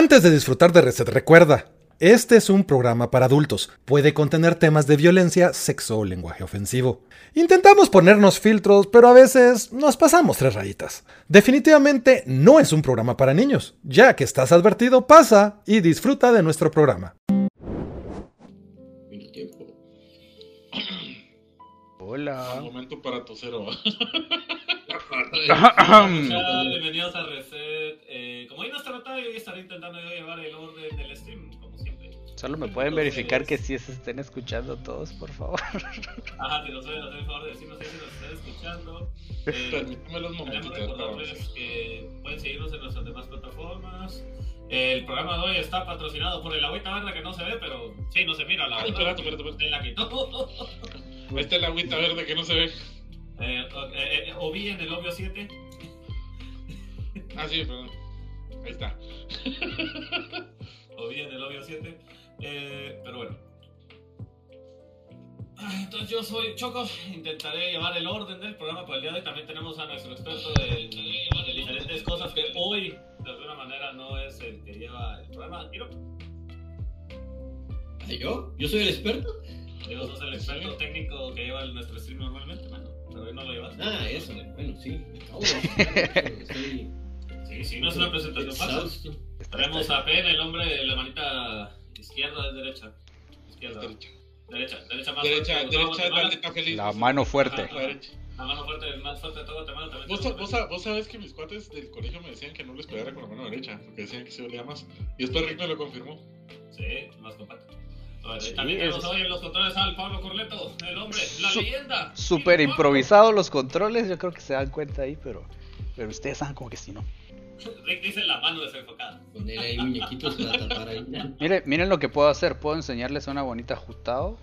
Antes de disfrutar de Reset, recuerda, este es un programa para adultos. Puede contener temas de violencia, sexo o lenguaje ofensivo. Intentamos ponernos filtros, pero a veces nos pasamos tres rayitas. Definitivamente no es un programa para niños. Ya que estás advertido, pasa y disfruta de nuestro programa. Hola. Momento para tosero. Hola, bienvenidos a Reset. Eh, como hoy no está notado, yo estaré intentando yo llevar el orden del stream, como siempre. Solo me pueden verificar que sí se estén escuchando todos, por favor. Ajá, si no saben, hacer el favor de decirnos si nos están escuchando. Eh, Permíteme los recordarles que pueden seguirnos en nuestras demás plataformas. El programa de hoy está patrocinado por el agüita verde que no se ve, pero sí, no se mira la verdad. En la quitó. Esta es la agüita verde que no se ve. Eh, eh, eh, o vi en el obvio 7. Ah, sí, perdón. Ahí está. o bien el obvio 7. Eh, pero bueno. Ah, Entonces yo soy Choco, intentaré llevar el orden del programa para el día de hoy. También tenemos a nuestro experto de, de diferentes cosas que hoy de alguna manera no es el que lleva el programa. ¿Ah, ¿Yo? ¿Yo soy el experto? yo sos el experto técnico que lleva el- nuestro stream normalmente, bueno, no lo llevas. Ah, eso. Bueno, sí. Estoy Sí, sí, no es una presentación fácil. Tenemos a Pen, el hombre de la manita izquierda es derecha. Izquierda. Derecha, Derecha, derecha más derecha, fuerte derecha es la mano fuerte. Ajá. La mano fuerte, el más fuerte de todo Guatemala también. ¿Vos, vos, vos sabes que mis cuates del colegio me decían que no les pegara con la mano derecha, porque decían que se olía más. Y después Rick me lo confirmó. Sí, más compacto. Sí, también tenemos es- hoy en los controles al Pablo Corleto, el hombre, la Su- leyenda. Súper improvisados los controles, yo creo que se dan cuenta ahí, pero, pero ustedes saben como que sí, ¿no? Rick dice la mano desenfocada. Poner ahí muñequitos para tapar ahí. Miren, miren lo que puedo hacer, puedo enseñarles una bonita ajustado.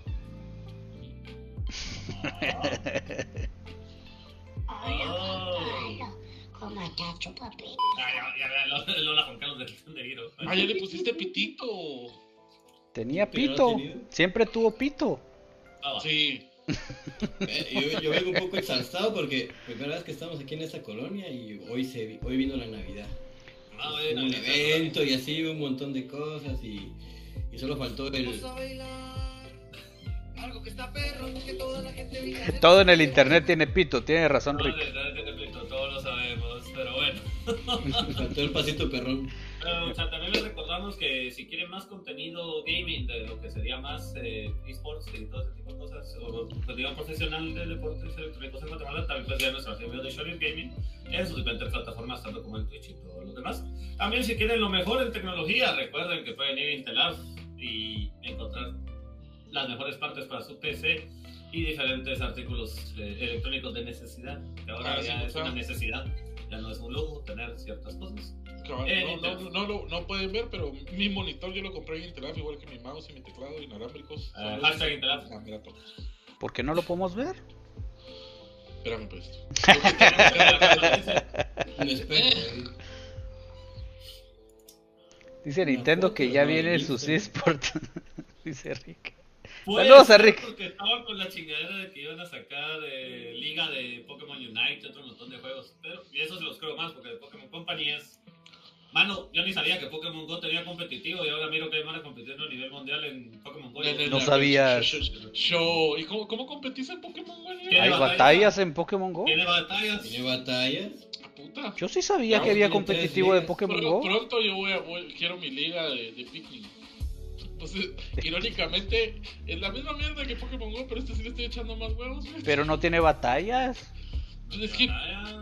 Oh. ¿Cómo estás, chupapín? Ah, ya, ya, ya, lo- Lola Juan Carlos de, de Guiro. Ah, ya le pusiste pitito. Tenía pito, tenido. siempre tuvo pito. Ah, Sí. Eh, yo, yo vengo un poco exaltado porque primera vez que estamos aquí en esta colonia y hoy se vi- hoy vino la Navidad. ah, Hubo bueno, un ya, evento y así un montón de cosas y, y solo faltó el Algo que está perro, que toda la gente diga. Todo en el internet tiene pito, tiene razón No, Rick. de verdad, te repito, todos lo sabemos, pero bueno. faltó el pasito perrón. Pero, o sea, también les recordamos que si quieren más contenido gaming, de lo que sería más eh, esports y todo ese tipo de cosas, o contenido profesional de deportes electrónicos en Guatemala, también pueden ver nuestro review de Shonen Gaming en sus diferentes plataformas, tanto como en Twitch y todo lo demás. También si quieren lo mejor en tecnología, recuerden que pueden ir a Intelab y encontrar las mejores partes para su PC y diferentes artículos eh, electrónicos de necesidad, que ahora Ah, ya es una necesidad, ya no es un lujo tener ciertas cosas. Cabal, Eh, no, no, no, lo- no pueden ver, pero mi monitor yo lo compré en Intelab, igual que mi mouse y mi teclado inalámbricos. Ah, hashtag Intelab. Ah, mira, todo. ¿Por qué no lo podemos ver? Espérame, pues. Dice Nintendo que ya ¿no? viene El su Instagram. eSport. Dice Rick. Saludos a Rick. Porque estaban con la chingadera de que iban a sacar eh, Liga de Pokémon Unite y otro montón de juegos. Pero y eso se los creo más porque Pokémon Company es. Mano, yo ni sabía que Pokémon Go tenía competitivo y ahora miro que van a competir a nivel mundial en Pokémon Go. No sabías. Show. ¿Y cómo, cómo competís en Pokémon Go? ¿Hay batallas? batallas en Pokémon Go? Tiene batallas. Tiene batallas. Ah, puta. Yo sí sabía Ya, que había competitivo de. Pokémon Pero Go. pronto yo voy a, voy- quiero mi liga de, de. Entonces, irónicamente, es la misma mierda que Pokémon Go, pero este sí le estoy echando más huevos. Pero no tiene batallas. Entonces, es que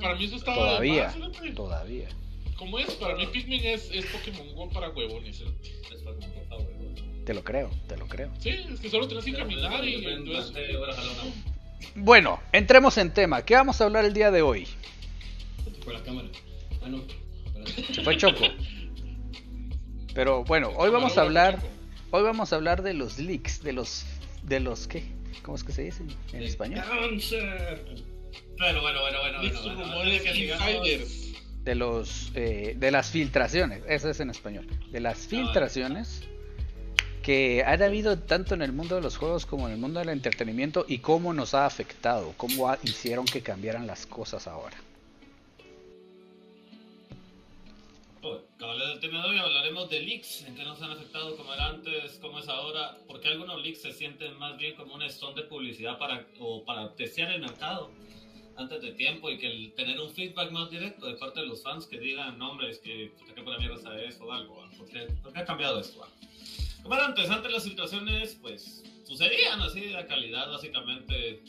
para mí eso estaba Todavía. de más. Todavía. ¿Cómo es? Para mí Pikmin es, es Pokémon Go para huevones. cerote. Es Pokémon Go, está bueno. Te lo creo, te lo creo. Sí, es que solo tenés que caminar y entonces... pero, Bueno, entremos en tema. ¿Qué vamos a hablar el día de hoy? Se te fue la cámara. Ah, no. Se fue Choco. Pero bueno, hoy vamos a hablar, hoy vamos a hablar de los leaks, de los, de los qué, ¿cómo es que se dice en español? Cáncer. Bueno, bueno, bueno, Leaks, bueno, bueno, rumores, antes de los, eh, de las filtraciones, eso es en español, de las filtraciones que han habido tanto en el mundo de los juegos como en el mundo del entretenimiento y cómo nos ha afectado, cómo ha- hicieron que cambiaran las cosas ahora. Oh, cabales del tema de hoy hablaremos de leaks, en qué nos han afectado, cómo era antes, cómo es ahora, porque algunos leaks se sienten más bien como un stone de publicidad para, o para testear el mercado antes de tiempo y que el tener un feedback más directo de parte de los fans que digan, no hombre, es que ¿qué por mierda sabe esto o algo? ¿Por, qué, por qué ha cambiado esto? va?". Como era antes, antes las filtraciones pues sucedían así de la calidad básicamente.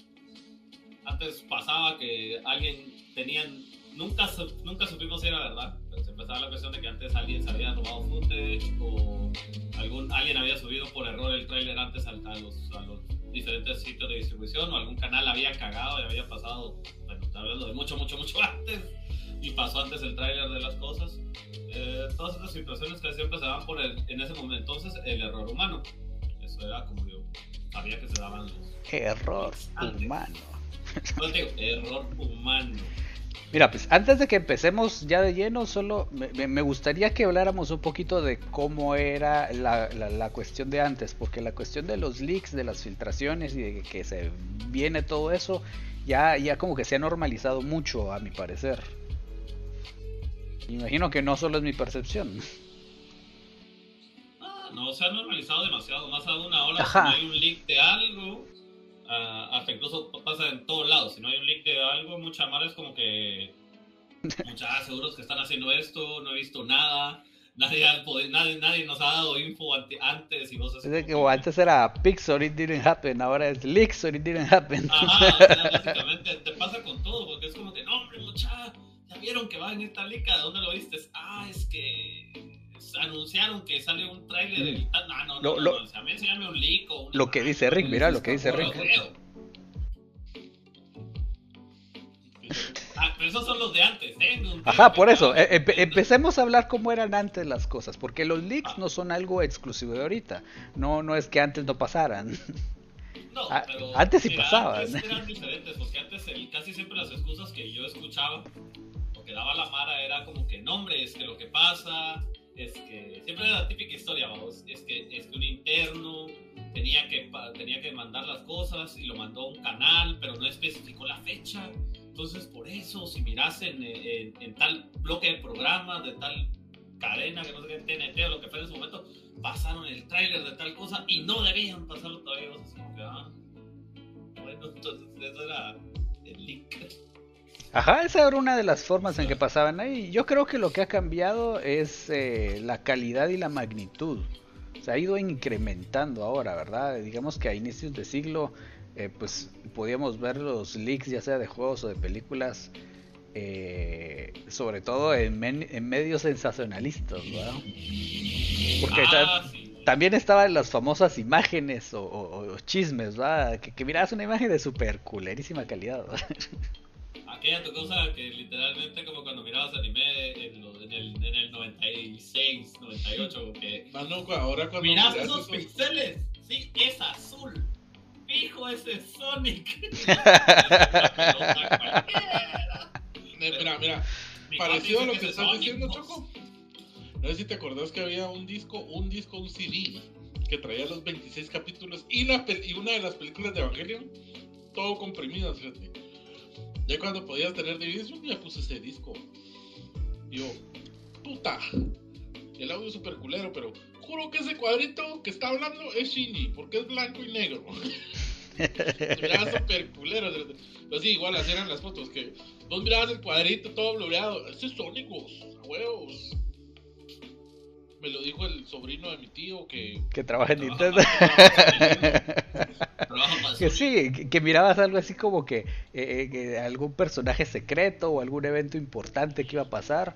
Antes pasaba que alguien tenían, nunca, nunca supimos si era verdad, pero se empezaba la cuestión de que antes alguien se había robado footage o algún, alguien había subido por error el tráiler antes a, los, a los diferentes sitios de distribución o algún canal había cagado y había pasado, bueno, hablando de mucho, mucho, mucho antes y pasó antes el tráiler de las cosas. Eh, todas estas situaciones que siempre se daban por el, en ese momento entonces el error humano. Eso era como yo sabía que se daban los... Error Antes. humano. No te digo, error humano. Mira, pues antes de que empecemos ya de lleno, solo me, me- gustaría que habláramos un poquito de cómo era la, la- la cuestión de antes, porque la cuestión de los leaks, de las filtraciones y de que se viene todo eso, ya, ya como que se ha normalizado mucho, a mi parecer. Imagino que no solo es mi percepción. No se ha normalizado demasiado, más aún ahora Ajá. si no hay un leak de algo, ah, hasta incluso pasa en todos lados, si no hay un leak de algo, mucha mara es como que, muchas seguros que están haciendo esto, no he visto nada, nadie, ha podi- nadie, nadie nos ha dado info ante- antes y así como que antes era Pixar, it didn't happen, ahora es leaks, or it didn't happen. Ajá, o sea, básicamente te pasa con todo, porque es como que, no, hombre, mucha, ya vieron que va en esta lica, ¿de dónde lo viste? Ah, es que anunciaron que sale un tráiler del tal- no, no, no, Lo- no, o sea, a mí enséñame un leak o Lo que dice Rick, mira lo que dice Rick. Ah, pero esos son los de antes, ¿eh? Ajá, por eso, acaba- eh, empe- empecemos a hablar cómo eran antes las cosas, porque los leaks no son algo exclusivo de ahorita, no, no es que antes no pasaran. No, Ah, pero antes sí mira, pasaban. Antes eran diferentes, porque antes el- casi siempre las excusas que yo escuchaba, o que daba la Mara, era como que, no, hombre, es que lo que pasa, es que siempre era la típica historia, vamos, es que, es que un interno tenía que, tenía que mandar las cosas y lo mandó a un canal, pero no especificó la fecha. Entonces, por eso, si miras en, en- en tal bloque de programas, de tal cadena, que no sé qué, TNT o lo que fue en su momento, pasaron el tráiler de tal cosa y no debían pasarlo todavía. O sea, es como que, ah, bueno, entonces eso era el leak. Ajá, esa era una de las formas en que pasaban ahí. Yo creo que lo que ha cambiado es eh, la calidad y la magnitud. Se ha ido incrementando ahora, ¿verdad? Digamos que a inicios de siglo, eh, pues podíamos ver los leaks, ya sea de juegos o de películas, eh, sobre todo en, men- en medios sensacionalistas, ¿verdad? Porque ta- Ah, sí. también estaban las famosas imágenes o, o- o chismes, ¿verdad? Que, que mirabas una imagen de super culerísima calidad, ¿verdad? Aquella tu cosa que literalmente como cuando mirabas anime en, lo- en el, en el 96, 98, que ahora cuando mirás esos esos- pixeles, sí, es azul. Fijo ese Sonic. Eh, Mira, mira, Mi parecido a lo que es estás diciendo. Choco. No sé si te acordás que había un disco, un disco, un CD que traía los 26 capítulos y pel- y una de las películas de Evangelion, todo comprimido, fíjate. Ya cuando podías tener DVDs, yo me puse ese disco. Y yo, puta. El audio es super culero, pero juro que ese cuadrito que está hablando es Shinji, porque es blanco y negro. Miraba super culero. Pero sí, igual así eran las fotos, que vos mirabas el cuadrito todo blureado. Ese es Sonic, a huevos. Me lo dijo el sobrino de mi tío que... que trabaja en Nintendo. Que sí, que, que mirabas algo así como que, eh, eh, que algún personaje secreto o algún evento importante que iba a pasar.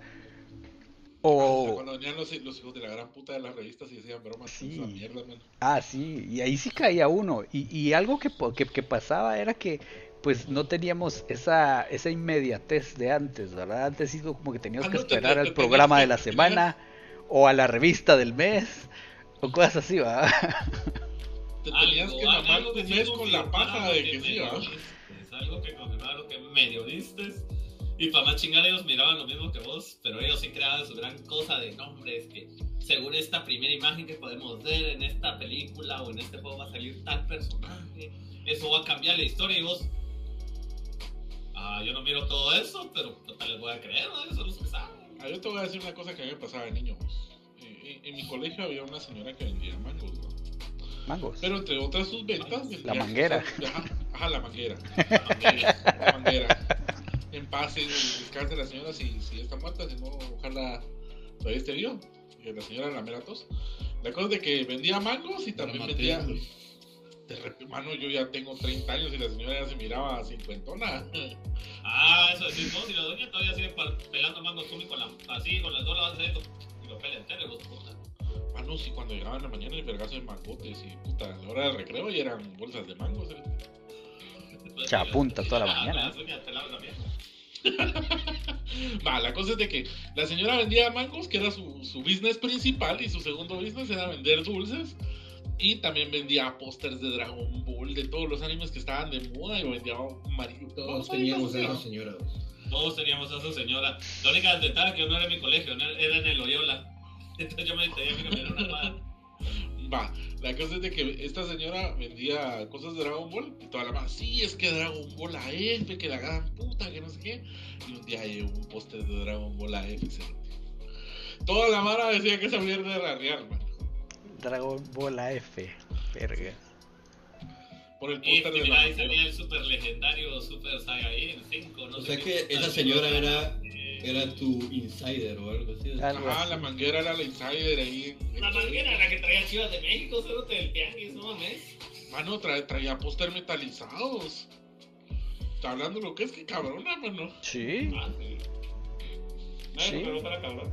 O... Cuando venían los, los hijos de la gran puta de las revistas y decían bromas Sí. mierda, man. Ah, sí, y ahí sí caía uno. Y, y algo que, que, que pasaba era que pues no teníamos esa, esa inmediatez de antes, ¿verdad? Antes sí como que teníamos Ah, que no, te- esperar te- al programa de la semana o a la revista del mes o cosas así, ¿va? Te tenías que mamar que tu mes con la paja lo de que sí, ¿va? viste, Es algo que confirmaba lo que medio vistes. Y para más chingar ellos miraban lo mismo que vos, pero ellos sí creaban su gran cosa de nombres que según esta primera imagen que podemos ver en esta película o en este juego va a salir tal personaje, eso va a cambiar la historia y vos... Ah, yo no miro todo eso, pero tal les voy a creer, ¿no? eso no se sabe. Ah, yo te voy a decir una cosa que a mí me pasaba de niño. En, en mi colegio había una señora que vendía mangos, ¿no? Mangos. Pero entre otras sus ventas... vendía manguera. cosas- Ajá, ajá, la manguera. La manguera. la manguera. En paz, en descanse la señora si, si está muerta, si no, ojalá todavía esté. Que la señora la mera tos. La cosa es de que vendía mangos y también vendía... repente, mano, yo ya tengo 30 años y la señora ya se miraba cincuentona. Ah, eso sí, no, si la doña todavía sigue pelando mangos tú con la, así, con las dos la de esto. Y lo pela entero, vos puta. Mano, sí, cuando llegaba en la mañana el vergazo de mangotes y puta, a la hora del recreo y eran bolsas de mangos. ¿eh? Se apunta toda la Ah, mañana. Va, la cosa es de que la señora vendía mangos, que era su, su business principal, y su segundo business era vender dulces. Y también vendía pósters de Dragon Ball, de todos los animes que estaban de moda, y vendía Mario. Todos teníamos a esa señora. Todos teníamos a esa señora. La única desventaja que yo no era en mi colegio, era en el Loyola. Entonces yo me tenía que cambiar una cuadra. Va, la cosa es de que esta señora vendía cosas de Dragon Ball y toda la más, sí, es que Dragon Ball AF, que la gran puta, que no sé qué. Y un día llegó un póster de Dragon Ball AF. Toda la mara decía que esa mierda era real, man. Dragon Ball AF. Verga. Por el póster de mira, ahí salía el super legendario Super Saiyan 5. No O sea que esa señora era- eh, Era tu insider o algo así. Así. la manguera era la insider ahí. La manguera la que traía Chivas de México, cerote del tianguis, no mames. Mano, tra- traía póster metalizados. Está hablando lo que es que cabrona, mano. Sí. Ah, sí. No, Sí. pero fuera cabrón.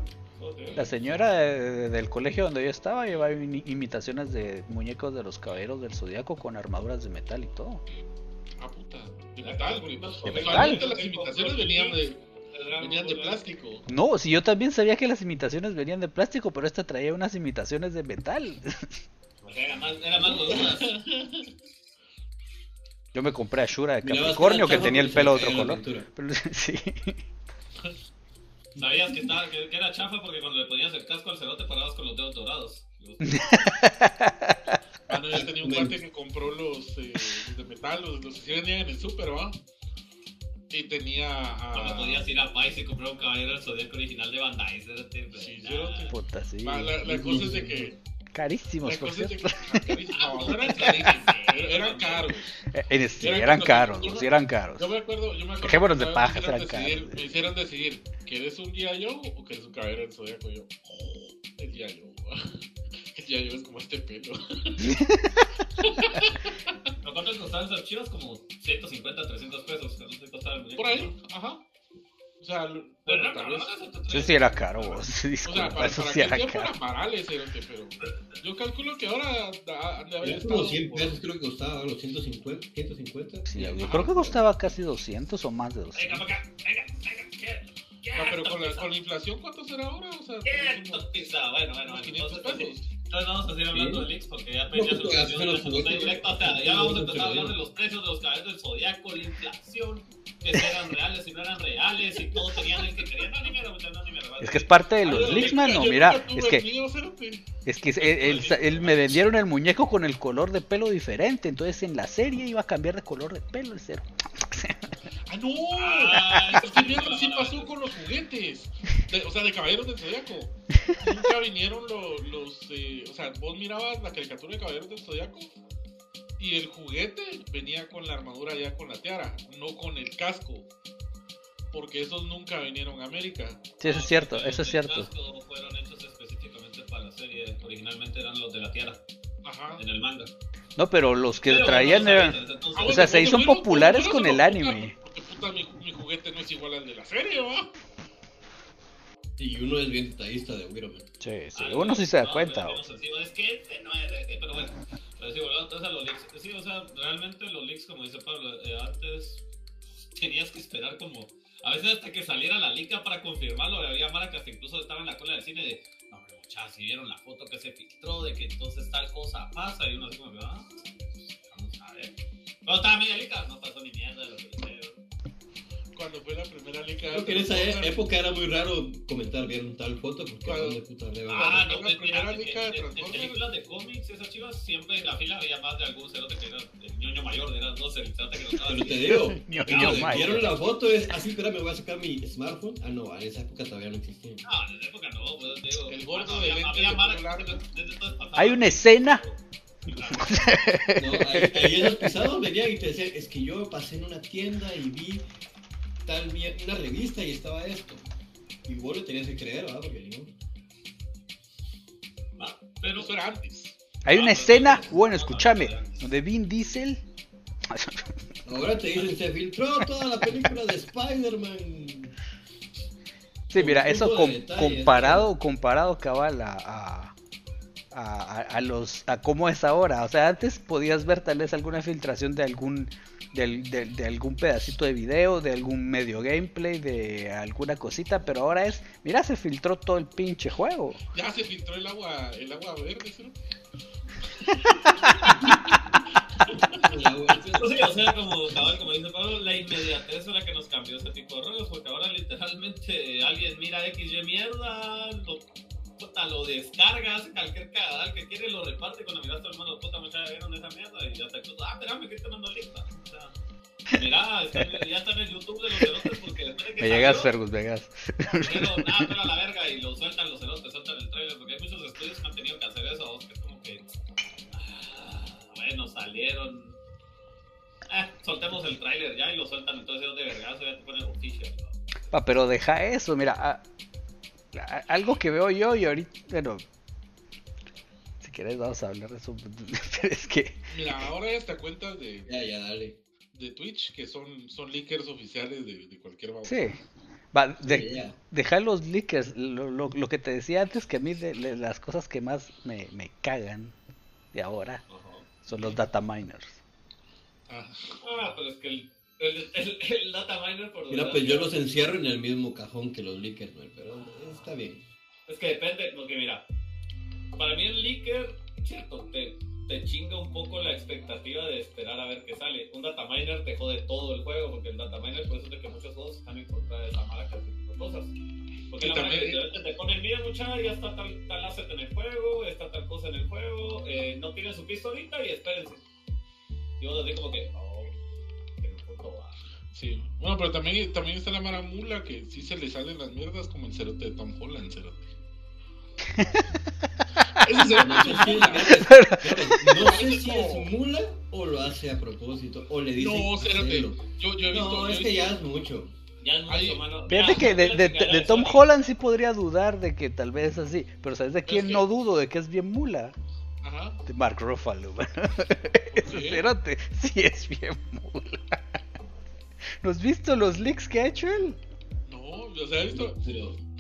La señora de- del colegio donde yo estaba llevaba im- imitaciones de muñecos de los caballeros del zodiaco con armaduras de metal y todo. Ah, puta. De metal, güey. De metal. las imitaciones venían de, venían plástico. No, si yo también sabía que las imitaciones venían de plástico, pero esta traía unas imitaciones de metal. Era más, era más. Yo me compré a Shura de Capricornio que tenía el pelo de otro color. Pero, sí. Sabías que, estaba, que, que era chafa porque cuando le ponías el casco al cerote parabas con los dedos dorados. Mano, yo tenía un cuate que compró los, eh, los de metal, los, los que se vendían en el super, ¿va? Y tenía a... Cuando podías ir a Pais y comprar un caballero del zodiaco original de Bandai. cerote, Sí, nah. cerote. Puta, sí. Va, la, la cosa es de que... Carísimos, por cierto. ah. No, eran carísimos, eran- eran caros. Eh, eh, sí, Eran eran caros, yo eran caros. Yo me acuerdo, yo me acuerdo de hicieron eran decidir- caros. Me hicieron decidir, ¿quieres un día yo o quieres un caballero del zodiaco? Yo, "Oh, el día yo. El día yo es como este pelo. ¿Pero ¿Cuánto costaban esas chivas? Como 150, 300 pesos. ¿Cuánto te costaba el muñeco? Por ahí, ajá. O sea, bueno, no, no, vez. no, eso sí era caro, vos. O sea, Disculpa, para, eso para sí era caro. eran varales, cerote, pero yo calculo que ahora da- de haber Era estado como 100 por- pesos, creo que costaba los 150. 150. Sí, yo Ajá. creo que costaba casi 200 o más de Venga, 200. para acá, venga, venga. No, pero con la, con la inflación, ¿cuánto será ahora? O sea, ¿Qué? como Pizza, bueno, bueno, unos bueno. 500 Entonces, pesos. Entonces vamos a seguir hablando Sí. de leaks porque ya apenas pues, hacer los juguetes. directo. O sea, ya vamos a empezar a hablar de los precios de los caballeros del zodiaco, la inflación, que si eran reales, si no eran reales, y todos tenían el que querían. No, ni no, mierda. Es que es parte de los leaks, mano. Mira, es que. Es que él, él- él- me vendieron el muñeco con el color de pelo diferente, entonces en la serie iba a cambiar de color de pelo el cero. ¡Ah, no! Ah, es que mierda sí pasó con los juguetes. De- o sea, de Caballeros del Zodiaco. Nunca vinieron los. los eh, o sea, vos mirabas la caricatura de Caballeros del Zodiaco y el juguete venía con la armadura ya con la tiara, no con el casco. Porque esos nunca vinieron a América. Sí, eso es cierto, eso es los cierto. cascos fueron hechos específicamente para la serie. Originalmente eran los de la tiara Ajá. en el manga. No, pero los que Pero traían no eran... Ah, O sea, se pues, hizo bueno, populares pues, con el anime. Porque puta, mi, mi juguete no es igual al de la serie, ¿va? Y uno es bien detallista de Wiroman. Sí, sí, Ah, uno sí se da no, cuenta. pero o- Es que este no es, este, pero bueno. Pero sí, volviendo entonces a los leaks. Sí, o sea, realmente los leaks, como dice Pablo, eh, antes tenías que esperar como. A veces hasta que saliera la lica para confirmarlo, había marcas que incluso estaban en la cola del cine de. No, hombre, muchachos, si vieron la foto que se filtró de que entonces tal cosa pasa, y uno así como ah, vamos a ver. Pero estaba media lica, no pasó ni mierda de lo que. Cuando fue la primera liga. Creo que en esa e- época era muy raro comentar bien tal foto porque Claro. ¿dónde puta le va? Ah, Cuando no, la primera liga de Transformers. películas de cómics, esas chivas, siempre en la fila había más de algún cerote que era el ñoño mayor, era, no sé, el que nos estaba Pero te digo, cuando vieron la foto es así, espera, me voy a sacar mi smartphone. Ah, no, en esa época todavía no existía. No, en esa época no, pues te digo. El gordo cuando de de. Hay una escena. No, ahí, ahí esos pisados venían y te decían, es que yo pasé en una tienda y vi tal una revista y estaba esto. Y vos lo tenías que creer, ¿verdad? Porque no. Va, Pero Eso era antes. Hay una escena, bueno, escúchame, donde Vin Diesel. Ahora te dicen, se filtró toda la película de Spider-Man. Sí, mira, eso com- comparado, comparado cabal a, a, a, a- los a cómo es ahora. O sea, antes podías ver tal vez alguna filtración de algún del- del- de, algún pedacito de video, de algún medio gameplay, de alguna cosita, pero ahora es, mira, se filtró todo el pinche juego. Ya se filtró el agua, el agua verde, ¿sí? Sí, o sea, como, cabal, como dice Pablo, la inmediatez la que nos cambió ese tipo de rollos, porque ahora literalmente alguien mira XY mierda, lo, puta, lo descarga, hace cualquier cagadal que quiere, lo reparte cuando miras a tu hermano, puta, mucha vieron esa mierda y ya te ah, espérame, que te mando pa. o sea, en- ya está en el YouTube de los cerotes porque después de que Me llegas, Fergus, me llegas. Dijeron, ah, pero a la verga, y lo sueltan los cerotes, sueltan el trailer, porque hay muchos estudios que han tenido que hacer eso, que es como que, ah, bueno, salieron, eh, soltemos el trailer ya y lo sueltan, entonces ellos de vergazo ya te ponen. ¿no? Pa, pero deja eso, mira, a- a- algo que veo yo y ahorita, bueno, si quieres vamos a hablar de eso, pero es que, Mira, ahora hay hasta cuentas de, Ya, ya, dale. de Twitch que son, son leakers oficiales de, de cualquier babosa. sí, va, de- Ya. deja los leakers, lo, lo- lo que te decía antes que a mí de, de las cosas que más me, me cagan de ahora son los data miners. Ah, Ah, pero es que el, el, el, el data miner por Mira, pues yo los encierro en el mismo cajón que los leakers, ¿no? pero está bien. Es que depende, porque mira, para mí el leaker, cierto, te, te chinga un poco la expectativa de esperar a ver qué sale. Un data miner te jode todo el juego, porque el data miner, por eso es de que muchos juegos están en contra de esa mala tipo de cosas. Porque Y la mara que te ponen, mira mucha, ya está tal, tal asset en el juego, está tal cosa en el juego, eh, no tiene su piso ahorita y espérense. Y vos así como que, oh. Sí. Bueno, pero también, también está la mara mula que sí se le salen las mierdas como el cerote de Tom Holland, cerote. Ese cerote No sé es un es, no sé si es mula o lo hace a propósito, o le dicen No, cerote. Yo, yo he visto. No, yo es que visto- ya es mucho. Ya es mucho, mano. Fíjate que de, la de- chingada de de Tom. Holland sí podría dudar de que tal vez así, pero ¿sabes de quién que- no dudo? De que es bien mula. Ajá. De Mark Ruffalo. Ese cerote sí es bien mula. ¿No has visto los leaks que ha hecho él? No, o sea, he visto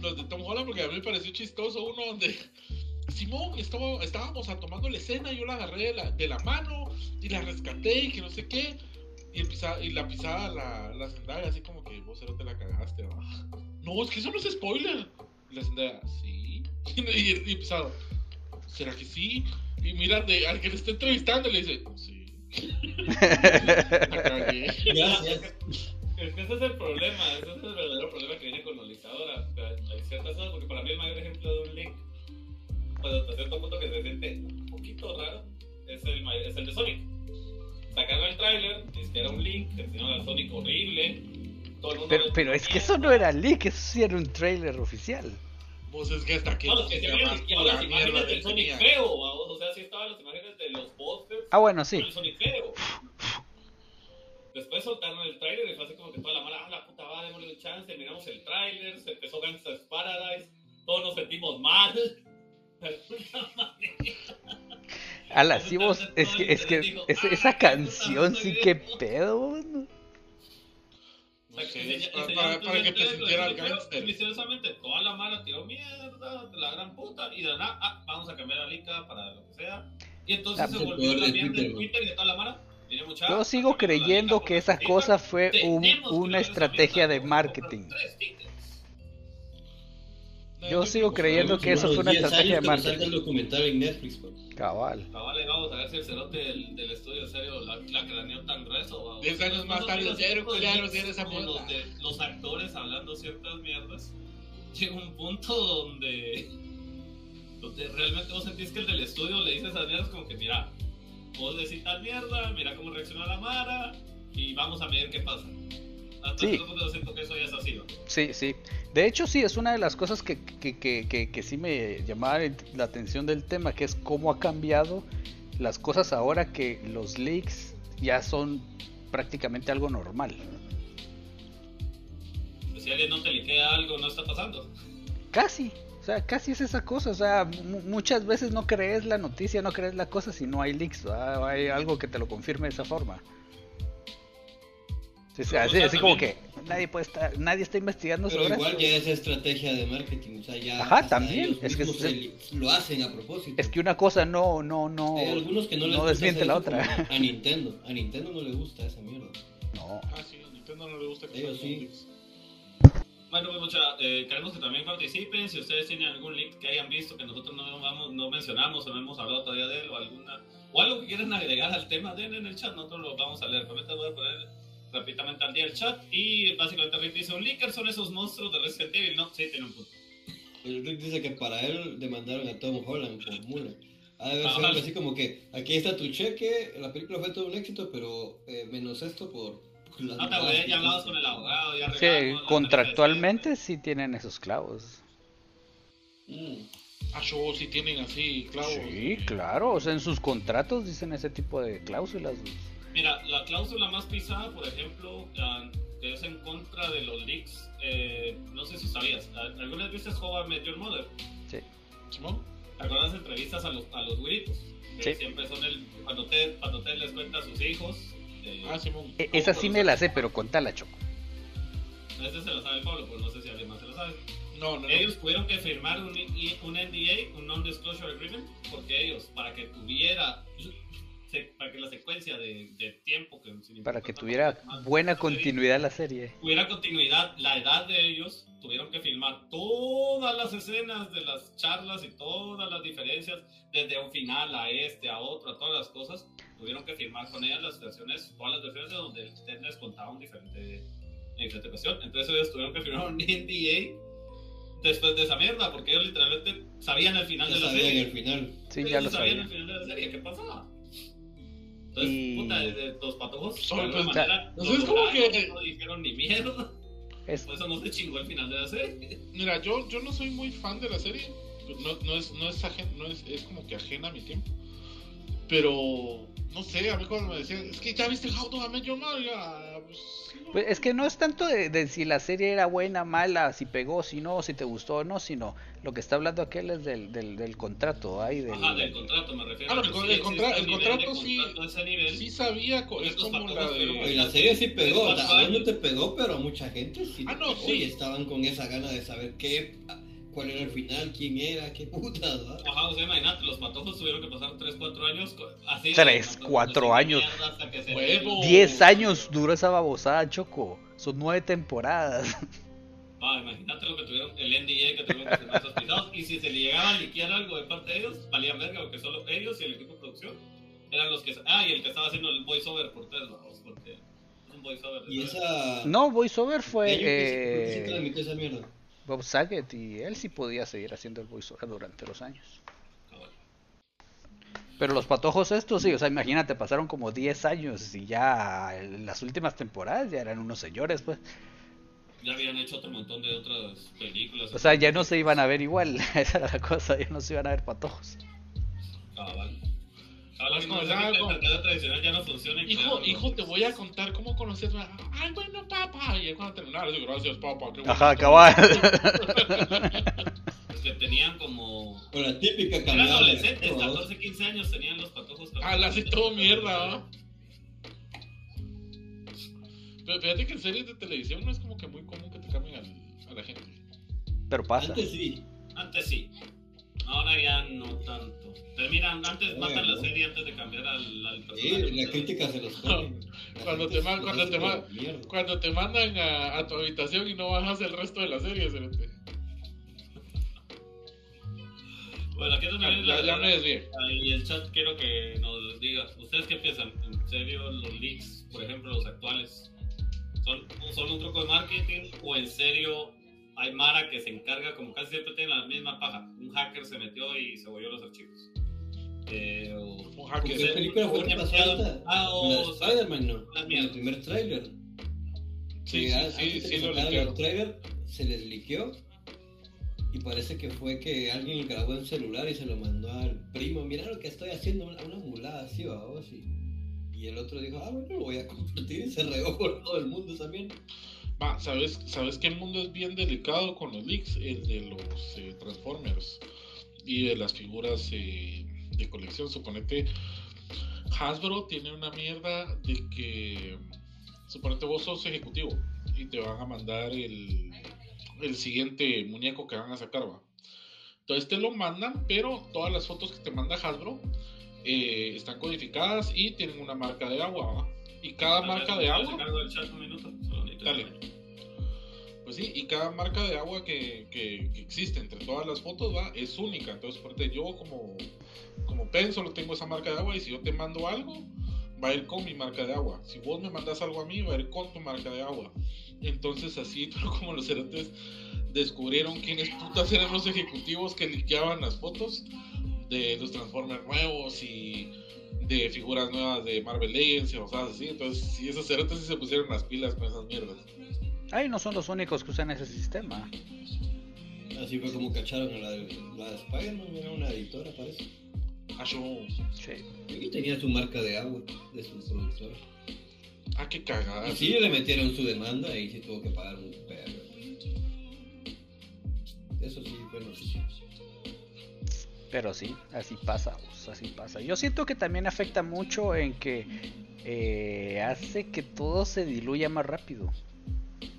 los de Tom Holland porque a mí me pareció chistoso uno donde Simón estaba, estábamos tomando la escena, yo la agarré de la, mano y la rescaté y que no sé qué. Y, y la pisaba la, la así como que vos te la cagaste. No, es que eso no es spoiler. Y la Zendaya, sí. y, y pisado, ¿será que sí? Y mira, de, al que le está entrevistando le dice, sí. La gracias. Es que ese es el problema, ese es el verdadero problema que viene con Lolizadora. O sea, hay ciertas cosas, porque para mí el mayor ejemplo de un link, pues hasta cierto punto que se siente un poquito raro, es el, es el de Sonic. Sacaron el tráiler, es que era un link, que enseñaron al Sonic horrible. Todo el mundo Pero, pero es que eso no era leak, eso sí era un trailer oficial. Vos es que hasta que No, es que se llama y la las imágenes del Sonic tenía. feo, vamos, o sea, sí estaban las imágenes de los bosses Ah, bueno, sí. con el Sonic feo. Después soltaron el tráiler y fue así como que toda la mala, ah, la puta va, démosle un chance, miramos el tráiler, se empezó Gangsta's Paradise, todos nos sentimos mal. De alguna manera. Ala, sí vos, es que, es que es- esa canción sí que pedo. ¿no? Enseña- para, enseñaron para- para que te sintiera el pero gángster. Misteriosamente, toda la mala tiró mierda, de la gran puta, y de la nada, ah, vamos a cambiar la para lo que sea. Y entonces se el volvió poder la de mierda Twitter, de ¿no? Twitter y de toda la mala. Viene mucha- Yo sigo creyendo que por esa la cosa fue un- una estrategia de marketing. tres. No, Yo sigo creo creyendo que eso fue una 10 estrategia de marketing. el documental en Netflix, pues. Cabal. Cabal, vamos a ver si el cerote del, del estudio en serio la, la craneó tan grueso. ¿va? Diez años más tarde, cero tipos de esa mierda. Los, de, los actores hablando ciertas mierdas. Llega un punto donde, donde realmente vos sentís que el del estudio le dice esas mierdas como que mira, vos decís tal mierda, mira cómo reacciona la Mara y vamos a ver qué pasa. Hasta Sí. cierto punto yo siento que eso ya es así. ¿va? Sí, sí. De hecho, sí, es una de las cosas que, que, que, que, sí me llamaba la atención del tema, que es cómo ha cambiado las cosas ahora que los leaks ya son prácticamente algo normal. Pues si alguien no te liquea algo, no está pasando. Casi, o sea, casi es esa cosa. O sea, mu- muchas veces no crees la noticia, no crees la cosa si no hay leaks, ¿verdad? O hay algo que te lo confirme de esa forma. Sí, sí, así, así como que también- nadie puede estar, nadie está investigando Pero sobre igual eso. ya es estrategia de marketing, o sea, ya Ajá, también, es que es- se- lo hacen a propósito. Es que una cosa no, no, no, Hay algunos que no les no desmiente la otra. A Nintendo, a Nintendo no le gusta esa mierda. No. Ah, sí, a Nintendo no le gusta que Ellos sí. Bueno, pues mucha, eh, queremos que también participen. Si ustedes tienen algún link que hayan visto que nosotros no, vamos, no mencionamos o no hemos hablado todavía de él, o alguna o algo que quieran agregar al tema, den en el chat. Nosotros lo vamos a leer. Ahorita voy a poner rápidamente al día el chat. Y básicamente Rick dice: Un leaker son esos monstruos de Resident Evil. No, sí, tiene un punto. El Rick dice que para él demandaron a Tom Holland por mula. Ha de haber Ah, sido algo vale. así como que aquí está tu cheque, la película fue todo un éxito, pero eh, menos esto por... por las No te voy, ya hablabas con el abogado. Ya la contractualmente sí tienen esos clavos. Mm. Ah, show, sí tienen así, claro. Sí, claro. O sea, en sus contratos dicen ese tipo de cláusulas. Mira, la cláusula más pisada, por ejemplo, que es en contra de los leaks, eh, no sé si sabías, ¿algunas veces How I Met Your Mother? Sí. ¿Simón? ¿Te acuerdas de entrevistas a los, a los güiritos? Que Sí. Siempre son el, cuando Ted, cuando Ted les cuenta a sus hijos. eh, Ah, Simón. E- Esa sí me la sé, pero contala, Choco. Este se lo sabe Pablo, pero no sé si alguien más se lo sabe. No, no, no. Ellos tuvieron que firmar un, un NDA, un Non-Disclosure Agreement, porque ellos, para que tuviera, para que la secuencia de, de tiempo, que Para que tuviera más- buena serie, continuidad la serie. tuviera continuidad la edad de ellos, tuvieron que filmar todas las escenas de las charlas y todas las diferencias, desde un final a este, a otro, a todas las cosas, tuvieron que filmar con ellas las versiones, todas las versiones donde usted les contaba un diferente, una diferente cuestión. Entonces ellos tuvieron que firmar un NDA después de esa mierda, porque ellos literalmente sabían el final Ya de la sabían serie. el final. Sí, Ellos ya lo sabían sabía. el final de la serie, ¿qué pasaba? Entonces, Y- puta, desde los patojos, Son, pues, manera, pues, como que- no dijeron ni mierda. Es, Por eso no se chingó el final de la serie. Mira, yo, yo no soy muy fan de la serie. No, no es, no, es, ajen- no es, es como que ajena a mi tiempo. Pero, no sé, a mí cuando me decían, es que ya viste How to Met Your Mother, ya, pues, no. pues es que no es tanto de, de si la serie era buena, mala, si pegó, si no, si te gustó o no, sino lo que está hablando aquel es del, del, del contrato. Ahí del, Ajá, del contrato me refiero. Ah, no, el el contra- el de contrato sí- nivel. Sí sabía, es como la de... la serie sí pegó, o sea, Cuatro a vos no te pegó, pero a mucha gente sí. Ah, no, pegó sí. Y estaban con esa gana de saber qué, cuál era el final, quién era, qué puta, ¿verdad? Ajá, o sea, imagínate, los patojos tuvieron que pasar 3, 4 años así. de- Tres, no, cuatro sin años. mierda hasta que se- Huevo. 10 años duró esa babosada, Choco. Son nueve temporadas. Ah, imagínate lo que tuvieron, el NDA que tuvieron que firmar esos pisados. Y si se le llegaba a liquear algo de parte de ellos, valían verga, porque solo ellos y el equipo de producción eran los que. Ah, y el que estaba haciendo el voiceover por tres lados, porque un voiceover. Y esa... No, VoiceOver fue ellos que sí- ¿por qué sí eh, transmitió esa mierda? Bob Saget y él sí podía seguir haciendo el VoiceOver durante los años. Pero los patojos estos, sí, o sea, imagínate, pasaron como 10 años y ya en las últimas temporadas ya eran unos señores, pues. Ya habían hecho otro montón de otras películas. O sea, ya no se iban a ver igual, esa era la cosa, ya no se iban a ver patojos. Es como algo- mercado tradicional ya no funciona. y Hijo, hijo, te voy a contar cómo conocí a tu mamá. Ay, bueno, papá. Y él cuando terminaba, le digo, gracias, papá. qué bueno Ajá, cabal. Pues que tenían como. O la típica Eran cambiada. adolescentes, ¿no? 14, 15 años tenían los patojos. Ah, la hace todo mierda, ¿no? Pero fíjate que en series de televisión no es como que muy común que te cambien al- a la gente. Pero pasa. Antes sí. Antes sí. Ahora ya no tanto. Terminan, antes Oye, matan la serie antes de cambiar al, al Sí, personaje. la crítica se los come. La Cuando te se ma- los cuando te ma- como mierda. Cuando te mandan a, a tu habitación y no bajas el resto de la serie, cerote. Bueno, aquí también Ya, ya me desvié. Y el chat quiero que nos diga, ¿ustedes qué piensan? ¿En serio los leaks, por ejemplo, los actuales, son, son un truco de marketing o en serio hay Mara que se encarga, como casi siempre tienen la misma paja? Un hacker se metió y se volvió los archivos. Eh, o- Un hacker. ¿Qué película fue ahorita? Ah, o de Spider-Man, ¿no? el primer tráiler. Sí, sí, sí, lo el tráiler, se les liqueó. Y parece que fue que alguien grabó en celular y se lo mandó al primo. Mira lo que estoy haciendo, una, una mulada así, vamos. Y, y el otro dijo, ah, bueno, lo voy a compartir. Y se regó por todo el mundo también. Va, ¿sabes, ¿sabes qué mundo es bien delicado con los leaks? El de los eh, Transformers y de las figuras eh, de colección. Suponete, Hasbro tiene una mierda de que, suponete vos sos ejecutivo y te van a mandar el, el siguiente muñeco que van a sacar, va. Entonces te lo mandan, pero todas las fotos que te manda Hasbro eh, están codificadas y tienen una marca de agua, ¿va? Y cada marca de agua... Cargo el chat un minuto, Pues sí, y cada marca de agua que, que- existe entre todas las fotos va es única. Entonces, ejemplo, yo como, como pen solo tengo esa marca de agua y si yo te mando algo, va a ir con mi marca de agua. Si vos me mandas algo a mí, va a ir con tu marca de agua. Entonces, así, como los cerotes descubrieron quiénes putas eran los ejecutivos que liqueaban las fotos de los Transformers nuevos y de figuras nuevas de Marvel Legends y cosas así. Entonces, sí, esos cerotes sí se pusieron las pilas con esas mierdas. Ay, no son los únicos que usan ese sistema. Así fue como cacharon a la de, la de Spider-Man. Era una editora, parece. Ah, yo- Sí. Y tenía su marca de agua de su productora. ah, qué cagada. Y sí le metieron su demanda y sí tuvo que pagar un perro. Eso sí fue noticia. Pero sí, así pasa, pues, así pasa. Yo siento que también afecta mucho en que eh, hace que todo se diluya más rápido.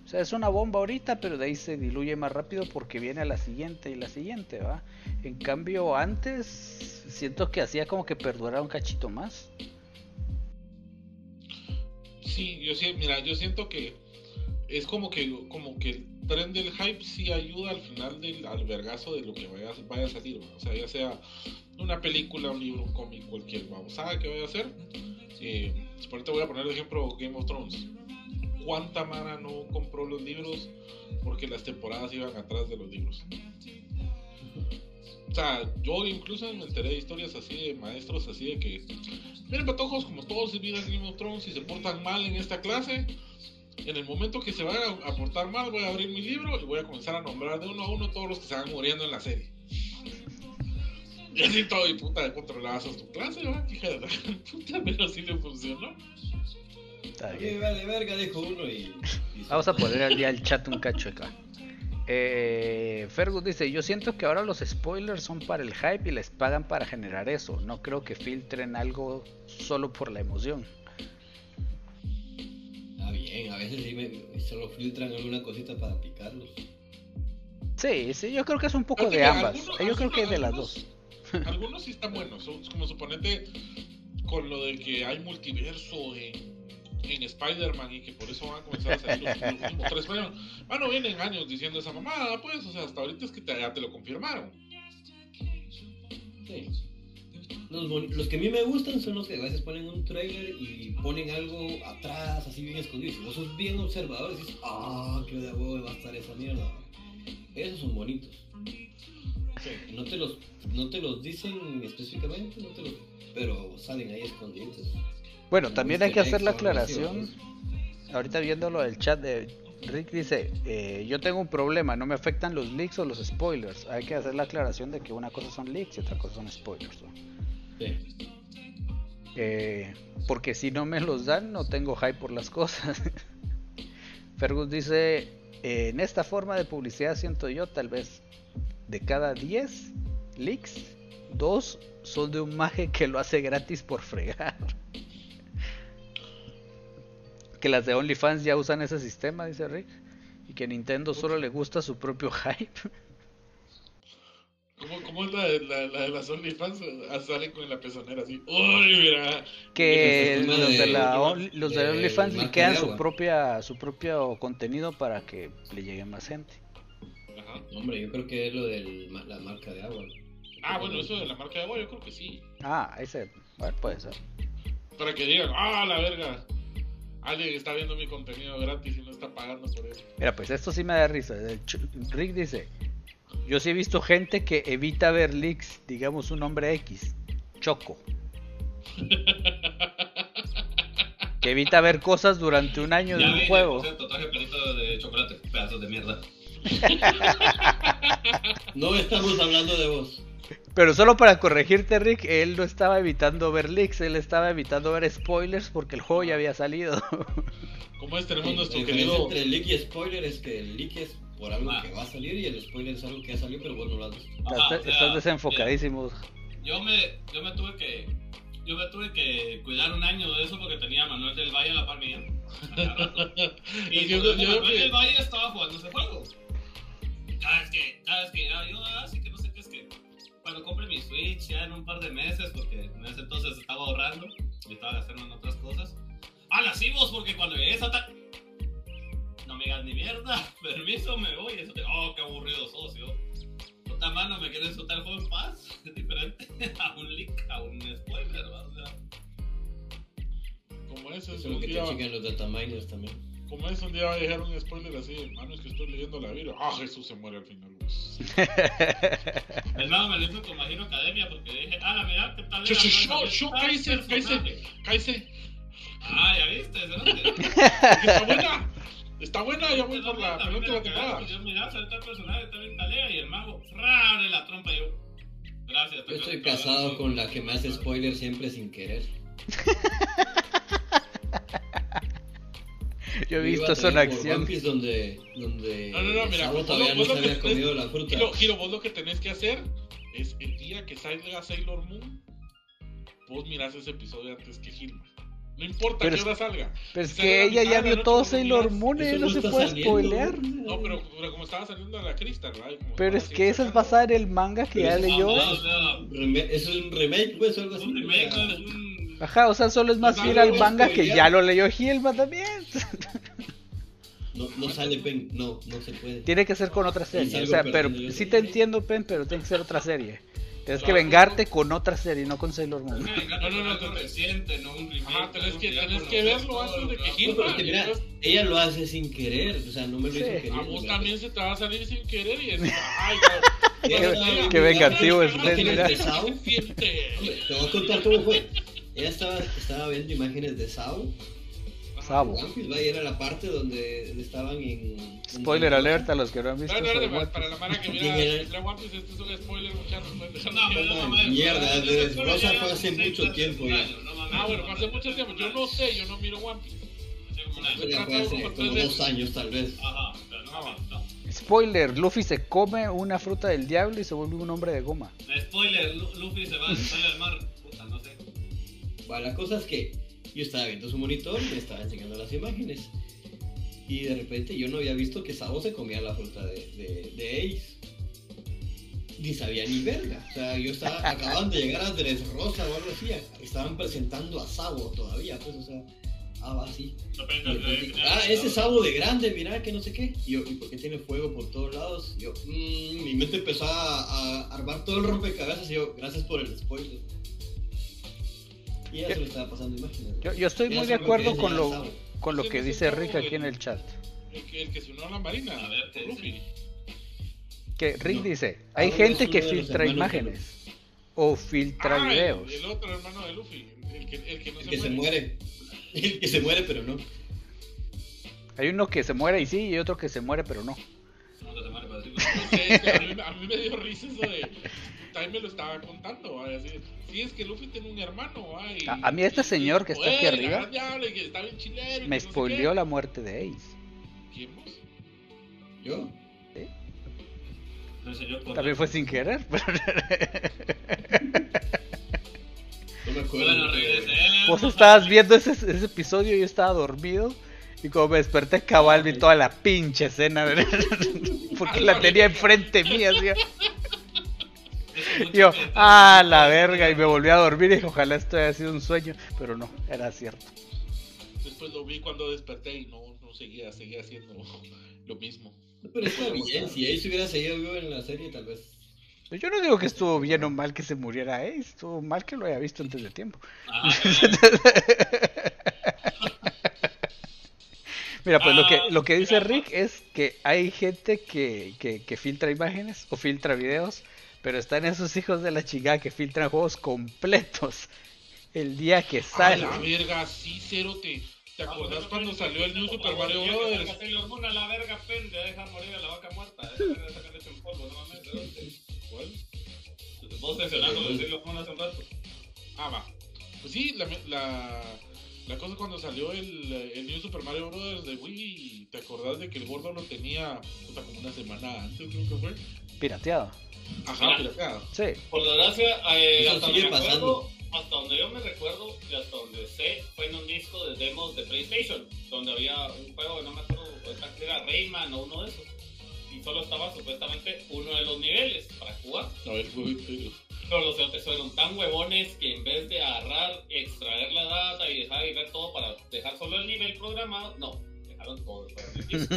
O sea, es una bomba ahorita, pero de ahí se diluye más rápido porque viene la siguiente y la siguiente, ¿va? En cambio, antes siento que hacía como que perdurara un cachito más. Sí, yo sí, mira, yo siento que es como que como que el tren del hype sí ayuda al final del al vergazo de lo que vaya, vaya a salir, ¿va? o sea, ya sea una película, un libro, un cómic, cualquier babosada que vaya a hacer. Eh, por te voy a poner de ejemplo Game of Thrones. ¿Cuánta mara no compró los libros porque las temporadas iban atrás de los libros? O sea, yo incluso me enteré de historias así de maestros así de que, miren patojos, como todos se miran Game of Thrones y se portan mal en esta clase, en el momento que se vayan a portar mal voy a abrir mi libro y voy a comenzar a nombrar de uno a uno todos los que se van muriendo en la serie. Y así todo, y puta, controlabas a tu clase, ¿va? Hija de la puta, pero sí le funcionó. Está bien. vale verga, dijo uno y... y- Vamos a poner al día el chat un cacho acá. Eh, Fergus dice, yo siento que ahora los spoilers son para el hype y les pagan para generar eso. No creo que filtren algo solo por la emoción. Bien, a veces sí me, solo filtran alguna cosita para picarlos. Sí, sí, yo creo que es un poco de ambas. algunos- Yo creo que de las dos. Algunos sí están buenos, son- como suponete con lo de que hay multiverso en, en Spider-Man y que por eso van a comenzar a salir los, los últimos tres Spider-Man. Ah, no vienen años diciendo esa mamada, pues, o sea, hasta ahorita es que te- ya te lo confirmaron. Sí. Los, los que a mí me gustan son los que a veces ponen un trailer y ponen algo atrás, así bien escondido. Si vos sos bien observador, dices, ah, qué de huevo va a estar esa mierda. Esos son bonitos. No te los, no te los dicen específicamente, no te los, pero salen ahí escondidos. Bueno, también hay que hacer la aclaración. Ahorita viéndolo del chat de Rick dice, eh, yo tengo un problema, no me afectan los leaks o los spoilers. Hay que hacer la aclaración de que una cosa son leaks y otra cosa son spoilers. ¿no? Sí. Eh, porque si no me los dan, no tengo hype por las cosas. Fergus dice, eh, en esta forma de publicidad siento yo, tal vez de cada 10 leaks, dos son de un maje que lo hace gratis por fregar. que las de OnlyFans ya usan ese sistema, dice Rick. Y que Nintendo solo le gusta su propio hype. ¿Cómo, cómo es la de, la, la de las OnlyFans? Ah, Salen con la pezonera así. ¡Uy, mira! que los de, de- la Only- los de de OnlyFans liquean su propia su propio contenido para que le llegue más gente. Ajá. Hombre, yo creo que es lo de la marca de agua. Ah, bueno, eso de la marca de agua, yo creo que sí. Ah, ese. Bueno, puede ser. Para que digan, ah, la verga. Alguien está viendo mi contenido gratis y no está pagando por eso. Mira, pues esto sí me da risa. Rick dice: Yo sí he visto gente que evita ver leaks, digamos un nombre X, Choco. Que evita ver cosas durante un año de un vi, juego. pelito de chocolate, pedazos de mierda. No estamos hablando de vos. Pero solo para corregirte, Rick, él no estaba evitando ver leaks, él estaba evitando ver spoilers porque el juego ya había salido. Como es, tenemos nuestro querido. entre leak y spoiler es que el leak es por algo Ah. que va a salir y el spoiler es algo que ya salió, pero vos no lo has visto. Ajá, estás, o sea, estás desenfocadísimo. Yo me, yo me tuve que yo me tuve que cuidar un año de eso porque tenía a Manuel del Valle a la par mía. Y Yo- yo- Manuel yo- del Valle estaba jugando ese juego. Cada vez que, cada vez que ah, yo, así que no sé qué es que cuando compre mi Switch ya en un par de meses, porque en ese entonces estaba ahorrando y estaba gastando en otras cosas. Ah, las porque cuando llegues a ta- No me digas ni mierda, permiso, me voy. Eso te... Oh, qué aburrido socio. Puta mano, me quieren soltar el juego en paz. Es diferente a un leak, a un spoiler, ¿va? O sea, Como es, Eso es un que te día. chequen los dataminers también. Como es, un día va a dejar un spoiler así. Hermano, es que estoy leyendo la Biblia. Ah, Jesús se muere al final. el mago me lo hizo con Hero Academia porque dije, ah, la mira, ¿qué tal? No, shh, tal cállese, personaje. Cállese. Ah, ya viste, ¿verdad? Está buena. Está buena, ya voy por la A penúltima la cagaron, temporada. Yo miraba, sale tal personaje, está bien talea y el mago, ¡fra! de la trompa y yo. Gracias. Yo estoy casado con la que me hace spoiler siempre sin querer. Yo he visto a eso en traer por acción. Donde, donde No, no, no, mira, vos- todavía no vos se lo que había tenés- comido la fruta. Giro, Giro, vos lo que tenés que hacer es el día que salga Sailor Moon, vos mirás ese episodio antes que Gilma. No importa Pero qué es- hora salga. Pero es que ella ya vio todo Sailor. Moon, Eso no no se puede saliendo. spoilear. No, pero, pero como estaba saliendo a la Crystal, ¿verdad? Como Pero es que esa es basada en el manga que ya Pero eso- leyó. O sea, Reme- Eso es un remake, pues, algo es así. un remake, no es un. Ajá, o sea, solo es más No, fiel no, al no, manga que ya lo leyó Gilma también. No, no sale Pen, no, no se puede. Tiene que ser con otra serie. O sea, pero sí te entiendo, Pen, pero tiene que ser otra serie. Tienes que vengarte con otra serie, no con Sailor Moon. No, No, no, te- reciente, no un remake. Ajá, tenés que- tenés que verlo antes de que que va a Gilma- No, pero es que mira, ella lo hace sin querer, o sea, no me lo hizo querer. A vos también se te va a salir sin querer y decís, ay, Qué- qué vengativo es Ben, mira. te voy a contar cómo fue. Ella estaba, estaba viendo imágenes de Sao. Sabo. ¿va? y era la parte donde estaban en. Spoiler alert a los que no han visto No, no, para la mara que mira, mira One Piece, este es un spoiler, muchachos. No, no mierda, de Rosa fue hace mucho tiempo ya. Ah, bueno, no hace mucho tiempo. Yo no sé, yo no miro One Piece. Ya fue hace como dos años, tal vez. Ajá, pero no no. Spoiler, Luffy se come una fruta del diablo y se vuelve un hombre de goma. Spoiler, Lu- Luffy se va, sale al mar. Puta, no sé. Bueno, la cosa es que yo estaba viendo su monitor y me estaba enseñando las imágenes. Y de repente yo no había visto que Sabo se comía la fruta de, de, de Ace. Ni sabía ni verga. O sea, yo estaba, acababan de llegar a Dressrosa o algo así. Estaban presentando a Sabo todavía, pues, o sea, ah, va así. Que- ah, ese Sabo de grande, mira, que no sé qué. Y yo, ¿y por qué tiene fuego por todos lados? Y yo, mmm, mi mente empezó a, a armar todo el rompecabezas y yo, gracias por el spoiler. Y se le estaba pasando imágenes. Yo, yo estoy muy de lo acuerdo con lo, con lo ¿Quién que es el dice Rick aquí en el chat. El que, el que se unió a la marina. A ver. Que Rick No. dice, hay gente que filtra imágenes o filtra Ah, videos. El, otro hermano de Luffy. El que, el que no El se que se muere. muere. El que se muere, pero no. Hay uno que se muere y sí, y otro que se muere pero no. Mí, a mí me dio risa eso de. También me lo estaba contando. Así, sí, es que Luffy tiene un hermano, A- a mí este y- señor y que está aquí arriba que está bien chilero, Me no sé spoileó la muerte de Ace. ¿Quién vos? ¿Yo? Por- También fue sin querer. pero- No. Bueno, regresé. Vos estabas viendo ese, ese episodio y yo estaba dormido. Y como me desperté cabal vi toda la pinche escena. Porque la tenía enfrente mía. así. Y yo, ah, la verga. Y me volví a dormir y dije, ojalá esto haya sido un sueño. Pero no, era cierto. Después lo vi cuando desperté y no, no seguía, seguía haciendo lo mismo. Pero está bien, si ahí se hubiera seguido vivo en la serie, tal vez. Yo no digo que estuvo bien o mal que se muriera Ace, estuvo mal que lo haya visto antes de tiempo. Ah, Mira, pues lo que, Ah, lo que dice Rick es que hay gente que, que, que filtra imágenes o filtra videos, pero están esos hijos de la chingada que filtran juegos completos el día que A sale. la verga, sí, cerote. ¿Te Ah, acordás cuando salió el New Super Mario ya que Brothers? saca Sailor Moon a la verga, pende, deja morir a la vaca muerta. Deja sacar leche en polvo, no mames. ¿de ¿Cuál? dónde? Vos mencionando lo de Sailor Moon hace un rato. Ah, va. Pues sí, la, la, la cosa cuando salió el, el New Super Mario Brothers de Wii, ¿te acordás de que el gordo lo tenía puta, como una semana antes, creo que fue? Pirateado. Ajá, pirateado. Sí. Por desgracia, eh, hasta sigue pasando. acuerdo, hasta donde yo me recuerdo y hasta donde sé, fue en un disco de demos de PlayStation, donde había un juego, no me acuerdo, ahorita que era Rayman o uno de esos. Y solo estaba supuestamente uno de los niveles para jugar. A ver, pero... Los cerotes fueron tan huevones que en vez de agarrar, extraer la data y dejar y ver todo para dejar solo el nivel programado, no, dejaron todo. Entonces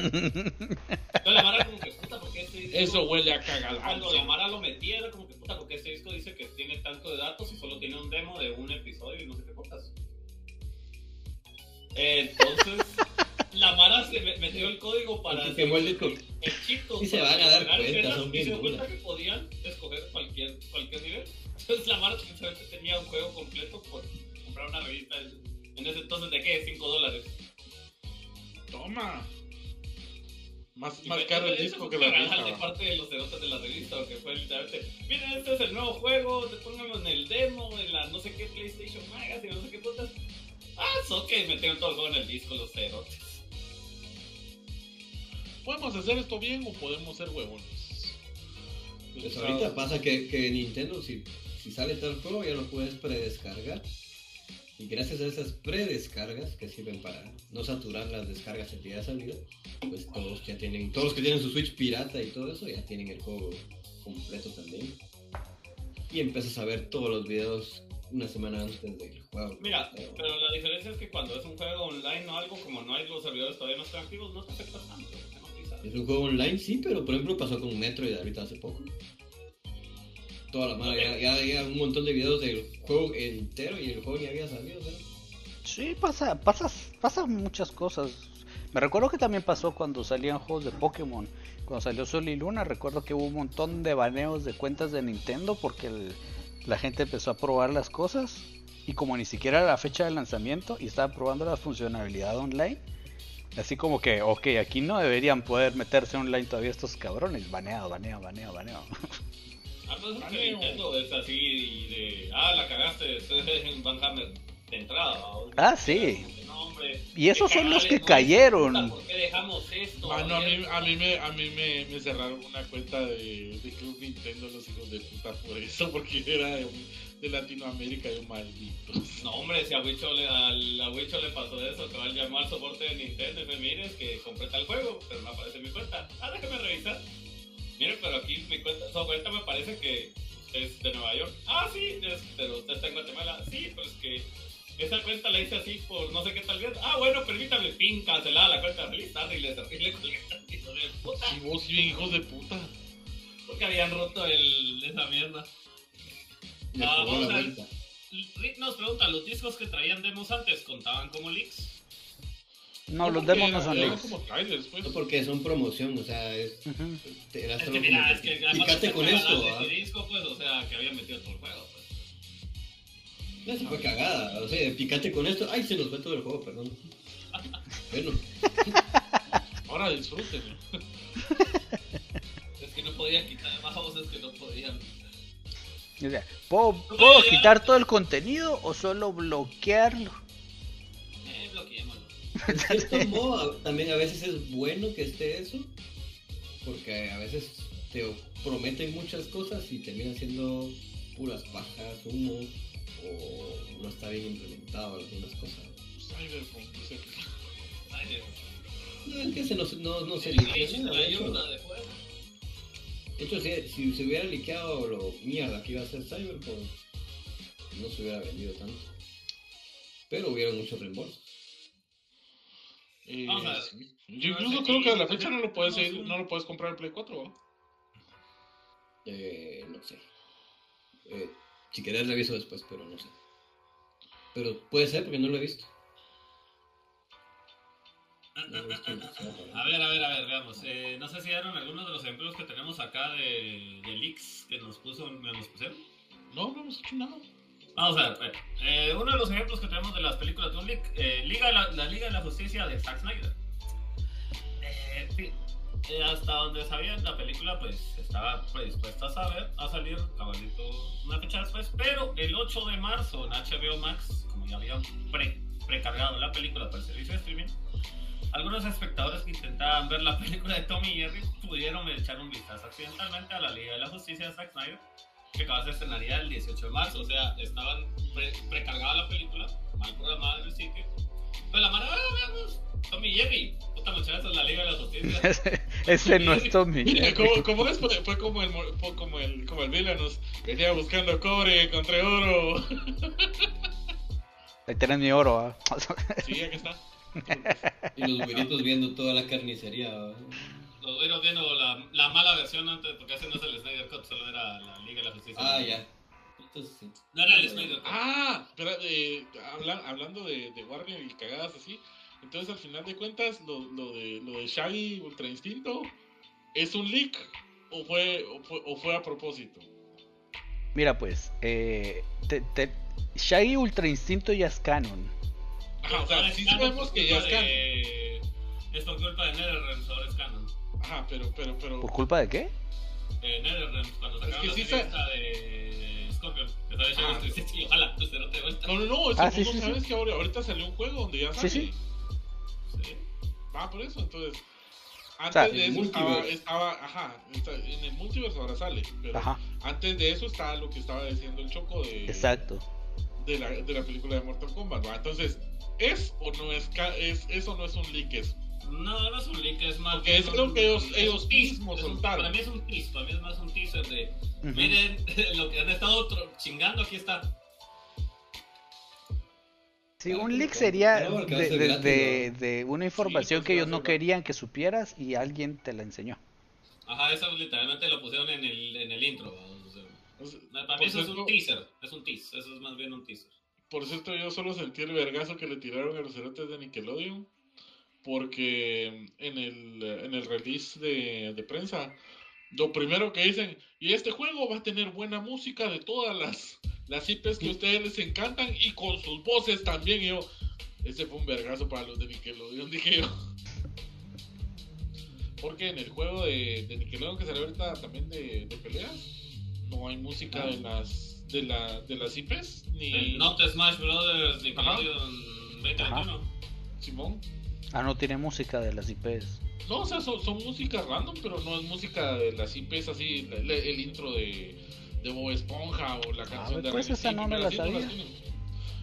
la Mara como que puta, porque este disco- Eso huele a cagadal. cuando la Mara lo metía era como que puta, porque este disco dice que tiene tanto de datos y solo tiene un demo de un episodio y no sé qué cosas. Entonces, la Mara se me- metió el código para el disco. el chip Y se van a dar cuenta, escenas, son y bien se dio cuenta duras. que podían escoger cualquier, cualquier nivel. Entonces la Mara sinceramente tenía un juego completo por comprar una revista en ese entonces de qué, 5 dólares. Toma. Más, caro el disco que la cagada de revista. parte de los cerotes de la revista, porque fue literalmente, miren, este es el nuevo juego, pónganlo en el demo, en la no sé qué PlayStation Magazine, no sé qué putas. Ah, so que metieron todo el juego en el disco, los cerotes. ¿Podemos hacer esto bien o podemos ser huevones? Pues ahorita pasa que, que Nintendo, si, si sale tal juego, ya lo puedes predescargar. Y gracias a esas predescargas que sirven para no saturar las descargas el día de salida, pues todos ya tienen, todos los que tienen su Switch pirata y todo eso, ya tienen el juego completo también. Y empiezas a ver todos los videos una semana antes del juego. Mira, Pero- pero la diferencia es que cuando es un juego online o algo, como no hay los servidores todavía no están activos, no te afecta tanto. Es un juego online, sí, pero por ejemplo pasó con Metroid ahorita hace poco. Toda la mala, ya, ya había un montón de videos del juego entero y el juego ya había salido, ¿sabes? Sí, pasa, pasa, pasan muchas cosas. Me recuerdo que también pasó cuando salían juegos de Pokémon. Cuando salió Sol y Luna, recuerdo que hubo un montón de baneos de cuentas de Nintendo porque el- la gente empezó a probar las cosas. Y como ni siquiera era la fecha de lanzamiento y estaba probando la funcionalidad online, así como que, ok, aquí no deberían poder meterse online todavía estos cabrones. Baneado, baneado, baneado, baneado. Ah, pues es que. Nintendo es así y de, ah, la cagaste, en Van Hammer de entrada. ¿va? Ah, sí. No, hombre, Y esos son los que ¿no? cayeron. ¿Por qué dejamos esto? Mano, a mí, a mí, me, a mí me, me cerraron una cuenta de, de Club Nintendo los hijos de puta por eso, porque era de, de Latinoamérica, yo maldito. No, hombre, si a Wicho le, a Wicho le pasó eso, que va a llamar al soporte de Nintendo y me mire, es que compré tal juego, pero no aparece en mi cuenta. Ah, déjame revisar. Mire, pero aquí mi cuenta, su cuenta me parece que es de Nueva York. Ah, sí, es- pero usted está en Guatemala. Sí, pero es que esa cuenta la hice así por no sé qué tal vez. Ah, bueno, permítame, pin, cancelada la cuenta. Feliz tarde y le, y le colgué de puta. Y vos bien hijos de puta. Porque habían roto el, esa mierda. Le Ah, jugó vamos la vuelta. Rick nos pregunta, ¿los discos que traían demos antes contaban como leaks? No, los demos no son leaks. como trailers, pues. No porque son promoción, o sea, es, te- era Es que mira, es que con esto, ¿ah? ese disco, pues, o sea, que había metido todo el juego, pues. No, se fue cagada, o sea, picate con esto, ay, se nos fue todo el juego, perdón. Bueno, Ahora disfruten. Es que no podían quitar más voces que no podían. O sea, ¿puedo, ¿Puedo quitar todo el contenido o solo bloquearlo? Eh, bloqueémoslo. de modo, también a veces es bueno que esté eso, porque a veces te prometen muchas cosas y terminan siendo puras pajas, humo, o no está bien implementado algunas cosas. Cyberpunk, no sé qué. Ay, Dios. No, es que se nos, no, no se ayuda de juego. De hecho, si, si se hubiera liqueado lo mierda que iba a ser Cyberpunk, no se hubiera vendido tanto. Pero hubieron muchos reembolsos. Eh, Vamos a ver. sí. Yo incluso creo que a la fecha no lo puedes, un- no lo puedes comprar en Play 4. ¿va? Eh, no sé. Eh, si querés reviso después, pero no sé. Pero puede ser porque no lo he visto. A ver, a ver, a ver, veamos. Eh, no sé si eran algunos de los ejemplos que tenemos acá de, de leaks que nos puso, que nos pusieron. No, no hemos hecho nada. Vamos a ver, a ver. Eh, uno de los ejemplos que tenemos de las películas de un leak, eh, Liga de la, la Liga de la Justicia de Zack Snyder. Eh, eh, hasta donde sabían, la película pues estaba predispuesta a saber, a salir cabalito una fecha después, pero el 8 de marzo en HBO Max, como ya habían pre, precargado la película para el servicio de streaming, algunos espectadores que intentaban ver la película de Tommy y Jerry pudieron echar un vistazo accidentalmente a la Liga de la Justicia de Zack Snyder que acaba se estrenaría el 18 de marzo. O sea, estaban pre- precargada la película, mal programada en el sitio. Pero la mano, ah, veamos, Tommy y Jerry. Puta muchacha, es la Liga de la Justicia. Ese, ese no es Tommy. Mira, ¿cómo, cómo es? Fue, fue como el como el como el Villanos. Venía buscando cobre, encontré oro. Ahí tenés mi oro, ¿ah? Sí, aquí está. Y los güeritos viendo toda la carnicería. ¿va? Los vieron viendo la, la mala versión antes, porque ese no es el Snyder Cut, solo era la Liga de la Justicia. Ah, ya. Entonces sí. No era el Snyder Cut. Ah, espera, eh, habla- hablando de, de Warner y cagadas así. Entonces, al final de cuentas, lo, lo de lo de Shaggy Ultra Instinto es un leak o fue o fue, o fue a propósito. Mira pues, eh, te- te- Shaggy Ultra Instinto ya es canon. Ajá, o sea, sí sabemos que ya es culpa canon. de- Es por culpa de NetherRealm, ahora es canon. Ajá, pero pero pero ¿Por culpa de qué? Eh, NetherRealm, cuando Es sacaron que la sí de Scorpion, que estaba hecha Ah. en 360 y ojalá, pues no te vuelta. no no no, es Ah, que sí, tú sí, no sí. sabes que ahora, ahorita salió un juego donde ya Sí, sale. sí. Sí. Ah, por eso, entonces. Antes sea, de eso estaba, estaba, ajá, está- en el multiverse ahora sale, pero Ajá, antes de eso está lo que estaba diciendo el Choco de, exacto. De, la, de la película de Mortal Kombat, ¿va? Entonces, ¿es o no es, ca- es, eso no es un leak? Es, No, no es un leak, es más. Porque es un- algo que ellos- ellos tease, mismos es un- soltaron. Para mí es un tease, para mí es más un teaser de. Ujú. Miren lo que han estado chingando, aquí está. Sí, un leak sería no, de, de- gratis, de- de una información pues, que ellos no querían que supieras y alguien te la enseñó. Ajá, eso literalmente lo pusieron en el, en el intro. o sea, para mí por, eso es un teaser, es un tease, eso es más bien un teaser. por cierto, yo solo sentí el vergazo que le tiraron a los cerotes de Nickelodeon. Porque en el, en el release de, de prensa, lo primero que dicen, y este juego va a tener buena música de todas las, las IPs que a ustedes les encantan y con sus voces también. Y yo, ese fue un vergazo para los de Nickelodeon, dije yo. Porque en el juego de, de Nickelodeon que salió ahorita también de, de peleas, no hay música de las de, la, de las IPs, ni El Not Smash Brothers Nickelodeon 2021. Simón. Ah, no tiene música de las IPs. No, o sea, son, son música random, pero no es música de las IPs así, la- el intro de, de Bob Esponja o la canción de pues esa no me la sabía.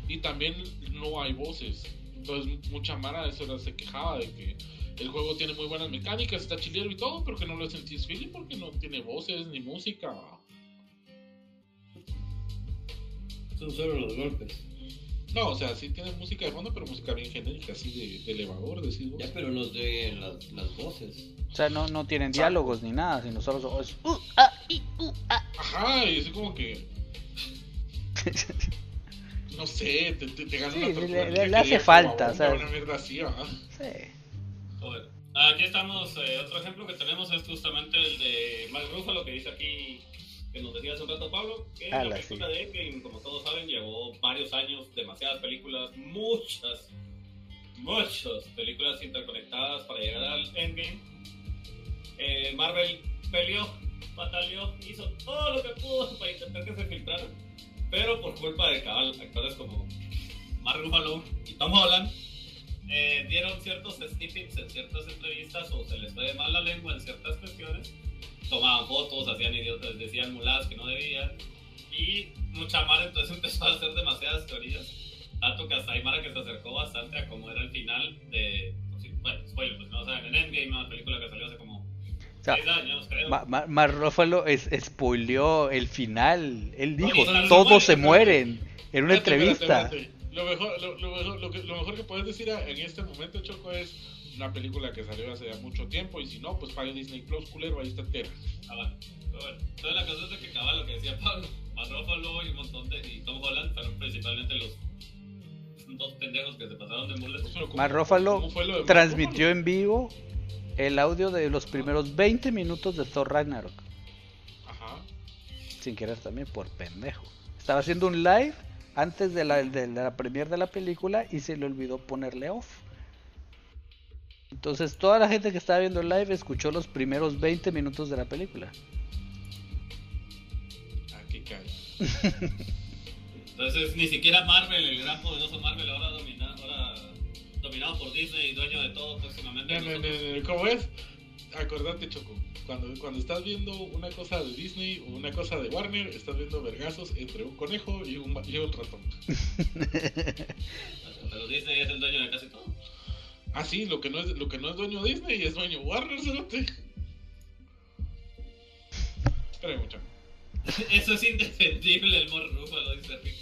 Y también no hay voces. Entonces mucha mara de eso era- se quejaba de que el juego tiene muy buenas mecánicas, está chilero y todo, pero que no lo sentís feeling porque no tiene voces ni música. Son solo los golpes. No, o sea, sí tiene música de fondo, pero música bien genérica, así de, de elevador, decís vos. Ya, pero nos de las, las voces. O sea, no, no tienen diálogos ni nada, sino solo son- es, uh, ah, i, uh, ah. Ajá, y así como que. No sé, te, te, te Sí, una le- le- hace falta, ¿sabes? Una mierda así, ¿va? Sí. Joder. Aquí estamos, eh, otro ejemplo que tenemos es justamente el de Mark Ruffalo que dice aquí, que nos decía hace un rato Pablo, que Ala, la película de Endgame, como todos saben, llevó varios años, demasiadas películas, muchas, muchas películas interconectadas para llegar al Endgame. Eh, Marvel peleó, bataleó, hizo todo lo que pudo para intentar que se filtraran, pero por culpa de cabal, actores como Mark Ruffalo y Tom Holland, eh, dieron ciertos snippets en ciertas entrevistas o se les fue de mal la lengua en ciertas cuestiones. Tomaban fotos, hacían idiotas, decían muladas que no debían. Y mucha Mara entonces empezó a hacer demasiadas teorías. Tanto que hasta hay Mara que se acercó bastante a cómo era el final de. pues Bueno, spoiler, pues no saben, en Endgame, una película que salió hace como O sea, 6 años, creo. Ma- Ma- Mark Ruffalo es, spoileó el final. Él dijo, sí, todos se mueren en una Espérate, entrevista. espérate, espérate. Lo mejor, lo, lo mejor, lo, que, lo mejor que puedes decir en este momento, Choco, es una película que salió hace ya mucho tiempo y si no, pues pague Disney Plus, culero, ahí está entera. Ah, bueno. Pero bueno, entonces la cosa es de que cabal lo que decía Pablo, Mark Ruffalo y un montón de. y Tom Holland fueron principalmente los dos pendejos que se pasaron de ¿cómo- Mark Ruffalo transmitió en vivo el audio de los primeros 20 minutos de Thor Ragnarok. Ajá. Sin querer también, por pendejo. Estaba haciendo un live antes de la, de la premier de la película y se le olvidó ponerle off. Entonces toda la gente que estaba viendo el live escuchó los primeros 20 minutos de la película. Aquí cae. Entonces ni siquiera Marvel, el gran poderoso Marvel, ahora, domina, ahora dominado por Disney y dueño de todo próximamente. No, no, no, nosotros- no, ¿Cómo es? Acordate, Choco. Cuando, cuando estás viendo una cosa de Disney o una cosa de Warner, estás viendo vergazos entre un conejo y un, y un ratón. Pero Disney es el dueño de casi todo. Ah, sí, lo que no es, lo que no es dueño Disney es dueño Warner, cerote. Espera mucho. Eso es indefendible, el Mark Ruffalo, dice Rick.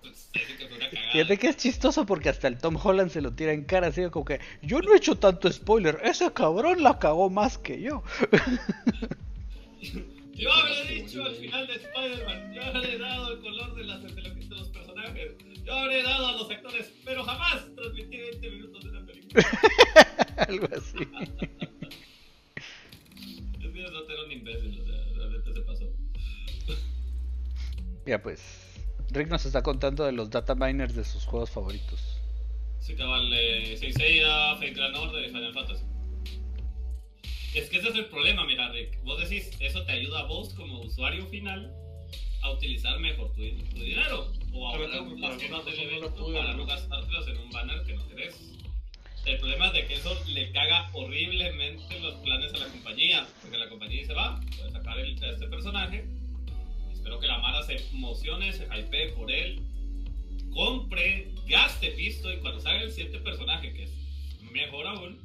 Pues que fue una cagada. Fíjate que es chistoso porque hasta el Tom Holland se lo tira en cara así como que yo no he hecho tanto spoiler, ese cabrón la cagó más que yo. Yo habré dicho al final de Spider-Man, yo habré dado el color de, las, de, lo- de los personajes, yo habré dado a los actores, pero jamás transmití 20 minutos de una película. Algo así. Es que no era un imbécil, o sea, realmente se pasó. Ya pues, Rick nos está contando de los data miners de sus juegos favoritos. Sí, cabal, eh, Seiya, Fate Grand Order y Final Fantasy. Es que ese es el problema, mira, Rick. Vos decís, eso te ayuda a vos como usuario final a utilizar mejor tu, tu dinero. O a ahorrar las cosas del evento para ¿no? gastártelas en un banner que no querés. El problema es de que eso le caga horriblemente los planes a la compañía. Porque la compañía dice, va, voy a sacar el, a este personaje. Espero que la Mara se emocione, se hypee por él. Compre, gaste pisto y cuando salga el siguiente personaje, que es mejor aún,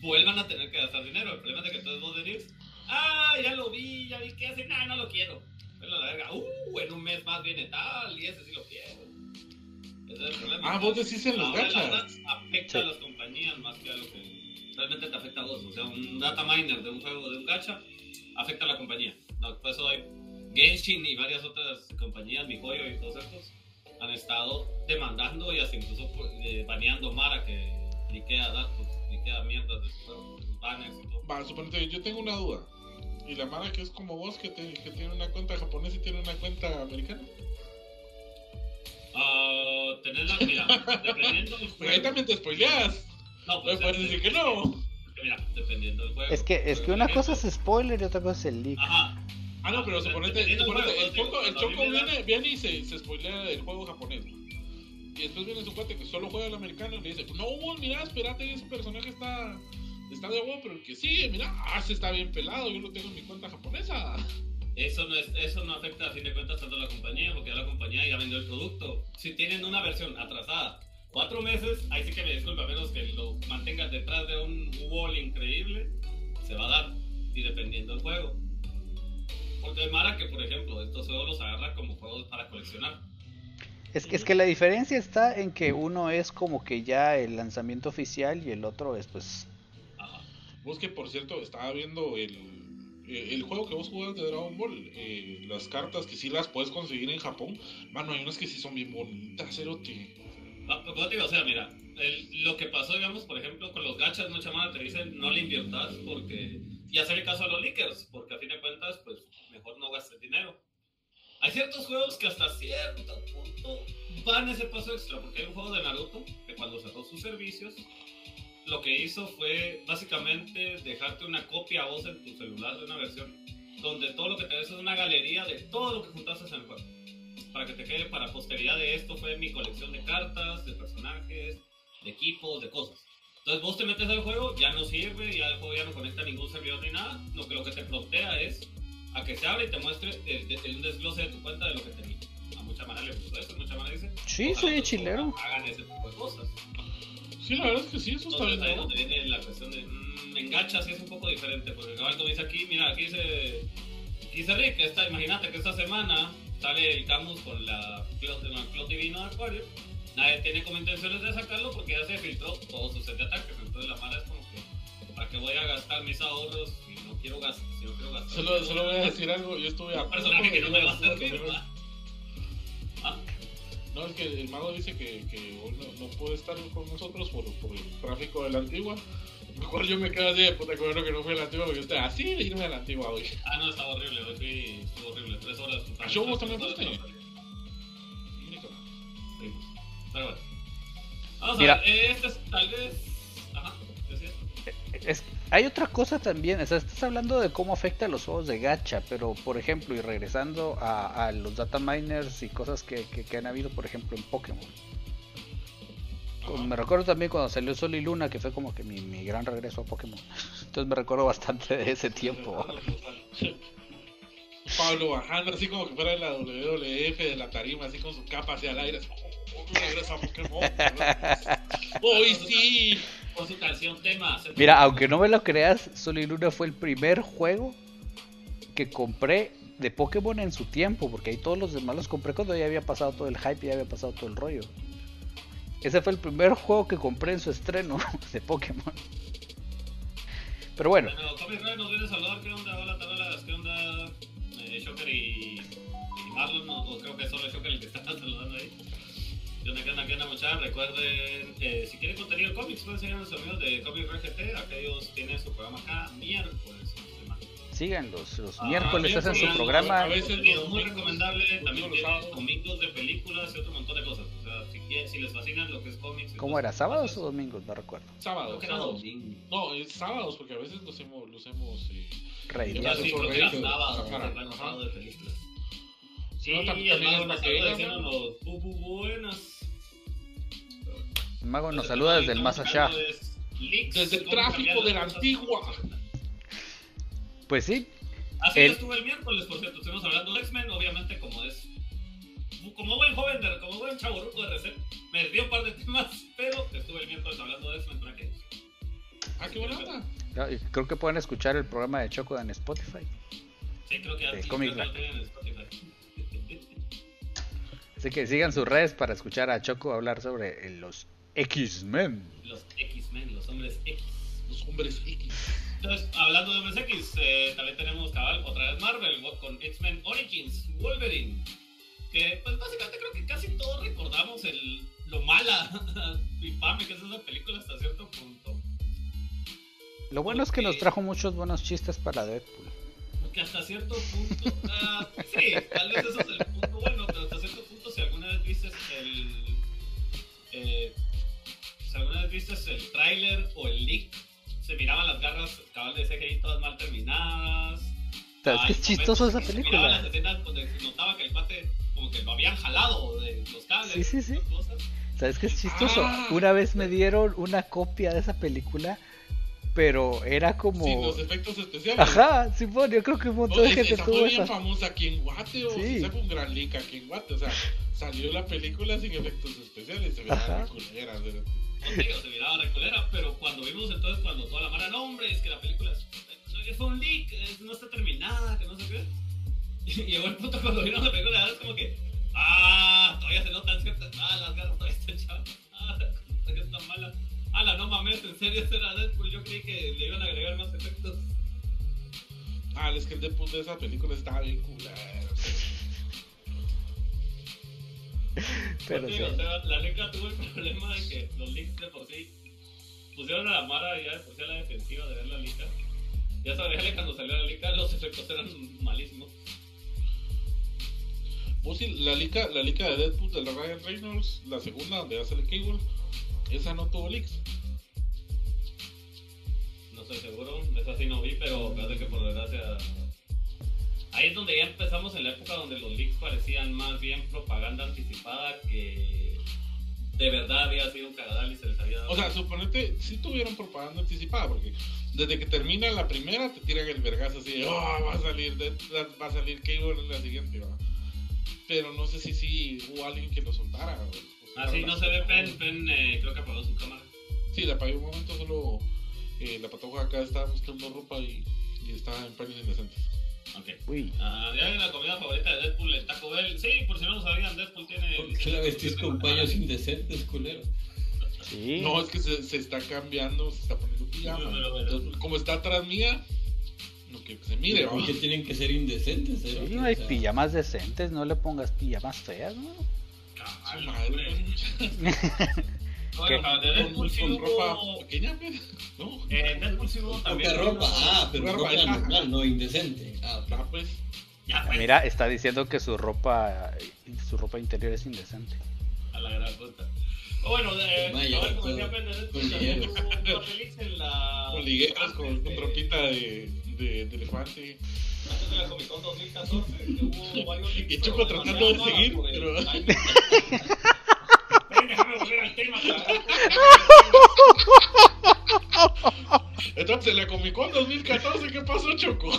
vuelvan a tener que gastar dinero. El problema es que entonces vos decís, ah, ya lo vi, ya vi que hace, nada, no lo quiero. Pero a la verga, uh, en un mes más viene tal y ese sí lo quiero. Ese es el problema. Ah, vos decís en los gachas. afecta Sí. a las compañías más que a lo que realmente te afecta a vos. O sea, un data miner de un juego de un gacha afecta a la compañía. No, por eso hay Genshin y varias otras compañías, MiHoYo y todos estos, han estado demandando y hasta incluso eh, baneando Mara que liquea datos, liquea mierdas de sus banners y todo. Va, suponete, yo tengo una duda. ¿Y la Mara que es como vos, que, te- que tiene una cuenta japonesa y tiene una cuenta americana? Ah, tenés la, mira, dependiendo del Porque ahí juego. también te spoileas. No, pues, puedes es- decir que no. que Mira, dependiendo del juego. Es que, es que una cosa es spoiler y otra cosa es el leak. Ajá, Ah, no, pero suponete, juego, el Choco, el Choco viene, viene y se, se spoilea el juego japonés. Y después viene su cuate que solo juega el americano y le dice, no, mira, espérate, ese personaje está, está de huevo, pero el que sigue, mira, ah, se está bien pelado, yo lo tengo en mi cuenta japonesa. Eso no, es, eso no afecta a fin de cuentas tanto a la compañía, porque ya la compañía ya vendió el producto. Si tienen una versión atrasada cuatro meses, ahí sí que me disculpa, a menos que lo mantengas detrás de un wall increíble, se va a dar, y dependiendo del juego. Porque hay Mara que, por ejemplo, estos juegos los agarra como juegos para coleccionar. Es que, es que la diferencia está en que uno es como que ya el lanzamiento oficial y el otro es pues... Ajá. Vos que, por cierto, estaba viendo el, eh, el juego que vos jugás de Dragon Ball, eh, las cartas que sí las puedes conseguir en Japón, mano, hay unas que sí son bien bonitas, cerote. Te o sea, mira, el- lo que pasó, digamos, por ejemplo, con los gachas, mucha mala te dicen no le inviertas porque. Y hacer el caso a los leakers, porque a fin de cuentas, pues mejor no gastes dinero. Hay ciertos juegos que hasta cierto punto van ese paso extra, porque hay un juego de Naruto que cuando cerró sus servicios, lo que hizo fue básicamente dejarte una copia a vos en tu celular de una versión, donde todo lo que tenés es una galería de todo lo que juntaste en el juego para que te quede para posteridad de esto fue mi colección de cartas, de personajes, de equipos, de cosas. Entonces vos te metes al juego, ya no sirve, ya el juego ya no conecta a ningún servidor ni nada, lo que lo que te promptea es a que se abra y te muestre el, el- un desglose de tu cuenta de lo que tenía. A mucha manera le gustó eso, mucha manera dice. Sí, soy chilero. Hagan ese tipo de cosas. Sí, la verdad es que sí, eso está bien. ahí donde viene la cuestión de mm, engachas y es un poco diferente, porque cabal como dice aquí, mira, aquí dice, aquí dice Rick, esta, imagínate que esta semana sale el Camus con la el Cloud Divino de Acuario, nadie tiene como intenciones de sacarlo porque ya se filtró todo su set de ataques. Entonces la mara es como que, ¿para qué voy a gastar mis ahorros quiero gastar? Si no quiero gastar Solo, solo voy a decir algo, yo estuve a un personaje que no me va a. Ah, No, es que el mago dice que, que hoy no, no puede estar con nosotros por, por el tráfico de la antigua. Mejor yo me quedo así de puta bueno que no fui a la antigua porque yo estoy así de irme a la antigua hoy. ah, no, estaba horrible. Hoy fui, estuvo horrible. Tres horas. ¿A show vos también fuiste? Pero bueno. Vamos Mira. a ver, este es tal vez. Ajá, decías. Es- hay otra cosa también, o sea, estás hablando de cómo afecta a los juegos de gacha, pero por ejemplo, y regresando a, los data miners y cosas que, que- han habido, por ejemplo, en Pokémon. Como Me recuerdo también cuando salió Sol y Luna, que fue como que mi, mi gran regreso a Pokémon. Entonces me recuerdo bastante de ese tiempo. Pablo bajando así como que fuera de la WWF de la tarima, así con su capa hacia el aire. así, Regresa a Pokémon. Hoy sí. Con su canción tema. Mira, aunque no me lo creas, Sol y Luna fue el primer juego que compré de Pokémon en su tiempo, porque ahí todos los demás los compré cuando ya había pasado todo el hype y ya había pasado todo el rollo. Ese fue el primer juego que compré en su estreno de Pokémon. Pero bueno, Bueno, Comic Red nos viene a saludar. ¿Qué onda? Hola, Tarolas. ¿Qué onda? Eh, Shocker y, y Marlon. No, creo que es solo Shocker el que está saludando ahí. ¿Qué onda? ¿Qué onda? ¿Qué onda, muchachos? Recuerden, eh, si quieren contenido de cómics, pueden seguir a nuestros amigos de Comic Red GT. Aquellos tienen su programa acá miércoles. síganlos. Los Ah, miércoles hacen su programa. a veces los muy recomendable. los También domingos, tiene sábados. domingos de películas y otro montón de cosas. O sea, si, quieren, si les fascinan lo que es cómics. ¿Cómo era? ¿Sábados o domingos? No recuerdo. Sábados, sábados. No, es sábados porque a veces los hemos, los hemos eh, Ya sí, acuerdo creo que era de sábado, sábado películas. Sí, No, tam- el también mago es mago nos saluda desde el más allá. desde el tráfico de la antigua. Pues sí, Así El- estuvo el miércoles, por cierto, estuvimos hablando de X-Men, obviamente como es... Como buen joven, de, como buen chaburruco de reset, me desvió un par de temas, pero estuve el miércoles hablando de X-Men para que... Ah, qué buena onda. creo que pueden escuchar el programa de Choco en Spotify. Sí, creo que ya sí, creo que Rack. lo tienen en Spotify. Así que sigan sus redes para escuchar a Choco hablar sobre los X-Men. Los X-Men, los hombres X. Los hombres X. Entonces, hablando de hombres X, eh, también tenemos cabal otra vez Marvel con X-Men Origins, Wolverine. Que pues básicamente creo que casi todos recordamos el, lo mala, infame que es esa película hasta cierto punto. Lo bueno es que nos trajo muchos buenos chistes para Deadpool. Que hasta cierto punto. ah, sí, tal vez eso es el punto bueno, pero hasta cierto punto, si alguna vez viste el. eh, viste el tráiler o el leak, se miraban las garras cabal de CGI todas mal terminadas. ¿Sabes qué es chistoso esa que se película? las escenas donde se notaba que el pate como que lo habían jalado de los cables. Sí, sí, sí. cosas. ¿Sabes qué es chistoso? Ah. Una vez me dieron una copia de esa película, pero era como... Sin los efectos especiales. Ajá, Simón, yo creo que un No, montón de esa- gente esa tuvo fue bien esa. famosa aquí en Guate, o Sí. esa fue un gran leak aquí en Guate, o sea, salió la película sin efectos especiales, se veía culera, o No digo, se miraba recolera, pero cuando vimos entonces, cuando toda la mara, no hombre, es que la película es, es- un leak, no está terminada, que no sé qué. Y llegó el punto cuando vimos la película, es como que, ah, todavía se notan ciertas, ah, las garras todavía están chavas, ah, la cosa está mala. Ah, la no mames, en serio, ese era Deadpool, yo creí que le iban a agregar más efectos. Ah, es que el Deadpool de esa película estaba bien culera. Pero Sí, sí. o sea, la liga tuvo el problema de que los leaks de por sí pusieron a la Mara ya de por sí a la defensiva de ver la liga. Ya sabía que cuando salió la liga los efectos eran malísimos. Vos sí, la lica, la lica de Deadpool de la Ryan Reynolds, la segunda donde hace el Cable, esa no tuvo leaks. No estoy seguro, esa sí no vi, pero parece que por desgracia. Ahí es donde ya empezamos en la época donde los leaks parecían más bien propaganda anticipada que de verdad había sido un cagadal y se les había dado. O sea, suponete, sí tuvieron propaganda anticipada, porque desde que termina la primera te tiran el vergazo así de, oh, va a salir, va a salir Cable en la siguiente, ¿va? Pero no sé si sí hubo alguien que lo soltara. o- Ah, sí, no se ve Pen, Pen eh, creo que apagó su cámara. Sí, la apagué un momento, solo eh, la patoja acá estaba buscando ropa y, y estaba en paños indecentes. Ok. Uy. Ah, ¿Ya la comida favorita de Deadpool, el Taco Bell? Sí, por si no lo sabían, Deadpool tiene... ¿Por qué la vestís con paños indecentes, culero? Sí. No, es que se, se está cambiando, se está poniendo pijama. No, pero- pero- Entonces, como está atrás mía, no quiero que se mire, ¿Por ¿va? qué tienen que ser indecentes? eh? Sí, no hay O sea, pijamas decentes, no le pongas pijamas feas, ¿no? Cabal, madre. Bueno, Deadpool sí ropa hubo... pequeña, pues, ¿no? Eh, Deadpool sí hubo también... Poca ropa, unos- ah, pero Ropa, ropa ajá. normal, no indecente. Ah, ok. Ah, pues, Ya, pues. Mira, está diciendo que su ropa su ropa interior es indecente. A la gran puta. Bueno, de, Vaya, a ver, como todo- decía Pende, Deadpool con también ligueros. hubo un papelix en la... con ligueras, con, con antes de- ropita de, de, de elefante. Antes de la Comic Con 2014, que hubo varios leaks, Y pero Choco tratando de demasiado seguir, por el pero- timing. Ven, déjame volver al tema. Entonces, la Comic Con 2014, ¿qué pasó, Choco?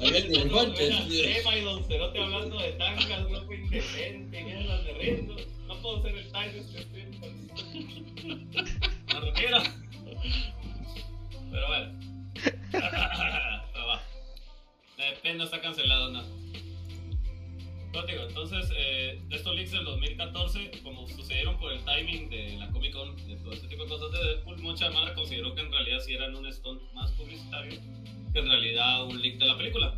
El elefante. Volver al tema y Don Cerote hablando de tangas, ropa indecente, mierdas de reto. No puedo ser el time este stream. Me refiero. Pero bueno. Pero va. Eh, Pen no está cancelado, no. No, digo, entonces, eh, estos leaks del 2014, como sucedieron por el timing de la Comic Con, de todo este tipo de cosas de Deadpool, mucha mara consideró que en realidad sí eran un stunt más publicitario que en realidad un leak de la película.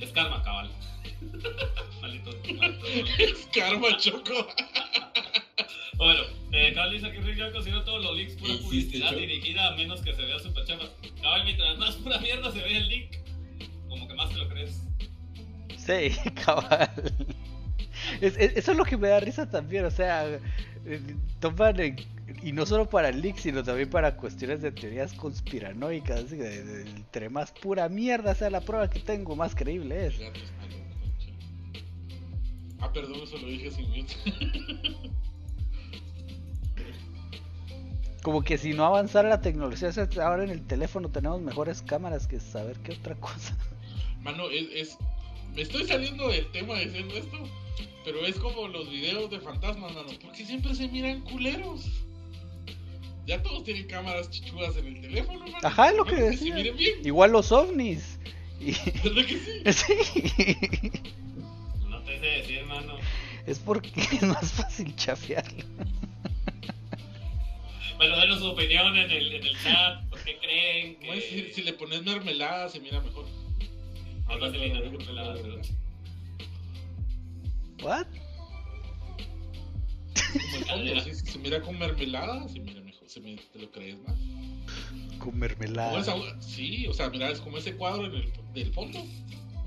Es karma, cabal. maldito, maldito. Es karma, Choco. Bueno, eh, Cabal dice que Rick ya considera todos los leaks pura ¿Qué hiciste, publicidad dirigida a menos que se vea super chafa. Cabal, mientras más pura mierda se ve el leak, como que más te lo crees. Sí, cabal. Es- es- eso es lo que me da risa también, o sea, eh, toman, en- y no solo para leaks, sino también para cuestiones de teorías conspiranoicas, así que de- de- entre más pura mierda sea la prueba que tengo, más creíble es. Ah, perdón, eso lo dije sin mute. Como que si no avanzara la tecnología, ahora en el teléfono tenemos mejores cámaras que saber qué otra cosa. Mano, es, es- Me estoy saliendo del tema diciendo esto, pero es como los videos de fantasmas, mano. Porque siempre se miran culeros. Ya todos tienen cámaras chichudas en el teléfono, mano. Ajá, es lo que se decía. miren bien. Igual los ovnis. Y- ¿Verdad que sí? sí. No te sé decir, mano. Es porque es más fácil chafearlo. Bueno, denos su opinión en el, en el chat. ¿Por qué creen si, que.? si le pones mermelada, se mira mejor. No ¿What? Como si, se mira con mermelada, se mira mejor. Se me, te lo crees más. Con mermelada. esa- sí, o sea, mira, es como ese cuadro en el, del fondo.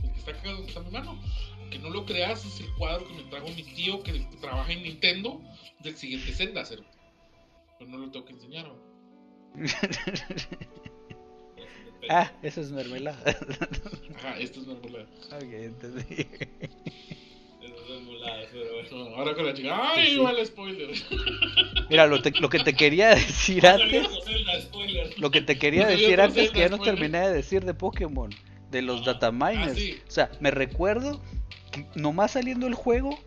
El que está acá donde está mi mano. Que no lo creas, es el cuadro que me trajo mi tío que trabaja en Nintendo del siguiente Zelda, cero. Pero no lo tengo que enseñar. ¿va? Ah, eso es mermelada. Ajá, esto es mermelada. ok, entendí. Esas son muladas, pero bueno. No, ahora con la chica. ¡Ay, vale spoiler! Mira, lo, te- lo que te quería decir antes, lo que te quería No decir antes que ya no terminé de decir de Pokémon, de los dataminers. Ah, sí. O sea, me recuerdo que nomás saliendo el juego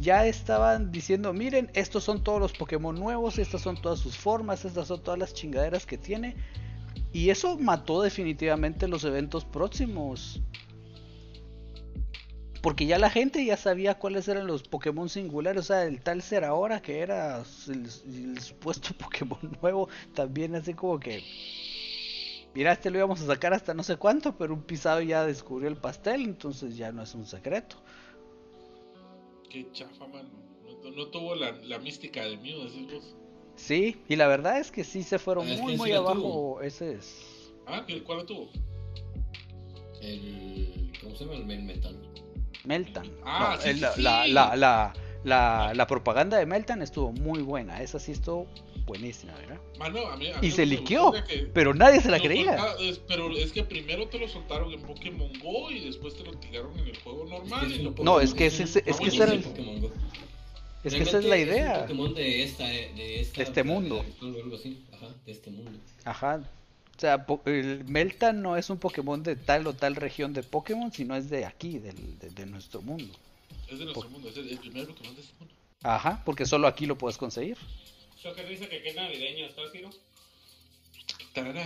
ya estaban diciendo, miren, estos son todos los Pokémon nuevos, estas son todas sus formas, estas son todas las chingaderas que tiene. Y eso mató definitivamente los eventos próximos. Porque ya la gente ya sabía cuáles eran los Pokémon singulares. O sea, el tal Serahora que era el, supuesto Pokémon nuevo. También así como que... Mira, este lo íbamos a sacar hasta no sé cuánto, pero un pisado ya descubrió el pastel, entonces ya no es un secreto. Qué chafa, mano. No, tuvo la, mística de Mew, decís vos. Sí, y la verdad es que sí se fueron Ah, es muy, que muy abajo. tuvo. Ese es... Ah, ¿qué- ¿cuál lo tuvo? El. ¿Cómo se llama? El metal. Meltan. Ah, No, sí, el- sí, la, la, la, la, la- la propaganda de Meltan estuvo muy buena. Esa sí estuvo buenísima, ¿verdad? Mano, a mí, a Y se que liqueó, que pero nadie se la creía. es- pero es que primero te lo soltaron en Pokémon Go y después te lo tiraron en el juego normal. y lo No, es que ese- ese- es que ese era el- Pokémon Go. Es que esa es la idea. un Pokémon de esta, de esta. De este mundo. o algo así. Ajá, de este mundo. Ajá. O sea, el Meltan no es un Pokémon de tal o tal región de Pokémon, sino es de aquí, del- de, de nuestro mundo. Es de nuestro mundo, es el, el primer Pokémon de este mundo. Ajá, porque solo aquí lo puedes conseguir. Shocker dice que qué navideño está, Ciro. Tarara,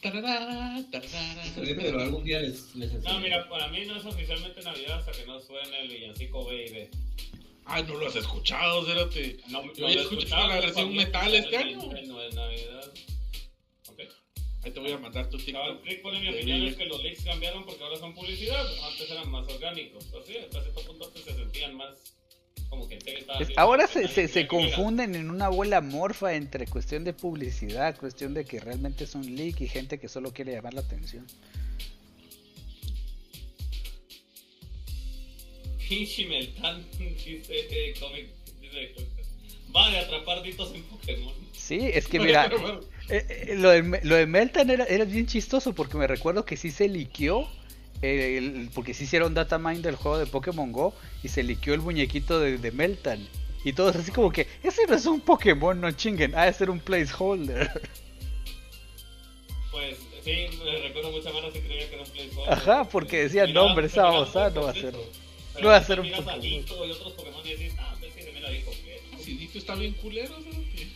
tarara, tarara. Pero algún día les, les. No, mira, para mí no es oficialmente Navidad hasta que no suene el villancico Baby. Ay, no lo has escuchado, Cérate. No, Yo había escuchado la versión metal este año. No es Navidad. Ok. Ahí te voy a mandar tu TikTok. Rick pone mi de opinión es que los leaks cambiaron porque ahora son publicidad. Antes eran más orgánicos. Así, hasta cierto punto antes se sentían más como que Es- ahora se, se, se confunden en una bola morfa entre cuestión de publicidad, cuestión de que realmente es un leak y gente que solo quiere llamar la atención. Pinche Meltan dice eh, cómic. Dice, va de atrapar ditos en Pokémon. Sí, es que mira, eh, eh, lo, de, Me- lo de Meltan era, era bien chistoso porque me recuerdo que sí se liqueó, eh, el- porque sí hicieron data mine del juego de Pokémon Go y se liqueó el muñequito de, de Meltan. Y todos así como que, ese no es un Pokémon, no chinguen, ha de ser un placeholder. Pues sí, me recuerdo mucha mano que creía que era un placeholder. Ajá, porque decían, no, hombre, esa pues, no va a pues, ser. eso. No Pero va a ser un Pokémon. Y otros Pokémon y ah, pues sí, se me la. Si Dito está bien culero, Cérate.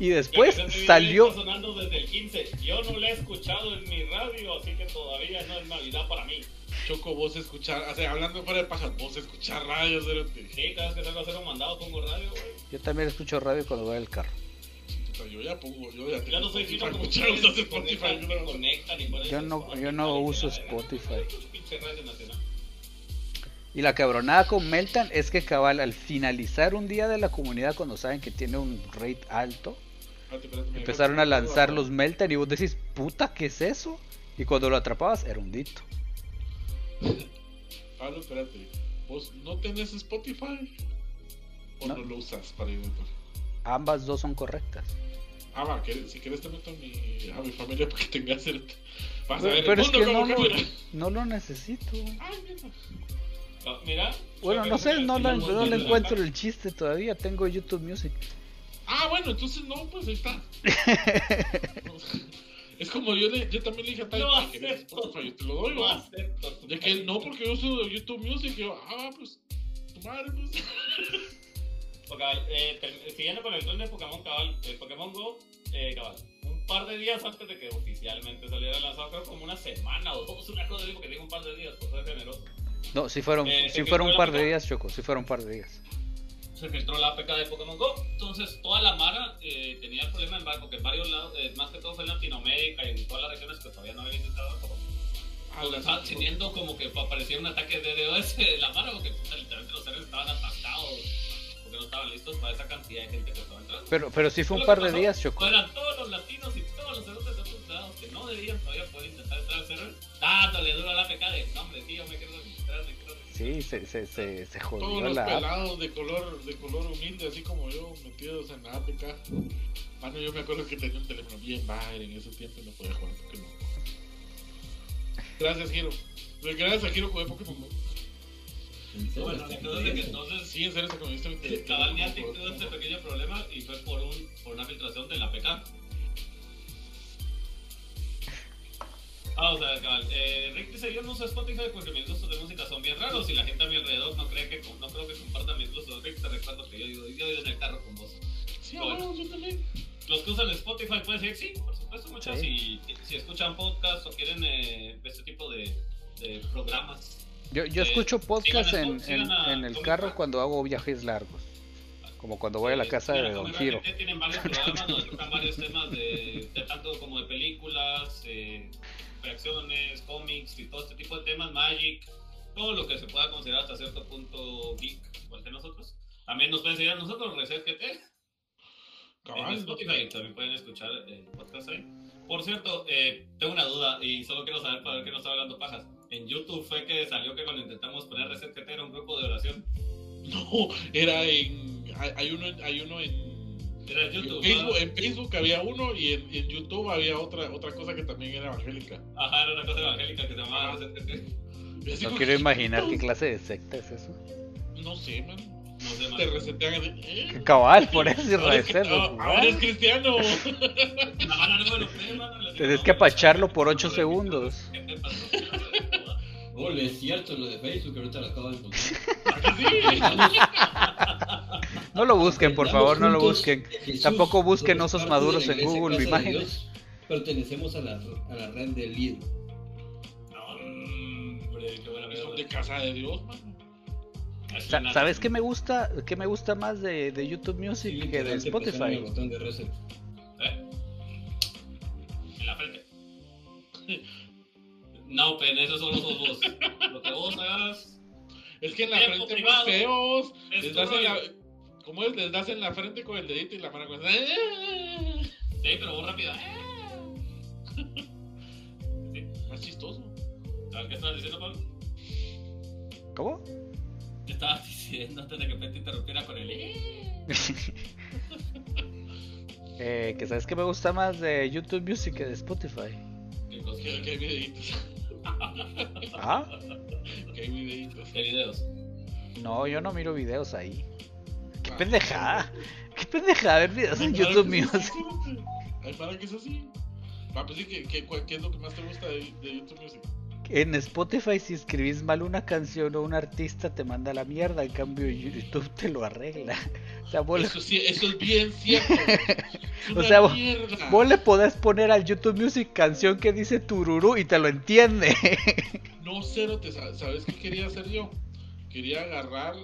Y después de salió, sonando desde el 15. Yo no la he escuchado en mi radio, así que todavía no es Navidad para mí. Choco, vos escuchar, o sea, hablando fuera de pajas, vos escuchar radio, Cérate. Sí, cada vez que salgo a hacer un mandado pongo radio, güey. yo también escucho radio cuando voy al carro. Yo ya pongo, yo ya Ya no soy fino como escuchar, ustedes conectan, Spotify, ¿no? conectan y Yo no- Spotify, yo no y uso. Spotify. Pinche radio nacional. Y la cabronada con Meltan es que cabal al finalizar un día de la comunidad cuando saben que tiene un rate alto, Espérate, espérate, me empezaron a lanzar los Meltan y vos decís, puta, ¿qué es eso? Y cuando lo atrapabas era un dito. Pablo, espérate. ¿Vos no tenés Spotify? ¿O no, No. lo usas para ir por- Ambas dos son correctas. Ah, va, que- si quieres te meto a mi, a mi familia para que tengas el... Vas a ver pero el es mundo que como no lo, no lo necesito. Ay, mierda. Ah, Mira. Bueno, no sé, no, la- no le encuentro la- el chiste todavía. Tengo YouTube Music. Ah, bueno, entonces no, pues ahí está. es como yo, le, yo también le dije a Ty, No "Ay, ¿querés acepto. Yo te lo doy, No acepto De que él no, porque yo uso YouTube Music. Y yo, ah, pues, tu madre, pues. Eh, siguiendo con el tren de Pokémon cabal, el Pokémon Go, eh, cabal, un par de días antes de que oficialmente saliera lanzado, creo como una semana o dos, una cosa así, porque digo un par de días, por ser generoso. No, si fueron, Eh, sí fueron un par de días, Choco. Si fueron un par de días. Se filtró la APK de Pokémon Go, entonces toda la Mara eh, tenía el problema en, va- porque en varios lados, eh, más que todo fue en Latinoamérica y en todas las regiones que todavía no habían intentado como Ah, pues, la- estaba teniendo como que aparecía un ataque de DDoS de la Mara, porque puta, literalmente los servidores estaban atascados, porque no estaban listos para esa cantidad de gente que estaba entrando. Pero, pero sí fue un par de pasó días, Choco. Eran todos los latinos y todos los cerotes de otros lados que no debían todavía poder intentar entrar al server, dándole duro a la APK de, no hombre, sí, yo me quiero Sí, se, se, se, se Todos jodió los la app. pelados de color, de color humilde, así como yo, metidos en la APK. Mano, yo me acuerdo que tenía un teléfono bien bajo en ese tiempo y no podía jugar Pokémon. Gracias, Giro. Gracias a Giro jugué Pokémon. Go. Bueno, entonces, que entonces Sí, en serio, se convirtió en Cabal Niantic tuvo este pequeño problema y fue por, un, por una filtración de la PK. Ah, o sea, cabal. Eh, Rick dice, yo no uso Spotify porque mis gustos de música son bien raros y la gente a mi alrededor no cree que no creo que comparta mis gustos. Rick, te recuerdo que yo yo, yo iba en el carro con vos. Sí, bueno, yo también. Los que usan Spotify pueden decir sí, por supuesto, muchos. Sí. Si, si escuchan podcasts o quieren eh, este tipo de, de programas. Yo, yo Eh, escucho podcast a- en, en, a en el carro cuando hago viajes largos. Como cuando voy a la casa de Don Giro. Tienen varios programas donde tocan varios temas de, de tanto como de películas, eh, reacciones, cómics y todo este tipo de temas, Magic, todo lo que se pueda considerar hasta cierto punto geek, igual que nosotros. También nos pueden seguir a nosotros, Reset GT, en Spotify, también pueden escuchar el podcast ahí. Por cierto, eh, tengo una duda y solo quiero saber para ver que no está hablando pajas. En YouTube fue que salió que cuando intentamos poner Reset GT era un grupo de oración. No, era en. Hay uno, hay uno en. Era en En YouTube. Facebook, en Facebook había uno y en, en YouTube había otra otra cosa que también era evangélica. Ajá, era una cosa evangélica que se llamaba así No quiero imaginar qué "Puta, clase de secta es eso. No sé, man. No sé, Te resetean así. ¿eh? Cabal, por eso es Ahora es, reset. ah, ahora es cristiano. No, que apacharlo por no, ocho no, segundos. ¿Qué te pasó? Oh, le es cierto lo de Facebook, ahorita lo acabo de encontrar. ¿A que sí? No lo busquen, por favor, no lo busquen. Jesús, Tampoco busquen osos maduros en Google Imágenes. Dios. pertenecemos a la, a la red de Lidl. Hombre, qué buena Son de casa de Dios, una- ¿Sabes qué me gusta? ¿Qué me gusta más de, de YouTube Sí, Music que literal, de presionan el Spotify? botón de reset. ¿Eh? En la frente. No, pen, esos son los ojos vos. Lo que vos hagas. Es que en la frente muy privado. feos. Es Les tu das en la. ¿Cómo es? Les das en la frente con el dedito y la mano con. Sí, pero vos rápido. Más chistoso. A ver, ¿qué estabas diciendo, Pablo? ¿Cómo? ¿Qué estabas diciendo antes de que Pet te interrumpiera con el. eh? Eh, que sabes que me gusta más de YouTube Music que de Spotify. Que hay videitos. ¿Ah? Que hay videitos. ¿Qué videos? No, yo no miro videos ahí. ¡Qué pendejada! ¡Qué pendejada ver videos en YouTube para que. Va, pues sí, ¿qué, qué, cuál- qué es lo que más te gusta de, de YouTube Music? En Spotify si escribís mal una canción o un artista te manda a la mierda, en cambio YouTube te lo arregla. O sea, vos, Eso, sí, eso es bien cierto. Es O una sea, vos- le podés poner al YouTube Music canción que dice tururú y te lo entiende. No, cero, te, sa- ¿sabes qué quería hacer yo? Quería agarrar.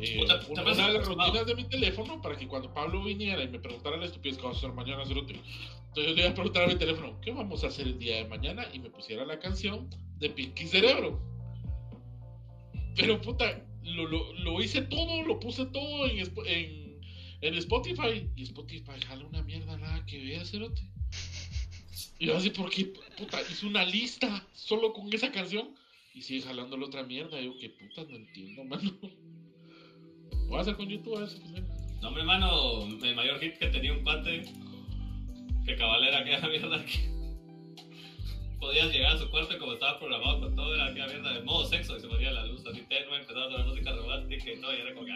Eh, una, de las rutinas de mi teléfono para que cuando Pablo viniera y me preguntara la estupidez que vamos a hacer mañana, cerote. Entonces yo le iba a preguntar a mi teléfono, ¿qué vamos a hacer el día de mañana? Y me pusiera la canción de Pinky Cerebro. Pero puta, lo, lo, lo hice todo, lo puse todo en, en, en Spotify. Y Spotify jala una mierda nada que ver, cerote. Y yo así, porque puta, hice una lista solo con esa canción y sigue jalando la otra mierda. Yo, qué puta, no entiendo, mano. Voy a hacer con YouTube a ver si funciona. No, hombre, hermano, el mayor hit que tenía un cuate. Que cabalera aquella mierda que. Podías llegar a su cuarto y como estaba programado con todo, era aquella mierda de modo sexo y se ponía la luz así tenue, empezaba a sonar música romántica y todo, y era como que.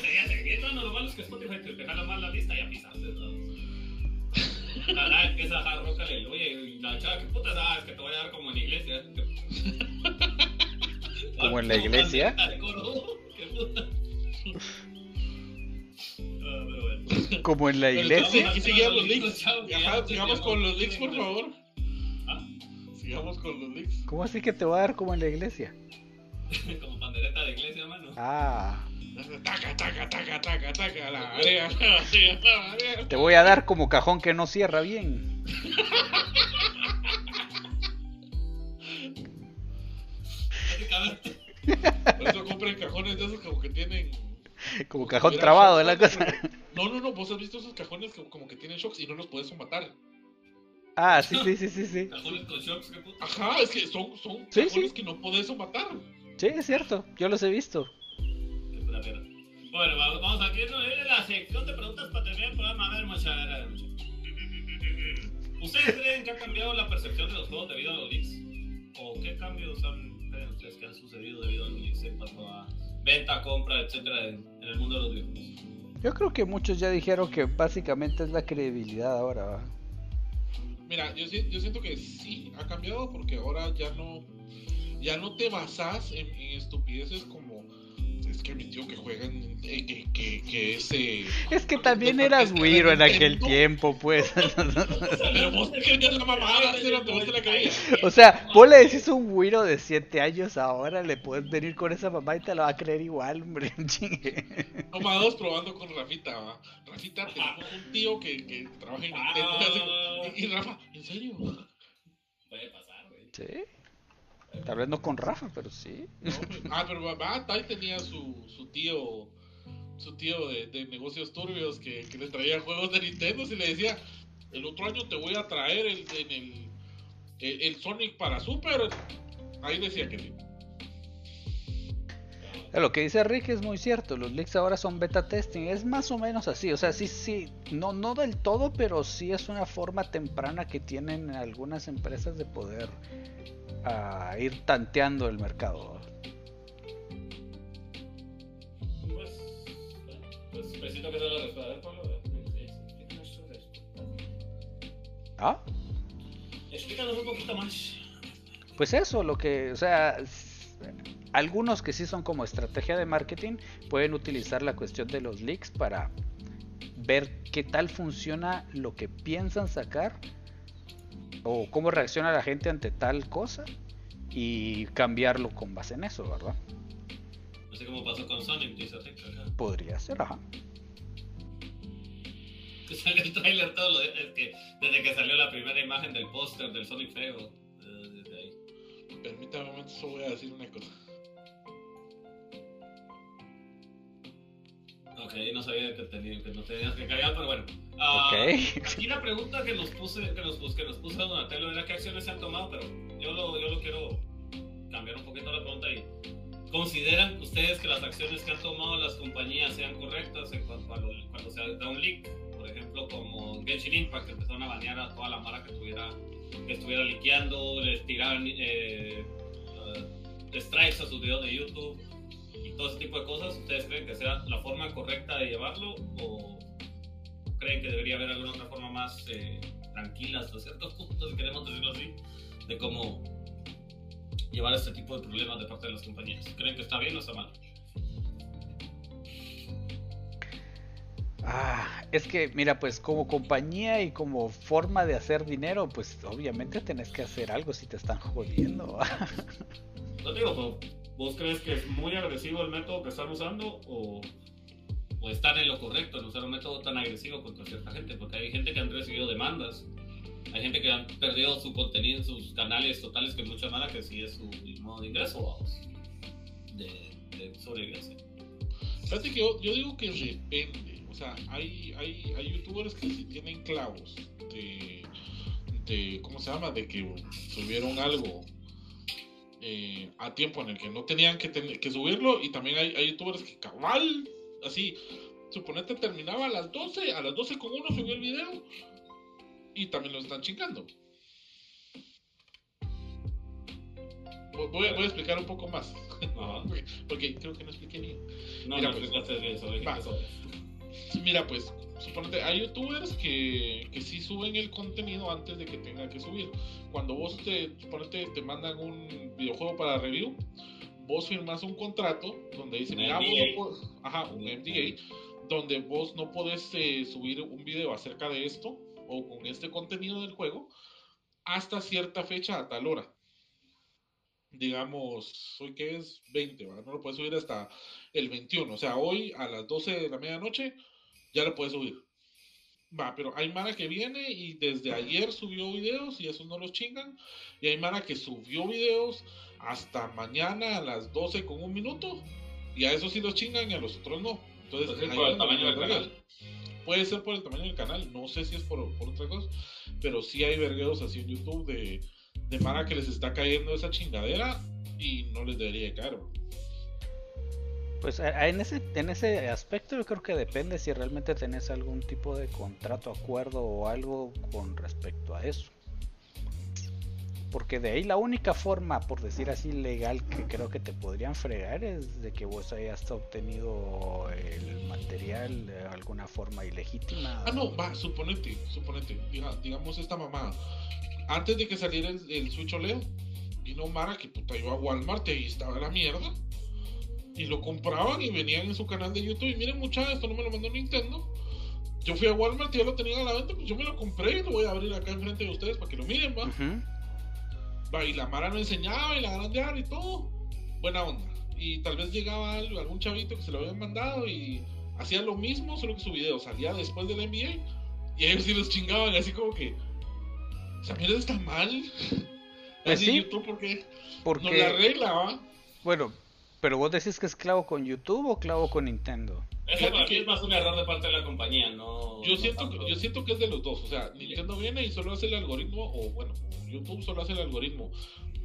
Seguía seguiendo, no, lo malo es que Spotify te la lista y ya. La nada empieza a dejar rock aleluya y la chava, ¿qué puta sabes? Que te voy a dar como en iglesia. ¿Como en la iglesia? ¿Qué puta? Ah, pero bueno. Como en la iglesia. Y sigamos los Ajá, ya, sigamos con los links, ya, por favor. ¿Ah? Sigamos con los links. ¿Cómo así que te voy a dar como en la iglesia? Como pandereta de iglesia, mano. Ah, Taca, taca, taca, taca, taca, la marea, la marea, la marea. te voy a dar como cajón que no cierra bien. Por eso compren cajones de esos como que tienen. Como cajón trabado de la cosa. No, no, no, vos has visto esos cajones que como que tienen shocks y no los puedes matar. Ah, sí, sí, sí, sí, sí. Cajones con shocks. Ajá, es que son, son Sí, cajones sí. que no podés matar. Sí, es cierto. Yo los he visto. Puta mierda. Bueno, vamos, aquí en la sección de preguntas para terminar el programa. A ver, mucha, a ver, a ver, mucha. ¿Ustedes creen que ha cambiado la percepción de los juegos debido a los leaks? ¿O qué cambios han, creen ustedes que han sucedido debido a los leaks en cuanto a venta, compra, etcétera, en, en el mundo de los videojuegos? Yo creo que muchos ya dijeron que básicamente es la credibilidad ahora. ¿va? Mira, yo, yo siento que sí ha cambiado porque ahora ya no ya no te basas en, en estupideces como es que mi tío que juega en eh, que, que, que ese Es que también eras Wiro en aquel tiempo, pues. pero vos te creías la mamada, cerote, vos te la creías. o sea, vos le decís a un Wiro de 7 años ahora, le puedes venir con esa mamá y te la va a creer igual, hombre. Chingue. Tomados probando con Rafita, ¿va? Rafita, tenemos un tío que, que trabaja en Nintendo. Y, y Rafa, ¿en serio? Puede pasar, güey. Sí. Tal vez no con Rafa, pero sí. No, ah, pero va, Tai tenía su, su tío, su tío de, de negocios turbios que, que le traía juegos de Nintendo y le decía, el otro año te voy a traer el, en el, el, el Sonic para Super. Ahí decía que sí. Lo que dice Rick es muy cierto, los leaks ahora son beta testing, es más o menos así, o sea, sí, sí, no, no del todo, pero sí es una forma temprana que tienen algunas empresas de poder ah, ir tanteando el mercado. Pues, siento que esa es la respuesta. A ver, Pablo, a ver, explícanos sobre esto. ¿Ah? Explícanos un poquito más. Pues eso, lo que, o sea, algunos que sí son como estrategia de marketing pueden utilizar la cuestión de los leaks para ver qué tal funciona lo que piensan sacar o cómo reacciona la gente ante tal cosa y cambiarlo con base en eso, ¿verdad? Así como pasó con Sonic, dice Rick acá. Podría ser, ajá. Que sale el trailer todo lo de- es que desde que salió la primera imagen del póster del Sonic feo. eh, Desde ahí. Permítame un momento, solo voy a decir una cosa. Ok, no sabía que, tenía, que no tenías que cargar, pero bueno. Ah, Ok. Aquí la pregunta que nos puse, que nos, pus- que nos puso Donatello era qué acciones se han tomado, pero yo lo, yo lo quiero cambiar un poquito la pregunta y ¿consideran ustedes que las acciones que han tomado las compañías sean correctas en cuanto a lo- cuando se da un leak? Por ejemplo, como Genshin Impact, que empezaron a banear a toda la mara que estuviera, que estuviera liqueando, les tiraban eh, eh, strikes a sus videos de YouTube todo ese tipo de cosas. ¿Ustedes creen que sea la forma correcta de llevarlo o creen que debería haber alguna otra forma más eh, tranquila hasta ciertos puntos, si queremos decirlo así, de cómo llevar este tipo de problemas de parte de las compañías? ¿Creen que está bien o está mal? Ah, es que, mira, pues como compañía y como forma de hacer dinero, pues obviamente tenés que hacer algo si te están jodiendo. No digo, ¿vos crees que es muy agresivo el método que están usando o, o están en lo correcto en usar un método tan agresivo contra cierta gente? Porque hay gente que han recibido demandas, hay gente que han perdido su contenido en sus canales totales, que mucha mala que sí es su modo de ingreso, vamos, de, de sobrevivencia. Fíjate que yo, yo digo que depende. O sea, hay, hay, hay youtubers que sí tienen clavos de, de. ¿Cómo se llama? De que subieron algo eh, a tiempo en el que no tenían que, tener- que subirlo. Y también hay, hay youtubers que cabal, así. Suponete terminaba a las 12, a las 12 con uno subió el video. Y también lo están chingando. Voy, voy a- explicar un poco más. Porque- Porque creo que no expliqué bien. No, Mira, no, pues, va. Sí, Mira, pues, suponete, hay youtubers que, que sí suben el contenido antes de que tenga que subir. Cuando vos te, suponete, te mandan un videojuego para review, vos firmas un contrato donde dice, mira, vos no ajá, un MDA, donde vos no podés eh, subir un video acerca de esto o con este contenido del juego hasta cierta fecha a tal hora. Digamos, hoy que es 20, ¿verdad? no lo puedes subir hasta el 21. O sea, hoy a las 12 de la medianoche ya lo puedes subir. Va, pero hay Mara que viene y desde ayer subió videos y esos no los chingan. Y hay Mara que subió videos hasta mañana a las 12 con un minuto. Y a esos sí los chingan y a los otros no. Entonces, es ahí por el tamaño del canal. Puede ser por el tamaño del canal, no sé si es por, por otra cosa, pero sí hay vergueos así en YouTube de, de Mara que les está cayendo esa chingadera y no les debería de caer. bro. Pues en ese, en ese aspecto yo creo que depende si realmente tenés algún tipo de contrato, acuerdo o algo con respecto a eso. Porque de ahí la única forma, por decir así, legal que creo que te podrían fregar es de que vos hayas obtenido el material de alguna forma ilegítima. Ah, no, va, suponete, suponete, diga- digamos esta mamá. Antes de que saliera el, el Switch OLED, vino Mara que puta iba a Walmart y estaba la mierda. Y lo compraban y venían en su canal de YouTube. Y miren, muchachos, esto no me lo mandó Nintendo. Yo fui a Walmart y ya lo tenían a la venta, pues yo me lo compré y lo voy a abrir acá enfrente de ustedes para que lo miren, va. Va, y la Mara no enseñaba y la grandear y todo. Buena onda. Y tal vez llegaba algún chavito que se lo habían mandado y hacía lo mismo, solo que su video salía después del NBA. Y ellos sí los chingaban, así como que. Esa mierda está mal. Pues así sí, YouTube porque Porque, no la arregla, ¿va? bueno, pero vos decís que es clavo con YouTube o clavo con Nintendo. Eso mí es más un error de parte de la compañía, no. Yo no siento, que, yo siento que es de los dos. O sea, Nintendo viene y solo hace el algoritmo, o bueno, YouTube solo hace el algoritmo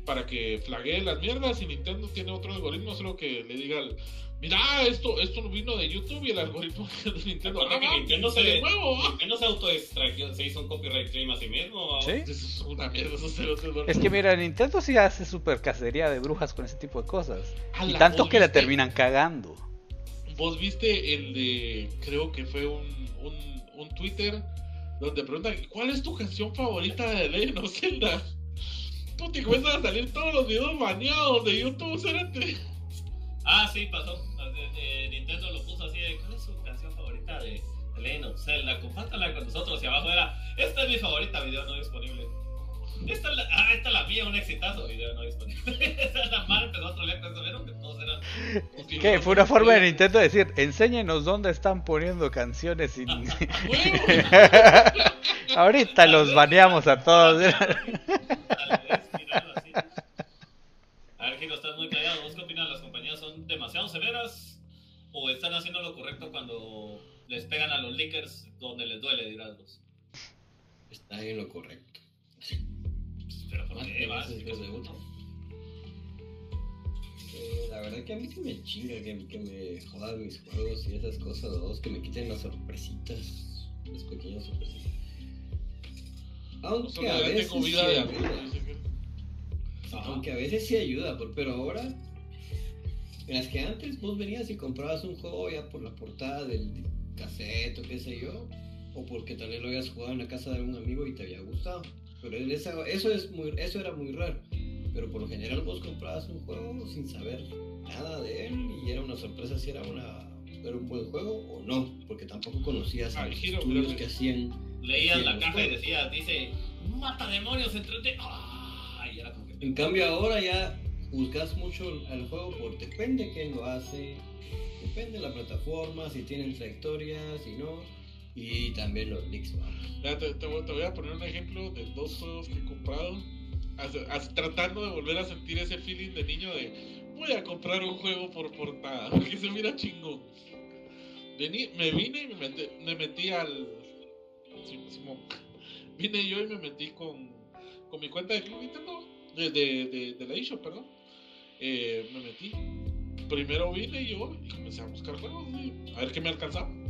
para que flaguee las mierdas y Nintendo tiene otro algoritmo, solo que le diga, al- mira, esto, esto no vino de YouTube y el algoritmo de Nintendo. Recuerda que "Ah, Nintendo se de nuevo, ¿va?". Nintendo se autoextrajo, se hizo un copyright claim a sí mismo. ¿Sí? Eso es una mierda. Es que mira, Nintendo sí hace super cacería de brujas con ese tipo de cosas. A Y tanto que la terminan cagando. Vos viste el de, creo que fue un, un, un Twitter donde preguntan, ¿cuál es tu canción favorita de of Zelda? Tú te comienzan a salir todos los videos baneados de YouTube, cérate. Ah, sí, pasó. Nintendo lo puso así de, ¿cuál es su canción favorita de Legend of Zelda? Compártala con nosotros. Y abajo era, esta es mi favorita, video no disponible. Esta es la, ah, esta es la mía, un exitazo, video no disponible. Esa es la madre empezó a trolear con eso, vieron que todos eran... ¿Qué? Fue una forma de Nintendo de decir, enséñenos dónde están poniendo canciones sin... Ahorita los baneamos a todos. A ver, Kiko, estás muy callado. ¿Vos qué opinas? ¿Las compañías son demasiado severas? ¿O están haciendo lo correcto cuando les pegan a los leakers donde les duele, dirás vos? Está en lo correcto. Pero ¿por Más qué vas? gusta. Eh, la verdad que a mí sí me chinga que, que me jodan mis juegos y esas cosas, dos, que me quiten las sorpresitas, las pequeñas sorpresitas. Aunque a veces sí de ayuda, aunque a veces sí ayuda, pero ahora, en las que antes vos venías y comprabas un juego ya por la portada del cassette o qué sé yo, o porque tal vez lo habías jugado en la casa de un amigo y te había gustado. Pero esa- eso, es muy, eso era muy raro. Pero por lo general vos comprabas un juego sin saber nada de él y era una sorpresa si era, una, era un buen juego o no, porque tampoco conocías a los giro, estudios que hacían. Leías la caja y juegos. decía, dice, mata demonios en 3D. ¡Ah! Y era como que... En cambio ahora ya juzgas mucho al juego por depende quién lo hace, depende de la plataforma, si tienen trayectoria, si no, y también los leaks. Mira, te, voy, a poner un ejemplo de dos juegos que he comprado. Tratando de volver a sentir ese feeling de niño de voy a comprar un juego por portada, porque se mira chingón. Vení- me vine y me metí, me metí al. Vine yo y me metí con, con mi cuenta de Club Nintendo, de, de, la eShop, perdón. Eh, me metí. Primero vine yo y comencé a buscar juegos, a ver qué me alcanzaba.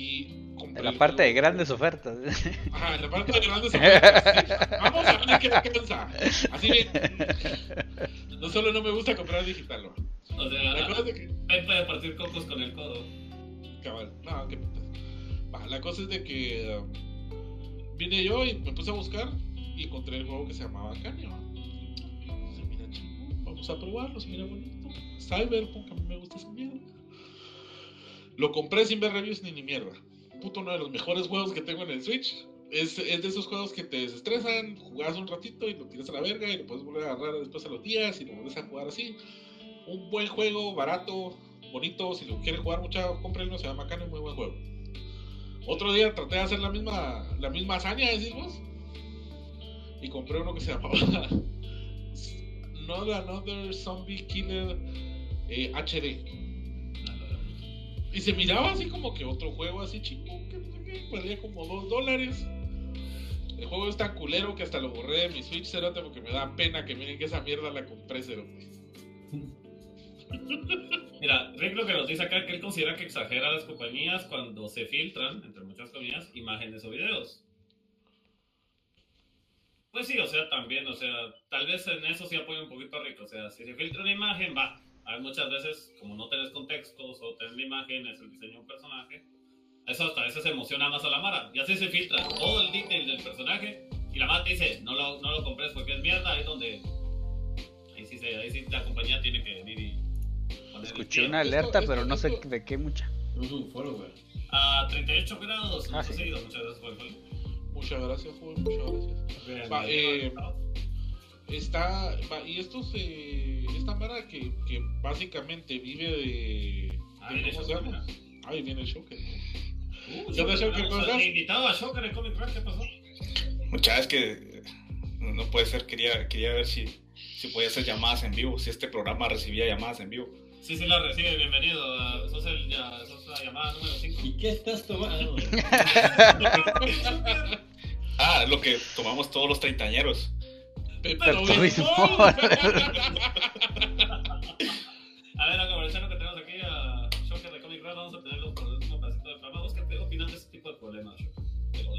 Y compré. En la parte de grandes ofertas. Ajá, en la parte de grandes ofertas, sí. Vamos a ver qué me alcanza. Así bien. No solo no me gusta comprar digital, ¿no? O La cosa sea, es de que. Pep puede partir cocos con el codo. Cabal, no, qué putas. La cosa es de que um, vine yo y me puse a buscar y encontré el juego que se llamaba Kanye. ¿va? Se mira chingón, vamos a probarlo, se mira bonito. Cyberpunk, a mí me gusta esa mierda. Lo compré sin ver reviews ni ni mierda. Puto, uno de los mejores juegos que tengo en el Switch. Es, es de esos juegos que te desestresan, jugás un ratito y lo tiras a la verga y lo puedes volver a agarrar después a los días y lo vuelves a jugar así. Un buen juego, barato, bonito. Si lo quiere jugar mucho, cómprenlo, se llama Kanye, muy buen juego. Otro día traté de hacer la misma, la misma hazaña, decís vos. Y compré uno que se llamaba Not Another Zombie Killer eh, HD. Y se miraba así como que otro juego así chingón, que valía como 2 dólares. El juego es tan culero que hasta lo borré de mi Switch, cerote, porque me da pena que miren que esa mierda la compré, cerote. Mira, Rick lo que nos dice acá que él considera que exagera las compañías cuando se filtran, entre muchas comillas, imágenes o videos. Pues sí, o sea, también, o sea, tal vez en eso sí apoya un poquito a Rick. O sea, si se filtra una imagen, va. Hay muchas veces, como no tenés contextos o tenés la imagen, es el diseño de un personaje. Eso hasta a veces emociona más a la Mara. Y así se filtra todo el detail del personaje. Y la Mara te dice, no lo, no lo compres porque es mierda. Ahí es donde. Ahí sí, se, ahí sí la compañía tiene que venir y. Escuché una alerta, esto- pero no sé esto- de qué mucha. Es un follower. A 38 grados, Ah, sí. seguido. Muchas gracias follow. Muchas gracias, joven, muchas gracias. Vean, Va, eh, eh, Está, y estos, eh, esta Mara que, que básicamente vive de, Ah, de viene ¿cómo se Shocker, llama? Ahí viene el Shocker. Uh, ¿Qué onda, Shocker? ¿Cómo estás? Invitado a Shocker en Comic Crack, ¿qué pasó? Muchas veces que eh, no puede ser, quería, quería ver si, si podía hacer llamadas en vivo, si este programa recibía llamadas en vivo. Sí, sí, la recibe, bienvenido. Sos, el, ya, sos la llamada número 5. ¿Y qué estás tomando? Ah, lo que tomamos todos los treintañeros. Pepto-Bismol. A ver, aprovechando que tenemos aquí a Shocker de Comic Crack, vamos a tenerlo por el último pedacito del programa. ¿Vos qué opinas de este tipo de problemas, Shocker?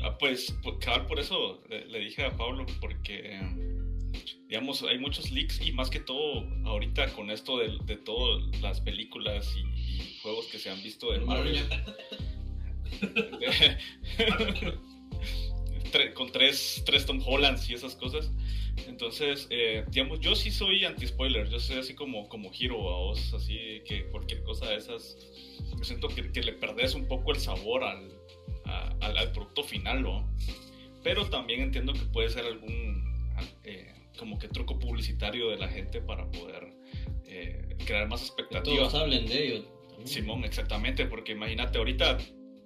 Ah, pues, por, cabal, por eso le, le dije a Pablo, porque, digamos, hay muchos leaks y más que todo, ahorita con esto de, de todas las películas y, y juegos que se han visto de Marvel. tre- con tres, tres Tom Hollands y esas cosas. Entonces, eh, digamos, yo sí soy anti-spoiler, yo soy así como, como Hiro a vos, así que cualquier cosa de esas, yo siento que, que le perdés un poco el sabor al, a- al, al producto final, ¿no? Pero también entiendo que puede ser algún eh, como que truco publicitario de la gente para poder eh, crear más Que expectativas. todos hablen de ello. Simón, exactamente, porque imagínate, ahorita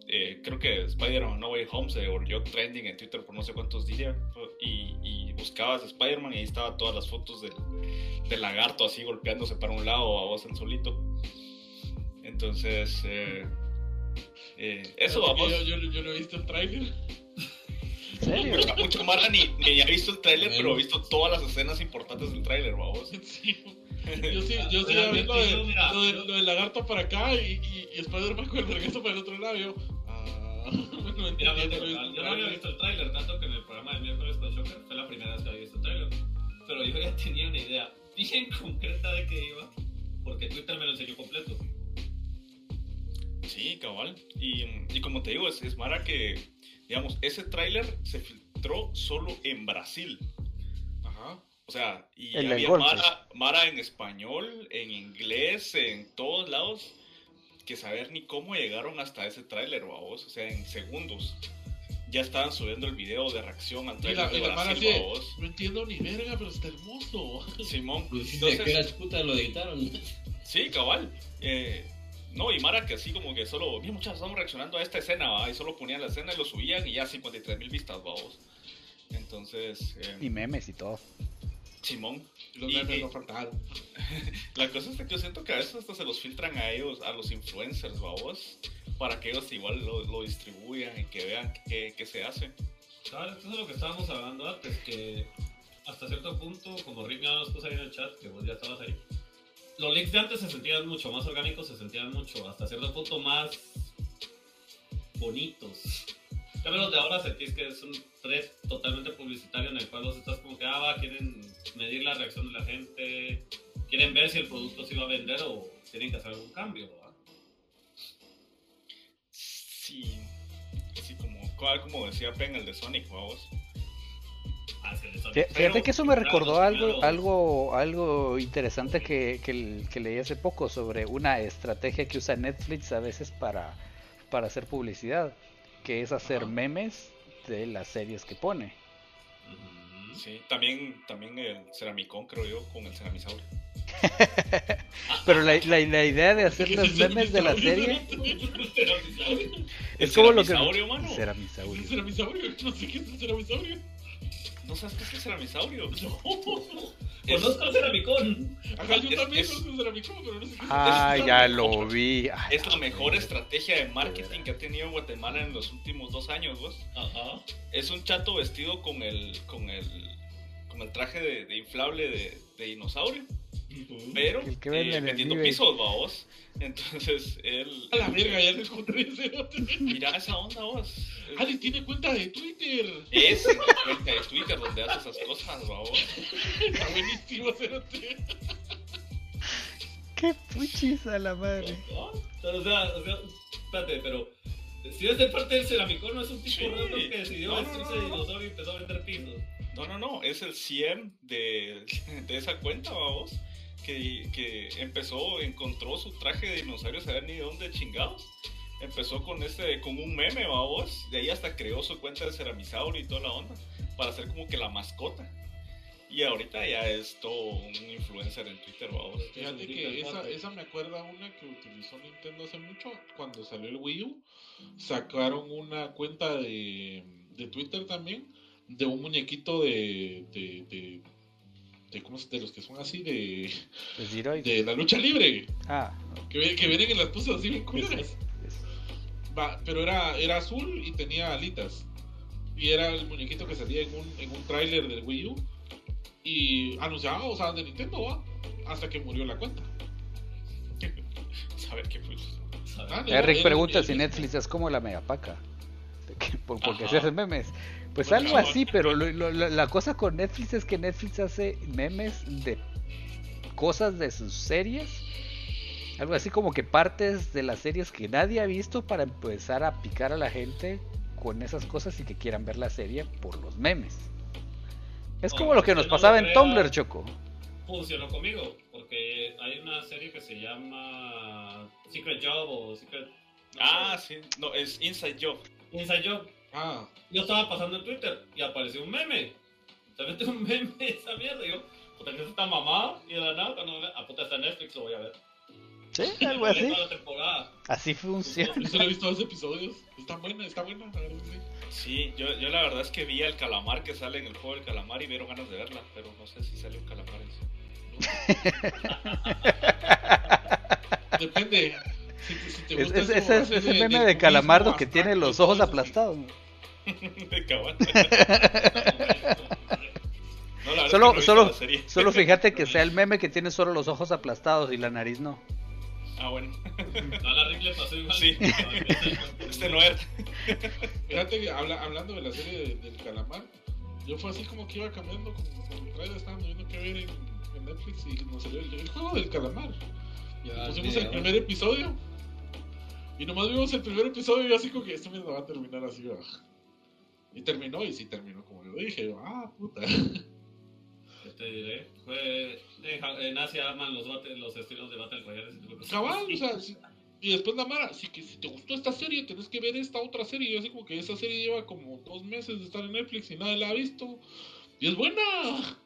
eh, creo que Spider-Man No Way Home se volvió trending en Twitter por no sé cuántos días y, y buscabas Spider-Man y ahí estaban todas las fotos del, del lagarto así golpeándose para un lado a vos en solito. Entonces, eh, eh, eso vamos. Yo, yo, yo no he visto el trailer. ¿En serio? Mucha, mucha mala ni, ni ha visto el tráiler, pero ha visto todas las escenas importantes del tráiler, vamos. Sí. Yo sí, yo sí vi lo, de, lo, de- lo del lagarto para acá y, y, y Spider-Man con el vergazo para el otro lado. Yo, ah, no Mira, entendía, yo, no yo había trailer. visto el tráiler, tanto que en el programa del miércoles con Shocker fue la primera vez que había visto el tráiler. Pero yo ya tenía una idea bien concreta de qué iba, porque Twitter me lo enseñó completo. Sí, cabal. Y, y como te digo, es, es Mara que, digamos, ese tráiler se filtró solo en Brasil. O sea, y El había. Mara, Mara en español, en inglés, en todos lados, que saber ni cómo llegaron hasta ese tráiler, babos. O sea, en segundos. Ya estaban subiendo el video de reacción al tráiler de Brasil, babos. no entiendo ni verga, pero está hermoso. Simón. Pues sí, de que Entonces, era puta lo editaron. Sí, cabal. Eh, no, y Mara que así como que solo, mira muchachos, estamos reaccionando a esta escena, ¿va? y solo ponían la escena y lo subían y ya 53 mil vistas, vamos. Entonces, eh, Y memes y todo. Simón, los Y- no faltaron. la cosa es que yo siento que a veces hasta se los filtran a ellos, a los influencers, vamos, para que ellos igual lo, lo distribuyan y que vean qué, se hace. ¿Sabes? Eso es lo que estábamos hablando antes, que hasta cierto punto, como Rick ya nos puso ahí en el chat, que vos ya estabas ahí, los leaks de antes se sentían mucho más orgánicos, se sentían mucho, hasta cierto punto más bonitos. Ya los de ahora sentís que es un thread totalmente publicitario en el cual vos estás como que, ah, va, quieren medir la reacción de la gente, quieren ver si el producto se va a vender o tienen que hacer algún cambio, ¿verdad? Sí, así como, como decía Pen, el de Sonic, vamos. Ah, Fíjate pero, que eso me recordó algo, algo, algo interesante que, que, que leí hace poco sobre una estrategia que usa Netflix a veces para, para hacer publicidad, que es hacer Ajá. memes de las series que pone. Sí, también, también el Ceramicón, creo yo, con el Ceramisaurio. Pero la, la, la idea de hacer ¿Qué los memes de la serie ¿El es como lo que... ceramisaurio, mano? ¿Es Ceramisaurio. el ceramisaurio? No sé qué es el ceramisaurio. ¿No sabes qué es el Ceramisaurio? Conozco al Ceramicón. Ajá, yo Es- también es- conozco el ceramicón, pero no sé qué es. Ah, es- ya lo vi. Es la mejor estrategia de marketing que ha tenido Guatemala en los últimos dos años, vos. Ajá. Es un chato vestido con el, con el, con el traje de, de inflable de, de dinosaurio, pero El que vende eh, vendiendo pisos, va vos. Entonces, él... A la verga, ya encontré ese Mira esa onda, vos. Ali tiene cuenta de Twitter. Es en la cuenta de Twitter donde hace esas cosas, va vos. Está buenísimo, cerote. Qué puchis a la madre. ¿No? O sea, o sea, espérate, pero si es de parte del Ceramicón, no es un tipo Sí. raro que decidió No, no, vestirse no, de dinosaurio y empezó a vender pisos. No, no, no, es el CM de, de esa cuenta, vamos. Que, que empezó, encontró su traje de dinosaurio, saber ni de dónde chingados. Empezó con este, con un meme, vamos. De ahí hasta creó su cuenta de Ceramisaurio y toda la onda. Para ser como que la mascota. Y ahorita ya es todo un influencer en Twitter, vamos. Fíjate que esa, esa me acuerda una que utilizó Nintendo hace mucho. Cuando salió el Wii U, sacaron una cuenta de, de Twitter también de un muñequito de. de, de, de, ¿cómo de los que son así de, de la lucha libre Ah, que, que vienen en las poses así bien culeras Va, pero era, era azul y tenía alitas y era el muñequito que salía en un, en un tráiler del Wii U y anunciaba, o sea, de Nintendo va hasta que murió la cuenta Saber qué fue. ¿sabes? Ah, no, Eric pregunta si Netflix es como la megapaca. Por- Porque se hacen memes. Pues Pues algo así, pero lo- lo- lo- la cosa con Netflix es que Netflix hace memes de cosas de sus series. Algo así como que partes de las series que nadie ha visto para empezar a picar a la gente con esas cosas y que quieran ver la serie por los memes. Es como lo que nos no pasaba en. Tumblr, Choco. Funcionó conmigo, porque hay una serie que se llama Secret Job o Secret... no Ah, sé, sí. No, es Inside Job. Inside Job. Ah, Yo estaba pasando en Twitter y apareció un meme. Se mete un meme esa mierda. Y yo, puta, que está mamá. Y de la nada, cuando me ah, puta, está Netflix, lo voy a ver. Sí, algo así. Así funciona. yo he visto dos episodios. Está buena, está buena, la verdad que sí. Sí, yo, yo la verdad es que vi al calamar que sale en el juego del calamar y me dieron ganas de verla, pero no sé si sale un calamar en eso. Depende. Si, te- si te gusta es- ese es de- meme del de Calamardo que tiene los ojos aplastados. De. No, Solo, solo, solo fíjate que sea el meme que tiene solo los ojos aplastados y la nariz no. Ah, bueno. No, la Rick le pasó igual. Sí. Este no era. Fíjate que habla- hablando de la serie de- del calamar, yo fue así como que iba cambiando, como con trailer estábamos viendo que ver en, en Netflix y nos salió el, el juego del calamar. Ya, Pusimos sí, el primer episodio y nomás vimos el primer episodio y yo así como que esto me va a terminar así. ¿va? Y terminó y sí terminó como yo dije, yo, ah, puta. ¿Qué te diré? Fue, en, Asia aman los, bate- los estilos de Battle Royale. Cabal, o sea, si- y después la Mara, si, que, si te gustó esta serie, tenés que ver esta otra serie. Yo así como que esta serie lleva como dos meses de estar en Netflix y nadie la ha visto. Y es buena.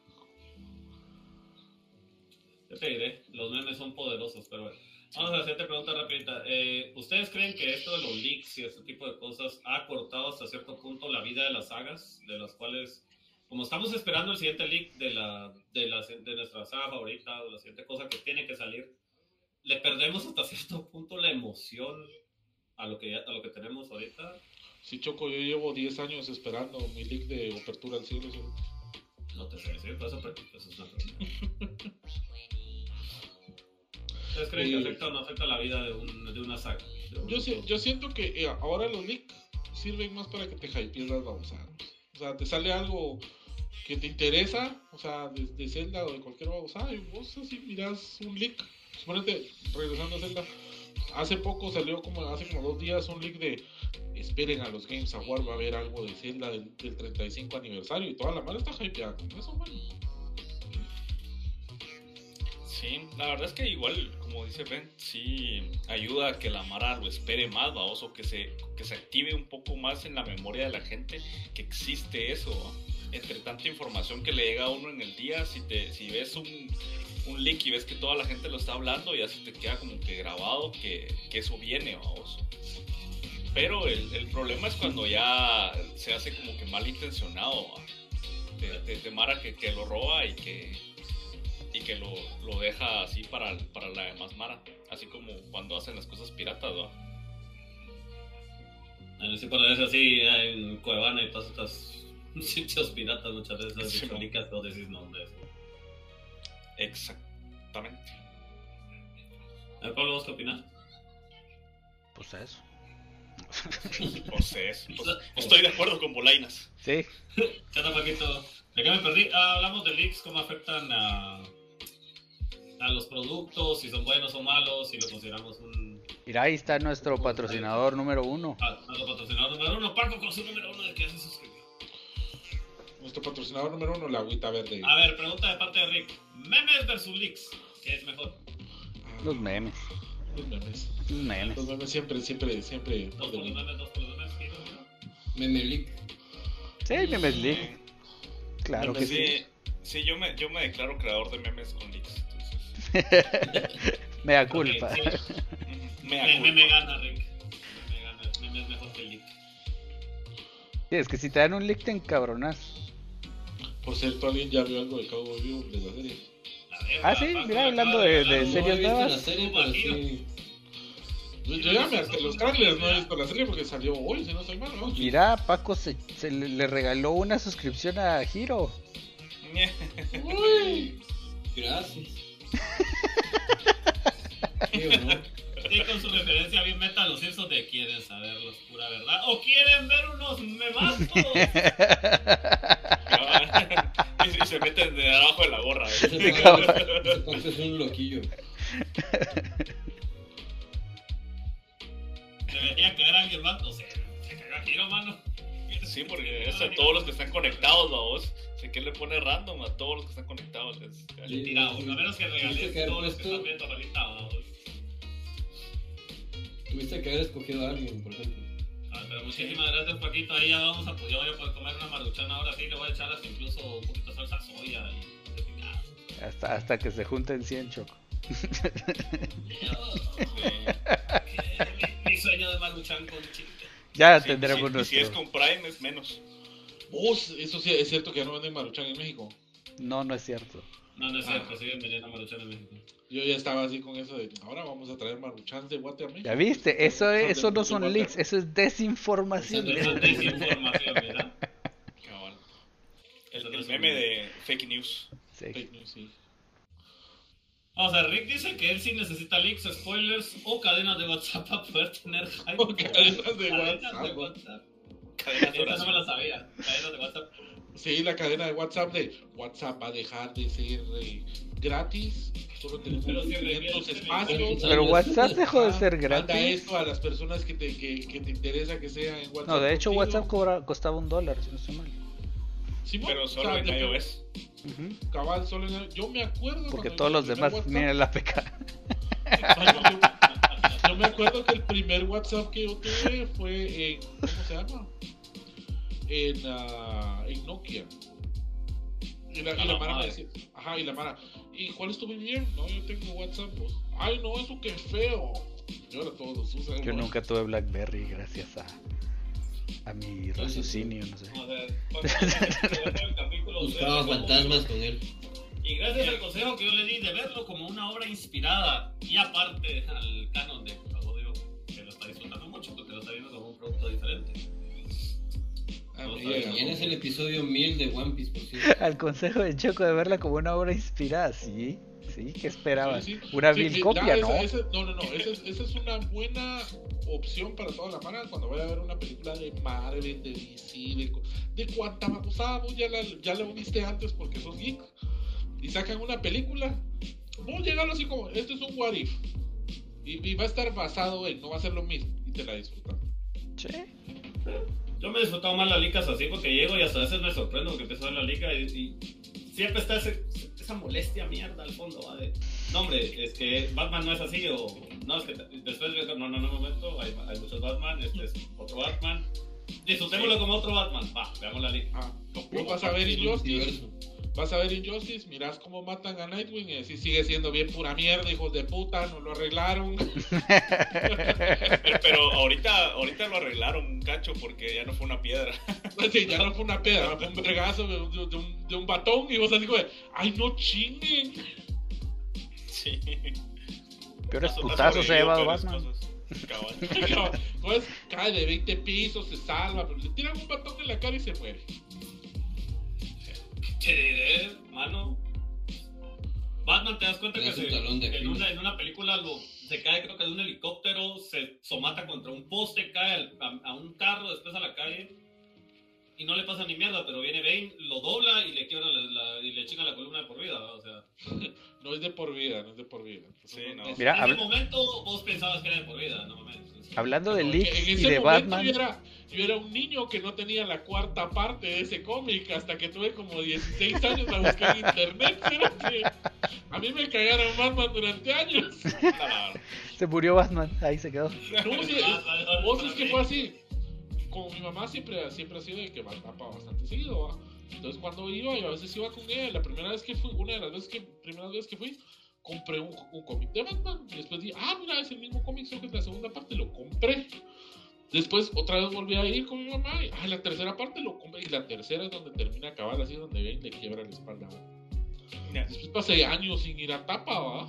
¿Qué te diré? Los memes son poderosos, pero bueno. Vamos a hacerte pregunta rapidita. Eh, ¿Ustedes creen que esto de los leaks y este tipo de cosas ha cortado hasta cierto punto la vida de las sagas? De las cuales, como estamos esperando el siguiente leak de, la, de, la, de nuestra saga favorita, o la siguiente cosa que tiene que salir, le perdemos hasta cierto punto la emoción a lo que, a lo que tenemos ahorita. Sí, Choco, yo llevo 10 años esperando mi leak de Apertura al Cielo. ¿sí? No te sé decir, eso, pero eso es una pregunta. ¿Ustedes creen que afecta o no afecta la vida de, un, de una saga? De un- Yo, si- yo siento que eh, ahora los leaks sirven más para que te hypees las babosadas. O sea, te sale algo que te interesa, o sea, de, Zelda o de cualquier babosada, y vos así mirás un leak. Suponete, regresando a Zelda, hace poco salió como, hace como dos días un leak de esperen a los Games Award, va a haber algo de Zelda del, del 35 aniversario y toda la madre está hypeada con eso, bueno. Sí, la verdad es que igual, como dice Ben, sí ayuda a que la Mara lo espere más, vamos, o que se, que se active un poco más en la memoria de la gente que existe eso. ¿va? Entre tanta información que le llega a uno en el día, si, te, si ves un, un link y ves que toda la gente lo está hablando, ya se te queda como que grabado que, que eso viene, vamos. Pero el, el problema es cuando ya se hace como que malintencionado, de, de, de Mara que, que lo roba y que, y que lo, lo deja así para, para la demás Mara. Así como cuando hacen las cosas piratas, ¿va? A ver si cuando es así en Cuevana y todos estos sitios piratas muchas veces has Sí, dicho mo. licas o decís nombres. Exactamente. A ver, Pablo, ¿vos qué opinas? Pues eso. O sea, es- pues, estoy de acuerdo con Bolainas. Sí. ¿Qué tal, Paquito? ¿De qué me perdí? Ah, hablamos de leaks, cómo afectan a, a los productos, si son buenos o malos, si lo consideramos un... Mira, ahí está nuestro patrocinador número uno. A, a los patrocinadores número uno, Paco con su número uno de que suscribió. Nuestro patrocinador número uno, la agüita verde. A ver, pregunta de parte de Rick. ¿Memes versus leaks? ¿Qué es mejor? Ah, Los memes. los memes. Los memes. Los memes siempre, siempre, siempre. Dos por los memes, dos por los memes. ¿qué dices, no? Memelic. Sí, memes leak. Claro que sí. sí, sí, yo me, yo me declaro creador de memes con leaks. Entonces, Mea culpa. sí. ujú, mea Me, me, me culpa. gana, Rick. Me gana. Meme es mejor que leak. Sí, es que si te dan un leak te encabronas. Por cierto, alguien ya vio algo de Cowboy Vivo de la serie. Ah, sí, mira, hablando de- de No series nuevas. la serie, pero sí. Yo, ya me los trailers, no he visto la serie porque salió hoy, si no soy mal, ¿no? Mira, Paco se, se le, le regaló una suscripción a Hiro. Uy, Gracias. Sí, ¿o no? Sí, con su referencia bien meta a los Simpsons de quieren saber la pura verdad o quieren ver unos memazos. y, y se meten de abajo de la gorra. Paco es un loquillo. Debería caer alguien más, no sé, se cagó a giro, mano. sea, todos los que están conectados, vos. Sé que le pone random a todos los que están conectados. les- Sí. Tirado, a menos que regales que todos los que están viendo ahorita. vamos. Tuviste que haber escogido a alguien, por ejemplo. Ah, pero muchísimas gracias, Paquito. Ahí ya vamos a, yo voy a poder comer una maruchana ahora sí. Le voy a echar hasta incluso un poquito de salsa soya y. Hasta, hasta que se junten 100 choco. Mi, mi sueño de maruchan con chile. Ya Sí, tendremos sí, y nuestro. si es con Prime es menos. Vos, eso sí, es cierto que ya no venden maruchan en México. No, no es cierto. No, no es Ah. cierto, siguen vendiendo maruchan en México. Yo ya estaba así con eso de, ahora vamos a traer maruchans de Guate a México. ¿Ya viste? Eso, es- eso no son Guate. leaks, eso es desinformación. Eso es desinformación, ¿verdad? Cabal. El, Eso no el es meme de fake news. Sí. Fake news, sí. O sea, Rick dice que él sí necesita leaks, spoilers o cadenas de WhatsApp para poder tener hype. O cadenas de Cadenas WhatsApp. de WhatsApp. Cadenas de Esta no me la oración. sabía. Cadenas de WhatsApp. Sí, la cadena de WhatsApp de WhatsApp va a dejar de ser eh, gratis. Solo tenemos Pero si 500 revierte, espacios. Pero WhatsApp dejó de ser Manda gratis. esto a las personas que te, que, que te interesa que sea en WhatsApp. No, de hecho contigo. WhatsApp cobra, costaba un dólar, si no estoy mal. Simón, Pero o solo sea, en yo- iOS. Cabal, solo en Yo me acuerdo. Porque todos los demás tenían el APK. Yo me acuerdo que el primer WhatsApp que yo tuve fue en. ¿Cómo se llama? En, ah, en Nokia. Y la, y la Ah, Mara me decía, ajá, y la Mara, ¿y cuál estuve bien? No, yo tengo WhatsApp. pues. Ay, no, eso que feo. Y ahora todos los usan. Yo nunca tuve Blackberry gracias a, a mi raciocinio, no sé. O sea, Buscaba fantasmas con él. Y gracias al consejo que yo le di de verlo como una obra inspirada y aparte al canon de Audio, que lo está disfrutando mucho porque lo está viendo como un producto diferente. Ah, me Otra vez, llega, ¿Quién ¿no? es el episodio 1000 de One Piece, por cierto? Al consejo de Choco de verla como una obra inspirada, sí. Sí, ¿qué esperabas? Sí, sí. Una Sí, vil sí, copia, ¿no? esa- no, no, no. Esa es, esa es una buena opción para toda la mara cuando vaya a ver una película de Marvel, de DC, de, de cuanta babosada vos ya la, ya la viste antes porque sos geek. Y sacan una película. Vos llegarlo así como, esto es un what if. Y, y va a estar basado en, no va a ser lo mismo. Y te la disfrutas. Sí. Yo me he disfrutado más las licas así porque llego y hasta a veces me sorprendo porque empiezo a ver la liga y, y siempre está ese- esa molestia mierda al fondo, ¿va? De, no, hombre, es que Batman no es así o no, es que después yo, no, no, no, un momento, hay, hay muchos Batman, este es otro Batman. Disfrutémoslo como otro Batman, va, veamos la liga. Ah, vos vas a ver Injustice. Vas a ver Injustice, mirás cómo matan a Nightwing y decís, sigue siendo bien pura mierda, hijos de puta, no lo arreglaron. Pero, pero ahorita, ahorita lo arreglaron un cacho porque ya no fue una piedra. Sí, ya no fue una piedra, fue un regazo de, de- de un, de un batón y vos así como, de, ay no chinguen. Sí. Peores putazos se ha llevado Batman. Cabal. Pues cae de 20 pisos, se salva, pero le tiran un batón en la cara y se muere. Te diré, mano. Batman, te das cuenta que se- talón de en, una, en una película lo, se cae, creo que de un helicóptero, se somata contra un poste, cae al- a, a un carro, después a la calle. Y no le pasa ni mierda, pero viene Bane, lo dobla y le quiebra la, la- y le chinga la columna de por vida. ¿va? O sea, No es de por vida, no es de por vida. Sí, no. Mira, en ese momento vos pensabas que era de por vida, no mames. Hablando de leaks y de momento Batman, era, yo era un niño que no tenía la cuarta parte de ese cómic hasta que tuve como 16 años a buscar en internet. A mí me cagaron Batman durante años. Se murió Batman, ahí se quedó. No, es- vos es que fue así. Como mi mamá siempre, siempre ha sido de que tapa bastante seguido, ¿va? Entonces cuando iba, yo a veces iba con ella. La primera vez que fui, una de las veces que, primeras veces que fui, compré un, un cómic de Batman. Y después dije, ah, mira, es el mismo cómic, solo que es la segunda parte, lo compré. Después otra vez volví a ir con mi mamá y ah, la tercera parte lo compré. Y la tercera es donde termina cabal, así donde ven le quiebra la espalda. Después pasé años sin ir a tapa, ¿va?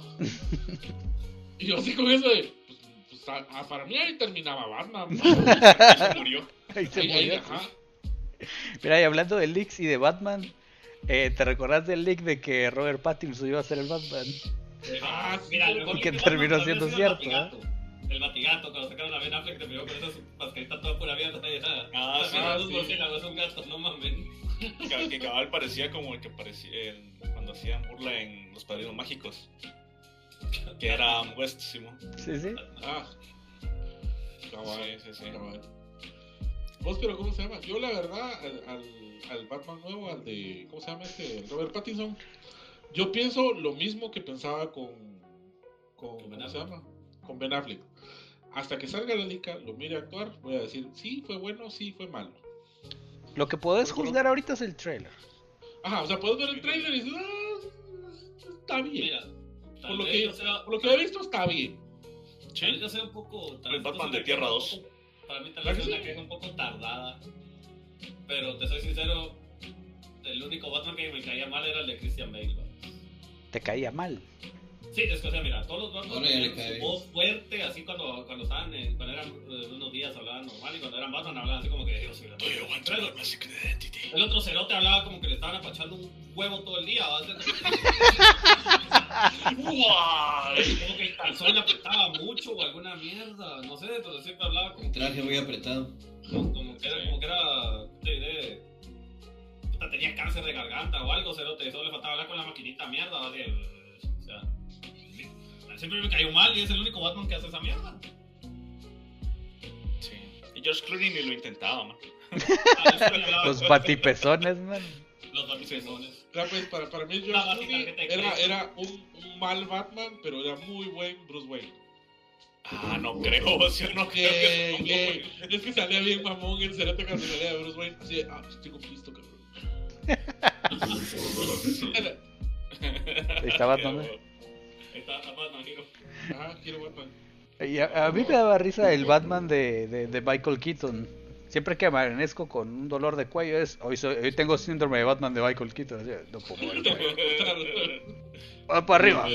y yo así con eso de, pues, pues, ah, para mí ahí terminaba Batman. ¿va? Se murió. Ahí se Ahí- ahí, murió. ajá. Mira, y hablando de leaks y de Batman, eh, ¿te recordás del leak de que Robert Pattinson iba a ser el Batman? Ah, sí, Mira, Y que terminó siendo cierto, batigato, el batigato, cuando sacaron a Ben Affleck, terminó con esa mascarita toda pura mierda. Ah, sí, ah, sí. murciélagos son gatos, no mames. Que, que cabal parecía como el que parecía el- cuando hacían burla en Los Padrinos Mágicos. Que era West, Simón. Sí, sí. Ah. Cabal, Sí, sí, sí. cabal. Vos, pero ¿cómo se llama? Yo, la verdad, al, al, al Batman nuevo, al de. ¿Cómo se llama este? Robert Pattinson. Yo pienso lo mismo que pensaba con. con ¿Cómo se llama? Con Ben Affleck. Hasta que salga la lica, lo mire actuar, voy a decir, sí, fue bueno, sí, fue malo. Lo que podés juzgar ahorita es el trailer. Ajá, o sea, puedes ver el trailer y dices, ah, está bien. Mira, por, lo que, sea, por lo que he visto, está bien. tal vez yo sea un poco. tal El Batman de Tierra una 2. queja un poco- Para mí, tal ¿Verdad vez es una queja un poco tardada. Pero te soy sincero, el único Batman que me caía mal era el de Christian Bale. Te caía mal. Sí, es que, o sea, mira, todos los Batman tenían su voz fuerte, así cuando, cuando estaban, en- cuando eran eh, unos días hablaban normal y cuando eran Batman hablaban así como que Dios. Pero el-. El otro cerote hablaba como que le estaban apachando un huevo todo el día. como que el calzón le apretaba mucho o alguna mierda. No sé, pero siempre hablaba como, Un traje muy apretado. como, como que era, como que era, puta, tenía cáncer de garganta o algo, cerote. y Solo le faltaba hablar con la maquinita mierda. ¿va? O siempre me cayó mal y es el único Batman que hace esa mierda. Sí. Y George Clooney ni lo intentaba, man. Ah, Los batipezones, man. Los batipezones. Ya, pues, para, para mí, George Clooney era, era un, un mal Batman, pero era muy buen Bruce Wayne. Ah, no creo, sí, no creo Que, que que- es que salía bien mamón el cerote cuando salía de Bruce Wayne. Así ah, pues tengo pisto, cabrón. Ahí está Batman, está, está Batman Hero. Ajá, quiero Batman. Y a, a mí me daba risa el Batman de, de, de Michael Keaton. Siempre que amanezco con un dolor de cuello es, hoy, soy- hoy tengo síndrome de Batman de Michael Keaton. así, no puedo mover el cuello. Va para arriba.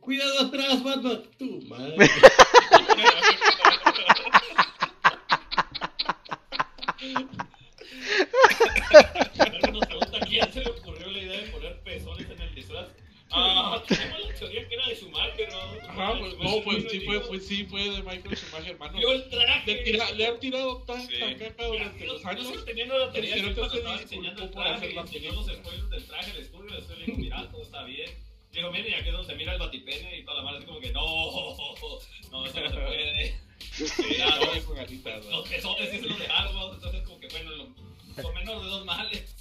Cuidado atrás, Batman. Tu madre. Nos pregunta a quién se le ocurrió la idea de poner pezones en el disfraz. Ah, tenemos la teoría que era de Schumacher, ¿no? Ajá, pues, no, pues sí fue, pues sí fue de Michael Schumacher, hermano. Vio el traje. Le, tira- le han tirado Sí. caca durante los años. Yo teniendo la teoría Pero que cuando entonces estaba se enseñando el disculpó por hacer traje, la enseñó los película. spoilers del traje, el estudio, el estudio, le digo, mira, todo está bien. Digo, miren, y aquí es donde se mira el batipene y toda la mano así como que, no, no, eso no se puede. Lo, por menos de dos males.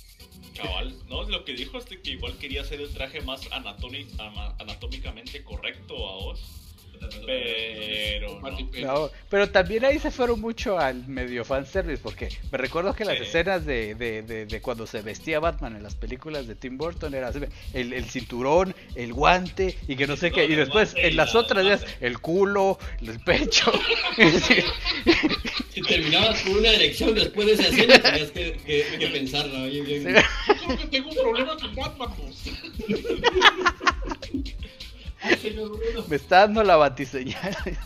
Cabal, no, lo que dijo es de que igual quería hacer el traje más anatómicamente correcto a vos. Pero no. Pero también ahí se fueron mucho al medio fanservice, porque me recuerdo que las Sí. escenas de, de, de, de cuando se vestía Batman en las películas de Tim Burton era así, el, el cinturón, el guante y que no sé qué, y después en las la- otras ya el culo, el pecho. Si terminabas con una erección después de esa escena, tenías que, que, que pensarla, oye, bien. Sí. Yo tengo un problema con Batman, Me está dando la batiseñal. Ay,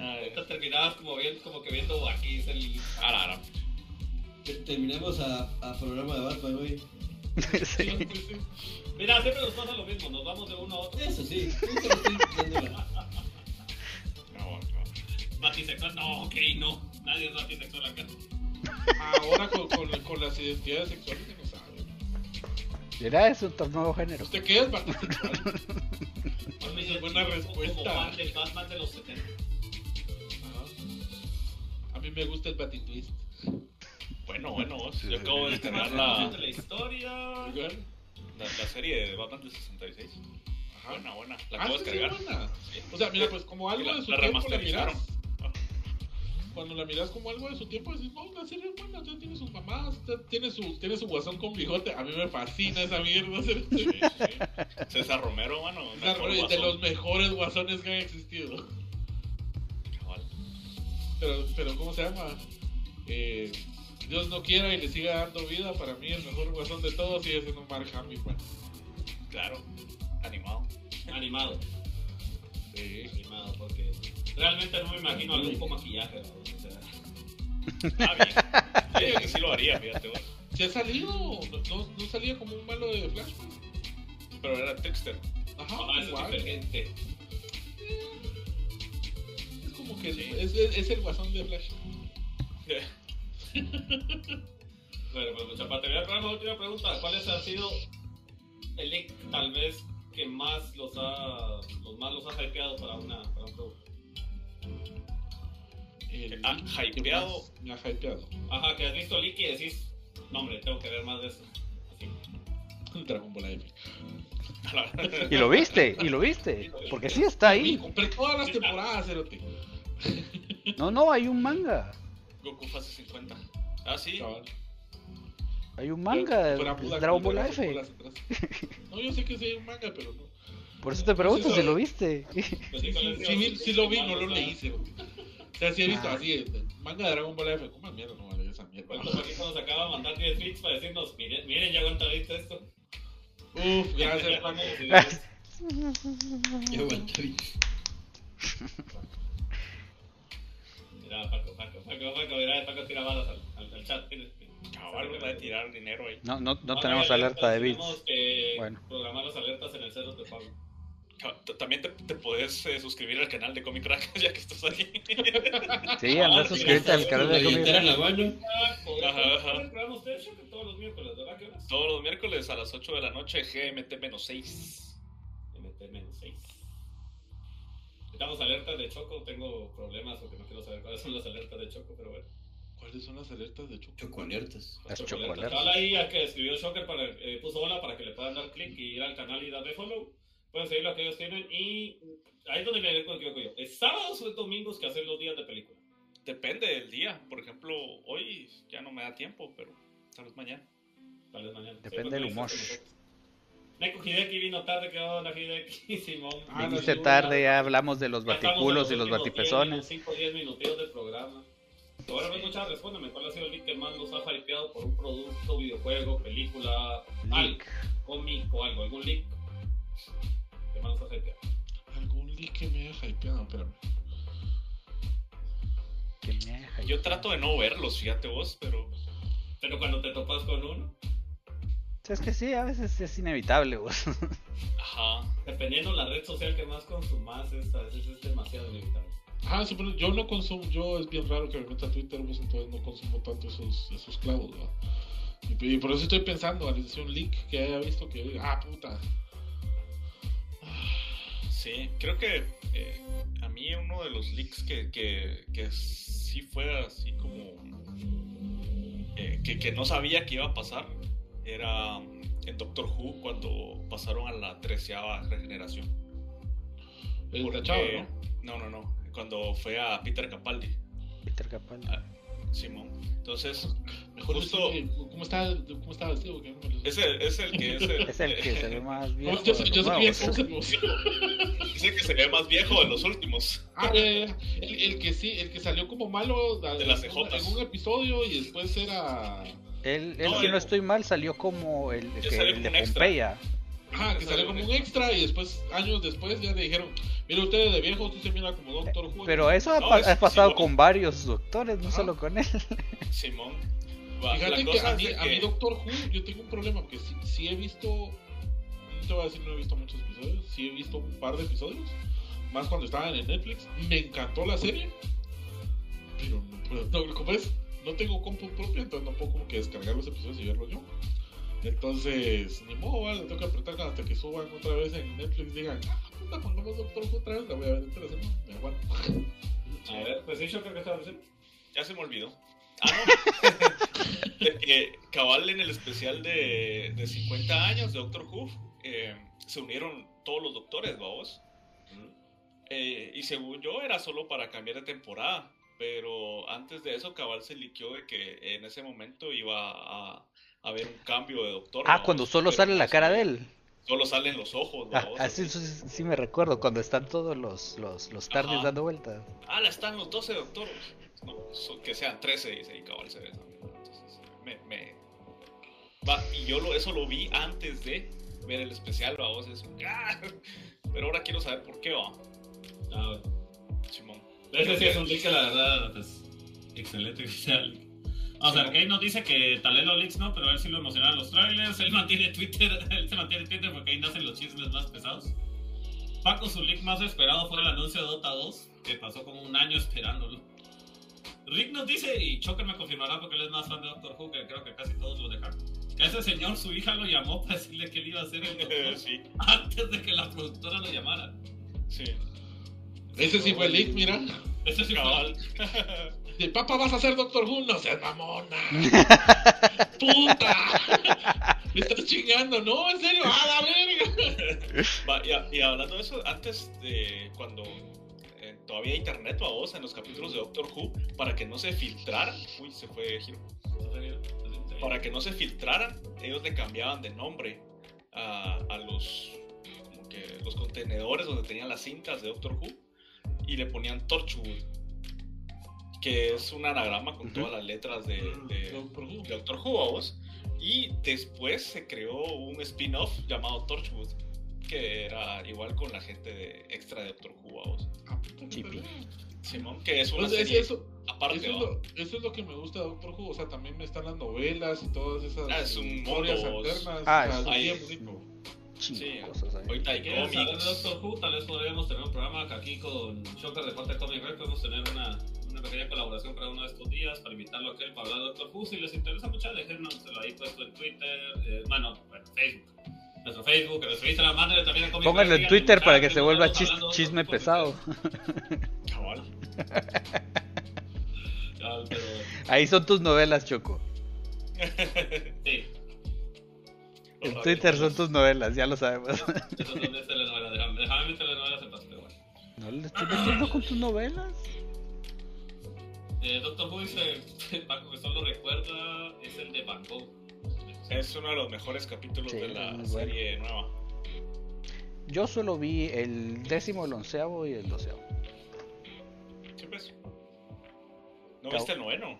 Ahorita terminabas como, bien, como que viendo aquí es el... Terminamos a, a programa de Batman hoy. Sí. Mira, siempre nos pasa lo mismo, nos vamos de uno a otro. Eso sí, No, no. Batisexual, no, ok, no. Nadie es batisexual acá. Ahora con, con, con las identidades sexuales. Mira, es un nuevo género. ¿Usted qué es bisexual? A mí Esa es buena respuesta. Como Batman de los 70. Ajá. A mí me gusta el Batitwist. Bueno, bueno, vos, yo acabo de descargar de la, la historia. La, la serie de Batman del 66. Ajá. Buena, buena. La Ah, acabo de descargar. buena. Sí. O sea, mira, pues como algo La- de su la tiempo la remasterizaron. Cuando la miras como algo de su tiempo, decís, no, la serie es buena, ya tiene sus mamás, ya tiene su, tiene su guasón con bigote. A mí me fascina esa mierda. Sí, sí. César Romero, mano. Esa mejor de los mejores guasones que han existido. Cabal. Pero, pero ¿cómo se llama? Eh, Dios no quiera y le siga dando vida. Para mí, el mejor guasón de todos sigue siendo Mark Hamill. man. Claro, animado. Animado. Sí. Animado, porque realmente no me imagino algún con maquillaje. ¿no? O sea, Ah, bien. Sí, que sí lo haría, fíjate vos. ¿Se ha salido? ¿No, no, salía como un malo de Flash? Pero era Trickster. Ajá, ah, es diferente. Es como que Sí. es, es- es el guasón de Flash. Bueno, pues mucha parte. Voy a una última pregunta. ¿Cuál ha sido el tal vez que más los ha, los más los ha hypeado para, una, para un producto? El Ah, hypeado. más Me ha hypeado. Ajá, que has visto leak y decís, no hombre, tengo que ver más de eso. Así. Dragon Ball F. Y lo viste, y lo viste. Porque sí está Y ahí. compré todas las temporadas, Cerote. No, no, hay un manga. Goku fase 50. Ah, sí. Cabal. Hay un manga de puta Dragon Ball F. No, yo sé que sí hay un manga, pero no. Por eso te pregunto si lo viste. Pues Sí, sí, sí, sí, sí lo vi, no lo leí, Cerote. O sea, sí he visto Ah. así, manga de Dragon Ball F. ¿Cómo mierda no vale esa mierda? ¿Cuántos aquí nos acaba de mandar 10 tweets para decirnos, miren, miren ya aguanta viste esto? Uf, gracias, Paco. Ya aguanta, vi. Mira, Paco, Paco, Paco, Paco, mira, Paco tira balas al, al, al chat. Tienes- Cabal, va a tirar dinero ahí. No, no, no tenemos alerta de Tenemos bits. que Bueno. programar las alertas en el cero de Pablo. También te, te puedes eh, suscribir al canal de Comic Crack ya que estás ahí. Sí, anda Ah, suscríbete al canal de Comic la mano. Ajá, ajá. ¿Cuál programa usted, Shock? Todos los miércoles, ¿verdad? ¿Qué horas? Todos los miércoles a las 8 de la noche, GMT-6. MT-6. Estamos alertas de Choco, tengo problemas porque no quiero saber cuáles son las alertas de Choco, pero bueno. ¿Cuáles son las alertas de Choco? Chocoalertas. Las Choco chocoalertas. alertas. Habla ahí a que escribió Shocker para, eh, puso hola para que le puedan dar clic y ir al canal y darle follow. Pueden seguir lo que ellos tienen y ahí es donde me equivoco yo. ¿Es sábados o es domingos que hacen los días de película? Depende del día. Por ejemplo, hoy ya no me da tiempo, pero tal vez mañana. Tal vez mañana. Depende del humor. Neko Hideki vino tarde, ¿qué onda Hideki? Simón. Ah, no, Viniste tarde, ya hablamos de los baticulos y los batipezones. 5 o 10 minutos del programa. Ahora me escuchar, respóndeme, ¿cuál ha sido el leak que más los ha hypeado por un producto, videojuego, película, algo, cómic o algo? ¿Algún leak hypeado? Algún leak que me haya hypeado, espérame. Que me deja Yo trato de no verlos, fíjate vos, pero Pero cuando te topas con uno, Es que sí, a veces es inevitable, vos. ajá. dependiendo la red social que más consumas, es, a veces es demasiado inevitable. Ah, sí, pero yo no consumo, yo es bien raro que me meta a Twitter, pues entonces no consumo tanto esos, esos clavos, ¿verdad? Y, y por eso estoy pensando, al decir un leak que haya visto que diga, ah, puta. Sí, creo que eh, a mí uno de los leaks que, que, que sí fue así como... eh, que, que no sabía que iba a pasar era mm, en Doctor Who cuando pasaron a la treceava regeneración. El Porque- tachado, ¿no? No, no, no. Cuando fue a Peter Capaldi, Peter Capaldi. Ah. Simón. Entonces, Mejor Justo- ¿cómo está, cómo está vestido? Que no me lo- es el, es el que es el, Es el que se ve más bien. No, yo sé, yo que el- es el que se ve más viejo de los últimos. Ah, el, el que sí, el que salió como malo De las en un- cejotas. en un episodio y después era. Él, él No, si él- no estoy mal, salió como el, que- salió el como de extra. Ajá, que salió como un extra y después, años después, ya le dijeron: Mira, ustedes de viejo, usted se mira como Doctor Who. Pero eso ha, No, pa- es- ha pasado con varios doctores, no Ajá. solo con él. Simón. Va, Fíjate que a mí, a mí Doctor Who, yo tengo un problema, porque sí, sí he visto, no te voy a decir no he visto muchos episodios, sí he visto un par de episodios, más cuando estaban en Netflix, me encantó la serie, pero no puedo, no, como es, no tengo compu propia, entonces no puedo como que descargar los episodios y verlos yo. Entonces, ni modo, vale, tengo que apretar hasta que suban otra vez en Netflix y digan, ah, puta, pongamos Doctor Who otra vez, la voy a ver me aguanto. A ver, pues sí, yo creo que estaba diciendo. Ya se me olvidó. Ah, no. De que cabal en el especial de, de 50 años de Doctor Who eh, se unieron todos los doctores, vamos. Eh, y según yo era solo para cambiar de temporada. Pero antes de eso, cabal se liqueó de que en ese momento iba a haber un cambio de doctor. Ah, cuando solo Pero sale la no cara de él. Solo salen los ojos, Ah, vamos. así sí, sí, sí me recuerdo, cuando están todos los, los, los tardis Ajá. dando vueltas. Ah, la están los 12 doctores. No, que sean 13, dice y cabal se ve también. Entonces, me, me- Va, y yo lo, eso lo vi antes de ver el especial, vamos. Es, ¡ah! Pero ahora quiero saber por qué va. Ah, bueno. Simón. Ese sí es un que la verdad, pues, excelente. O sea, Arcade nos dice que tal vez los leaks no, pero a él sí lo emocionaron los trailers. Él mantiene Twitter, él se mantiene Twitter porque ahí nacen los chismes más pesados. Paco, su leak más esperado fue el anuncio de Dota 2, que pasó como un año esperándolo. Rick nos dice, y Choker me confirmará porque él es más fan de Doctor Who, que creo que casi todos lo dejaron. Que ese señor, su hija lo llamó para decirle que él iba a hacer el doctor sí, antes de que la productora lo llamara. sí. Ese sí fue leak, mira. Ese sí fue- Cabal. De papá vas a ser Doctor Who, no seas mamona. ¡Puta! Me estás chingando, no, en serio, a la verga. Y, hablando de eso, antes de cuando eh, todavía internet o a vos en los capítulos de Doctor Who, para que no se filtraran, uy, se fue giro, para que no se filtraran, ellos le cambiaban de nombre a, a los, como que los contenedores donde tenían las cintas de Doctor Who y le ponían Torchwood, que es un anagrama con Ujú. todas las letras de, de- Doctor Who. de Doctor Who, a vos. Y después se creó un spin-off llamado Torchwood, que era igual con la gente de extra de Doctor Who, a vos. Ah, Chipi. Simón, que es una Pues es serie eso, aparte, eso, es lo, eso es lo que me gusta de Doctor Who. O sea, también me están las novelas y todas esas Ah, es un historias mundo, alternas. ah, o es- ahí- Sí, cosas ahí. Ahorita hay cómics. Doctor Who, tal vez podríamos tener un programa que aquí con Shocker de parte de Comic Red podemos tener una, una pequeña colaboración para uno de estos días para invitarlo a aquel para hablar de Doctor Who. Si les interesa mucho, déjenoslo ahí puesto en Twitter, eh, bueno, en Facebook. Nuestro Facebook, nuestro Instagram, mándenle también a Comic Pónganlo en Twitter para que se vuelva chis- chisme pesado. Cabal. pero, Ahí son tus novelas, Choco. sí, En Twitter son tus novelas, ya lo sabemos. esas son de telenovelas. Déjame, déjame mi telenovela en paz, pero bueno. ¿No le estoy metiendo con tus novelas? Eh, Doctor Who dice, Paco que solo recuerda, es el de Bangkok. Es uno de los mejores capítulos Sí, de la bueno. serie nueva. Yo solo vi el décimo, el onceavo y el doceavo. ¿Qué pues? ¿No viste el noveno?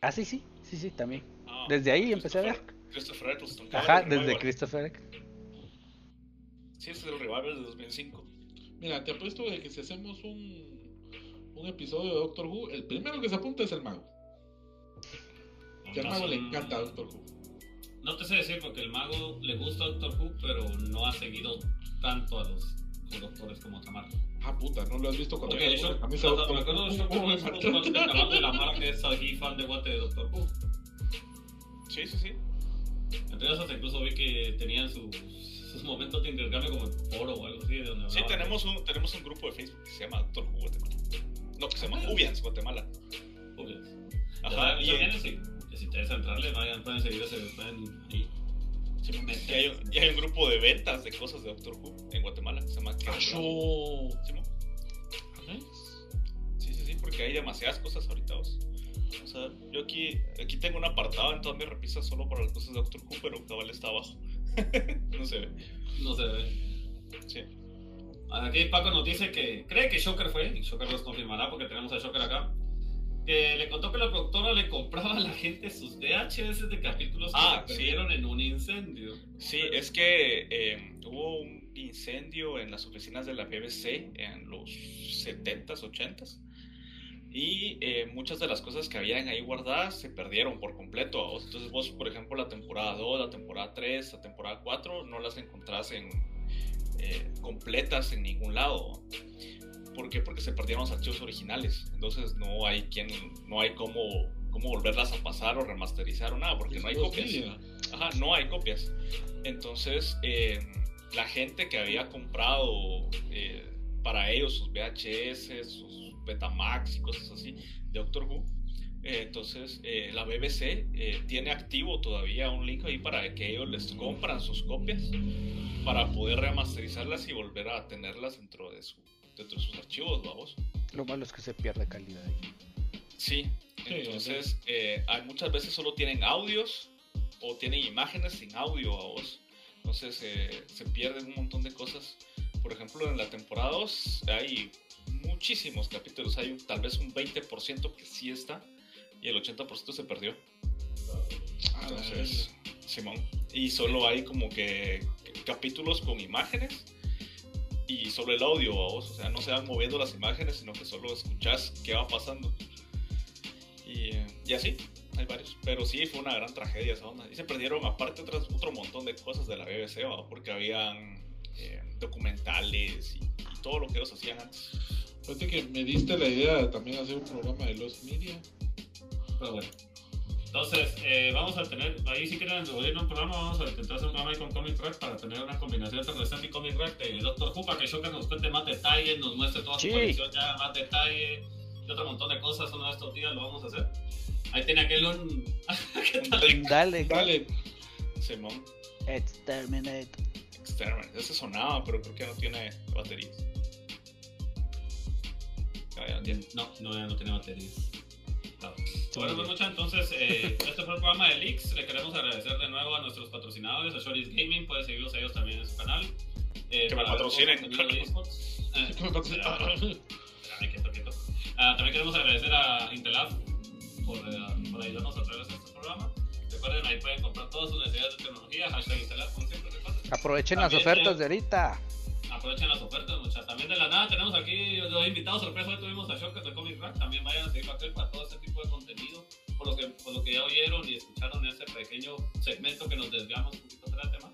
Ah, sí, sí, sí, sí, también. Ah, Desde ahí empecé a ver. Christopher- Eccleston. Ajá, desde revival. Christopher Eck. Sí, es el revival de 2005. Mira, te apuesto de que si hacemos un, un episodio de Doctor Who, el primero que se apunta es el mago. Que al mago le encanta Doctor Who. No te sé decir porque el mago le gusta Doctor Who, pero no ha seguido tanto a los doctores como Tamar. Ah, puta, no lo has visto cuando me yo, camisa de me Doctor acuerdo de de la Mara que es aquí fan de guate de Doctor Who. Sí, sí, sí. Entre esas incluso vi que tenían su- sus momentos de intercambio como en foro o algo así. De donde Sí, tenemos un, tenemos un grupo de Facebook que se llama Doctor Who Guatemala. No, que se llama Ubians Guatemala. Obvio. Ajá, y si les interesa entrarle, vayan, pueden seguir ese, pueden ahí. sí, y hay, un- y hay un grupo de ventas de cosas de Doctor Who en Guatemala que se llama Ah. Simón. Sí, sí, sí, porque hay demasiadas cosas ahorita. vos. O sea, yo aquí, aquí tengo un apartado en todas mis repisas solo para las cosas de Doctor Who, pero cabal está abajo. no se ve. No se ve. Sí. Aquí Paco nos dice que cree que Shocker fue, y Shocker nos confirmará porque tenemos a Shocker acá, que le contó que la productora le compraba a la gente sus VHS de capítulos que Ah, sí. perdieron en un incendio. Sí, es que eh, hubo un incendio en las oficinas de la BBC en los 70s, 80s. Y eh, muchas de las cosas que habían ahí guardadas se perdieron por completo. Entonces vos, por ejemplo, la temporada 2, la temporada 3, la temporada 4, no las encontrás en, eh, completas en ningún lado. ¿Por qué? Porque se perdieron los archivos originales. Entonces no hay quien, no hay cómo, cómo volverlas a pasar o remasterizar o nada, porque no hay copias. Ajá, no hay copias. Entonces, eh, la gente que había comprado eh, para ellos sus VHS, sus Betamax y cosas así de Doctor Who, eh, entonces eh, la BBC eh, tiene activo todavía un link ahí para que ellos les compran sus copias para poder remasterizarlas y volver a tenerlas dentro de, su, dentro de sus archivos, vamos. Lo malo es que se pierde calidad ahí. Sí, entonces eh, hay, muchas veces solo tienen audios o tienen imágenes sin audio a vos. Entonces eh, se pierden un montón de cosas. Por ejemplo, en la temporada 2 hay muchísimos capítulos. Hay un- tal vez un 20% que sí está y el 80% se perdió. Entonces, Simón. Y solo hay como que capítulos con imágenes y solo el audio, vos. O sea, no se van moviendo las imágenes, sino que solo escuchás qué va pasando. Y, y así, hay varios. Pero sí, fue una gran tragedia esa onda. Y se perdieron, aparte, otras, otro montón de cosas de la BBC, ¿va? porque habían eh, documentales y, y todo lo que ellos hacían antes. Fíjate que me diste la idea de también hacer un programa de los media. Pero bueno. Entonces, eh, vamos a tener, ahí si quieren oír un programa, vamos a intentar hacer un programa ahí con Comic Rack para tener una combinación entre Resident y Comic Rack de Doctor Who para que Shocker nos cuente más detalles, nos muestre toda su Sí. colección ya más detalle y otro montón de cosas. Uno de estos días lo vamos a hacer. Ahí tiene aquel un. ¿Qué tal? Dale, Dale, Simón, Exterminate. Exterminate. Ese sonaba, pero creo que no tiene baterías. No, no, ya no tiene baterías. Bueno, pues mucho, entonces, eh, este fue el programa de Leaks. Le queremos agradecer de nuevo a nuestros patrocinadores, a Shoris Gaming. Pueden seguirlos a ellos también en su canal. Eh, Que me patrocinen. también queremos agradecer a Intelab por, eh, por ayudarnos a través de este programa. Recuerden, ahí pueden comprar todas sus necesidades de tecnología. Hashtag Intelab, como siempre, recuerden. Aprovechen las ofertas eh, de ahorita. Aprovechen las ofertas, muchachos. También de la nada tenemos aquí dos invitados sorpresa. Hoy tuvimos a Shocker de Comic Rack. También vayan a seguirlo a aquel para todo este tipo de contenido. Por lo, que, por lo que ya oyeron y escucharon ese pequeño segmento que nos desviamos un poquito del tema.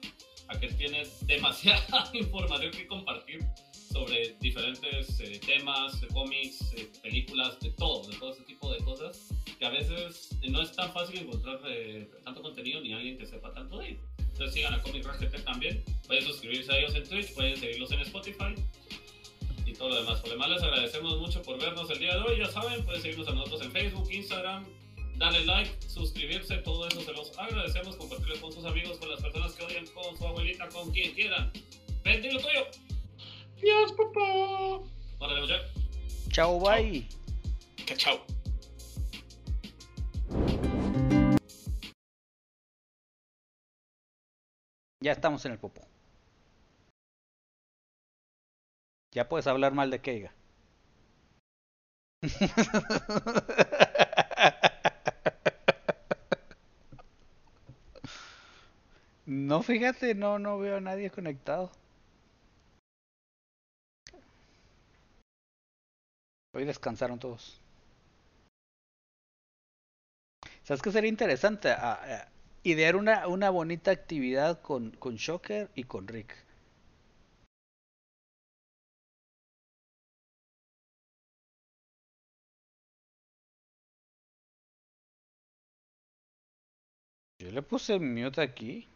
Aquel tiene demasiada información que compartir sobre diferentes eh, temas, eh, cómics, eh, películas, de todo, de todo ese tipo de cosas. Que a veces no es tan fácil encontrar eh, tanto contenido ni alguien que sepa tanto de ello. Entonces sigan a Comic GT también. Pueden suscribirse a ellos en Twitch, pueden seguirlos en Spotify y todo lo demás. Por lo demás, les agradecemos mucho por vernos el día de hoy. Ya saben, pueden seguirnos a nosotros en Facebook, Instagram, darle like, suscribirse, todo eso se los agradecemos. Compartirlo con sus amigos, con las personas que odian, con su abuelita, con quien quieran. Vente lo tuyo. Dios, papá. Órale, muchacho. Chao, bye. Que chao. Ya estamos en el popo. Ya puedes hablar mal de Keiga. No, fíjate, no, no veo a nadie conectado. Hoy descansaron todos. ¿Sabes qué sería interesante? Ah, ah, idear una, una bonita actividad con, con Shocker y con Rick. Yo le puse mute aquí.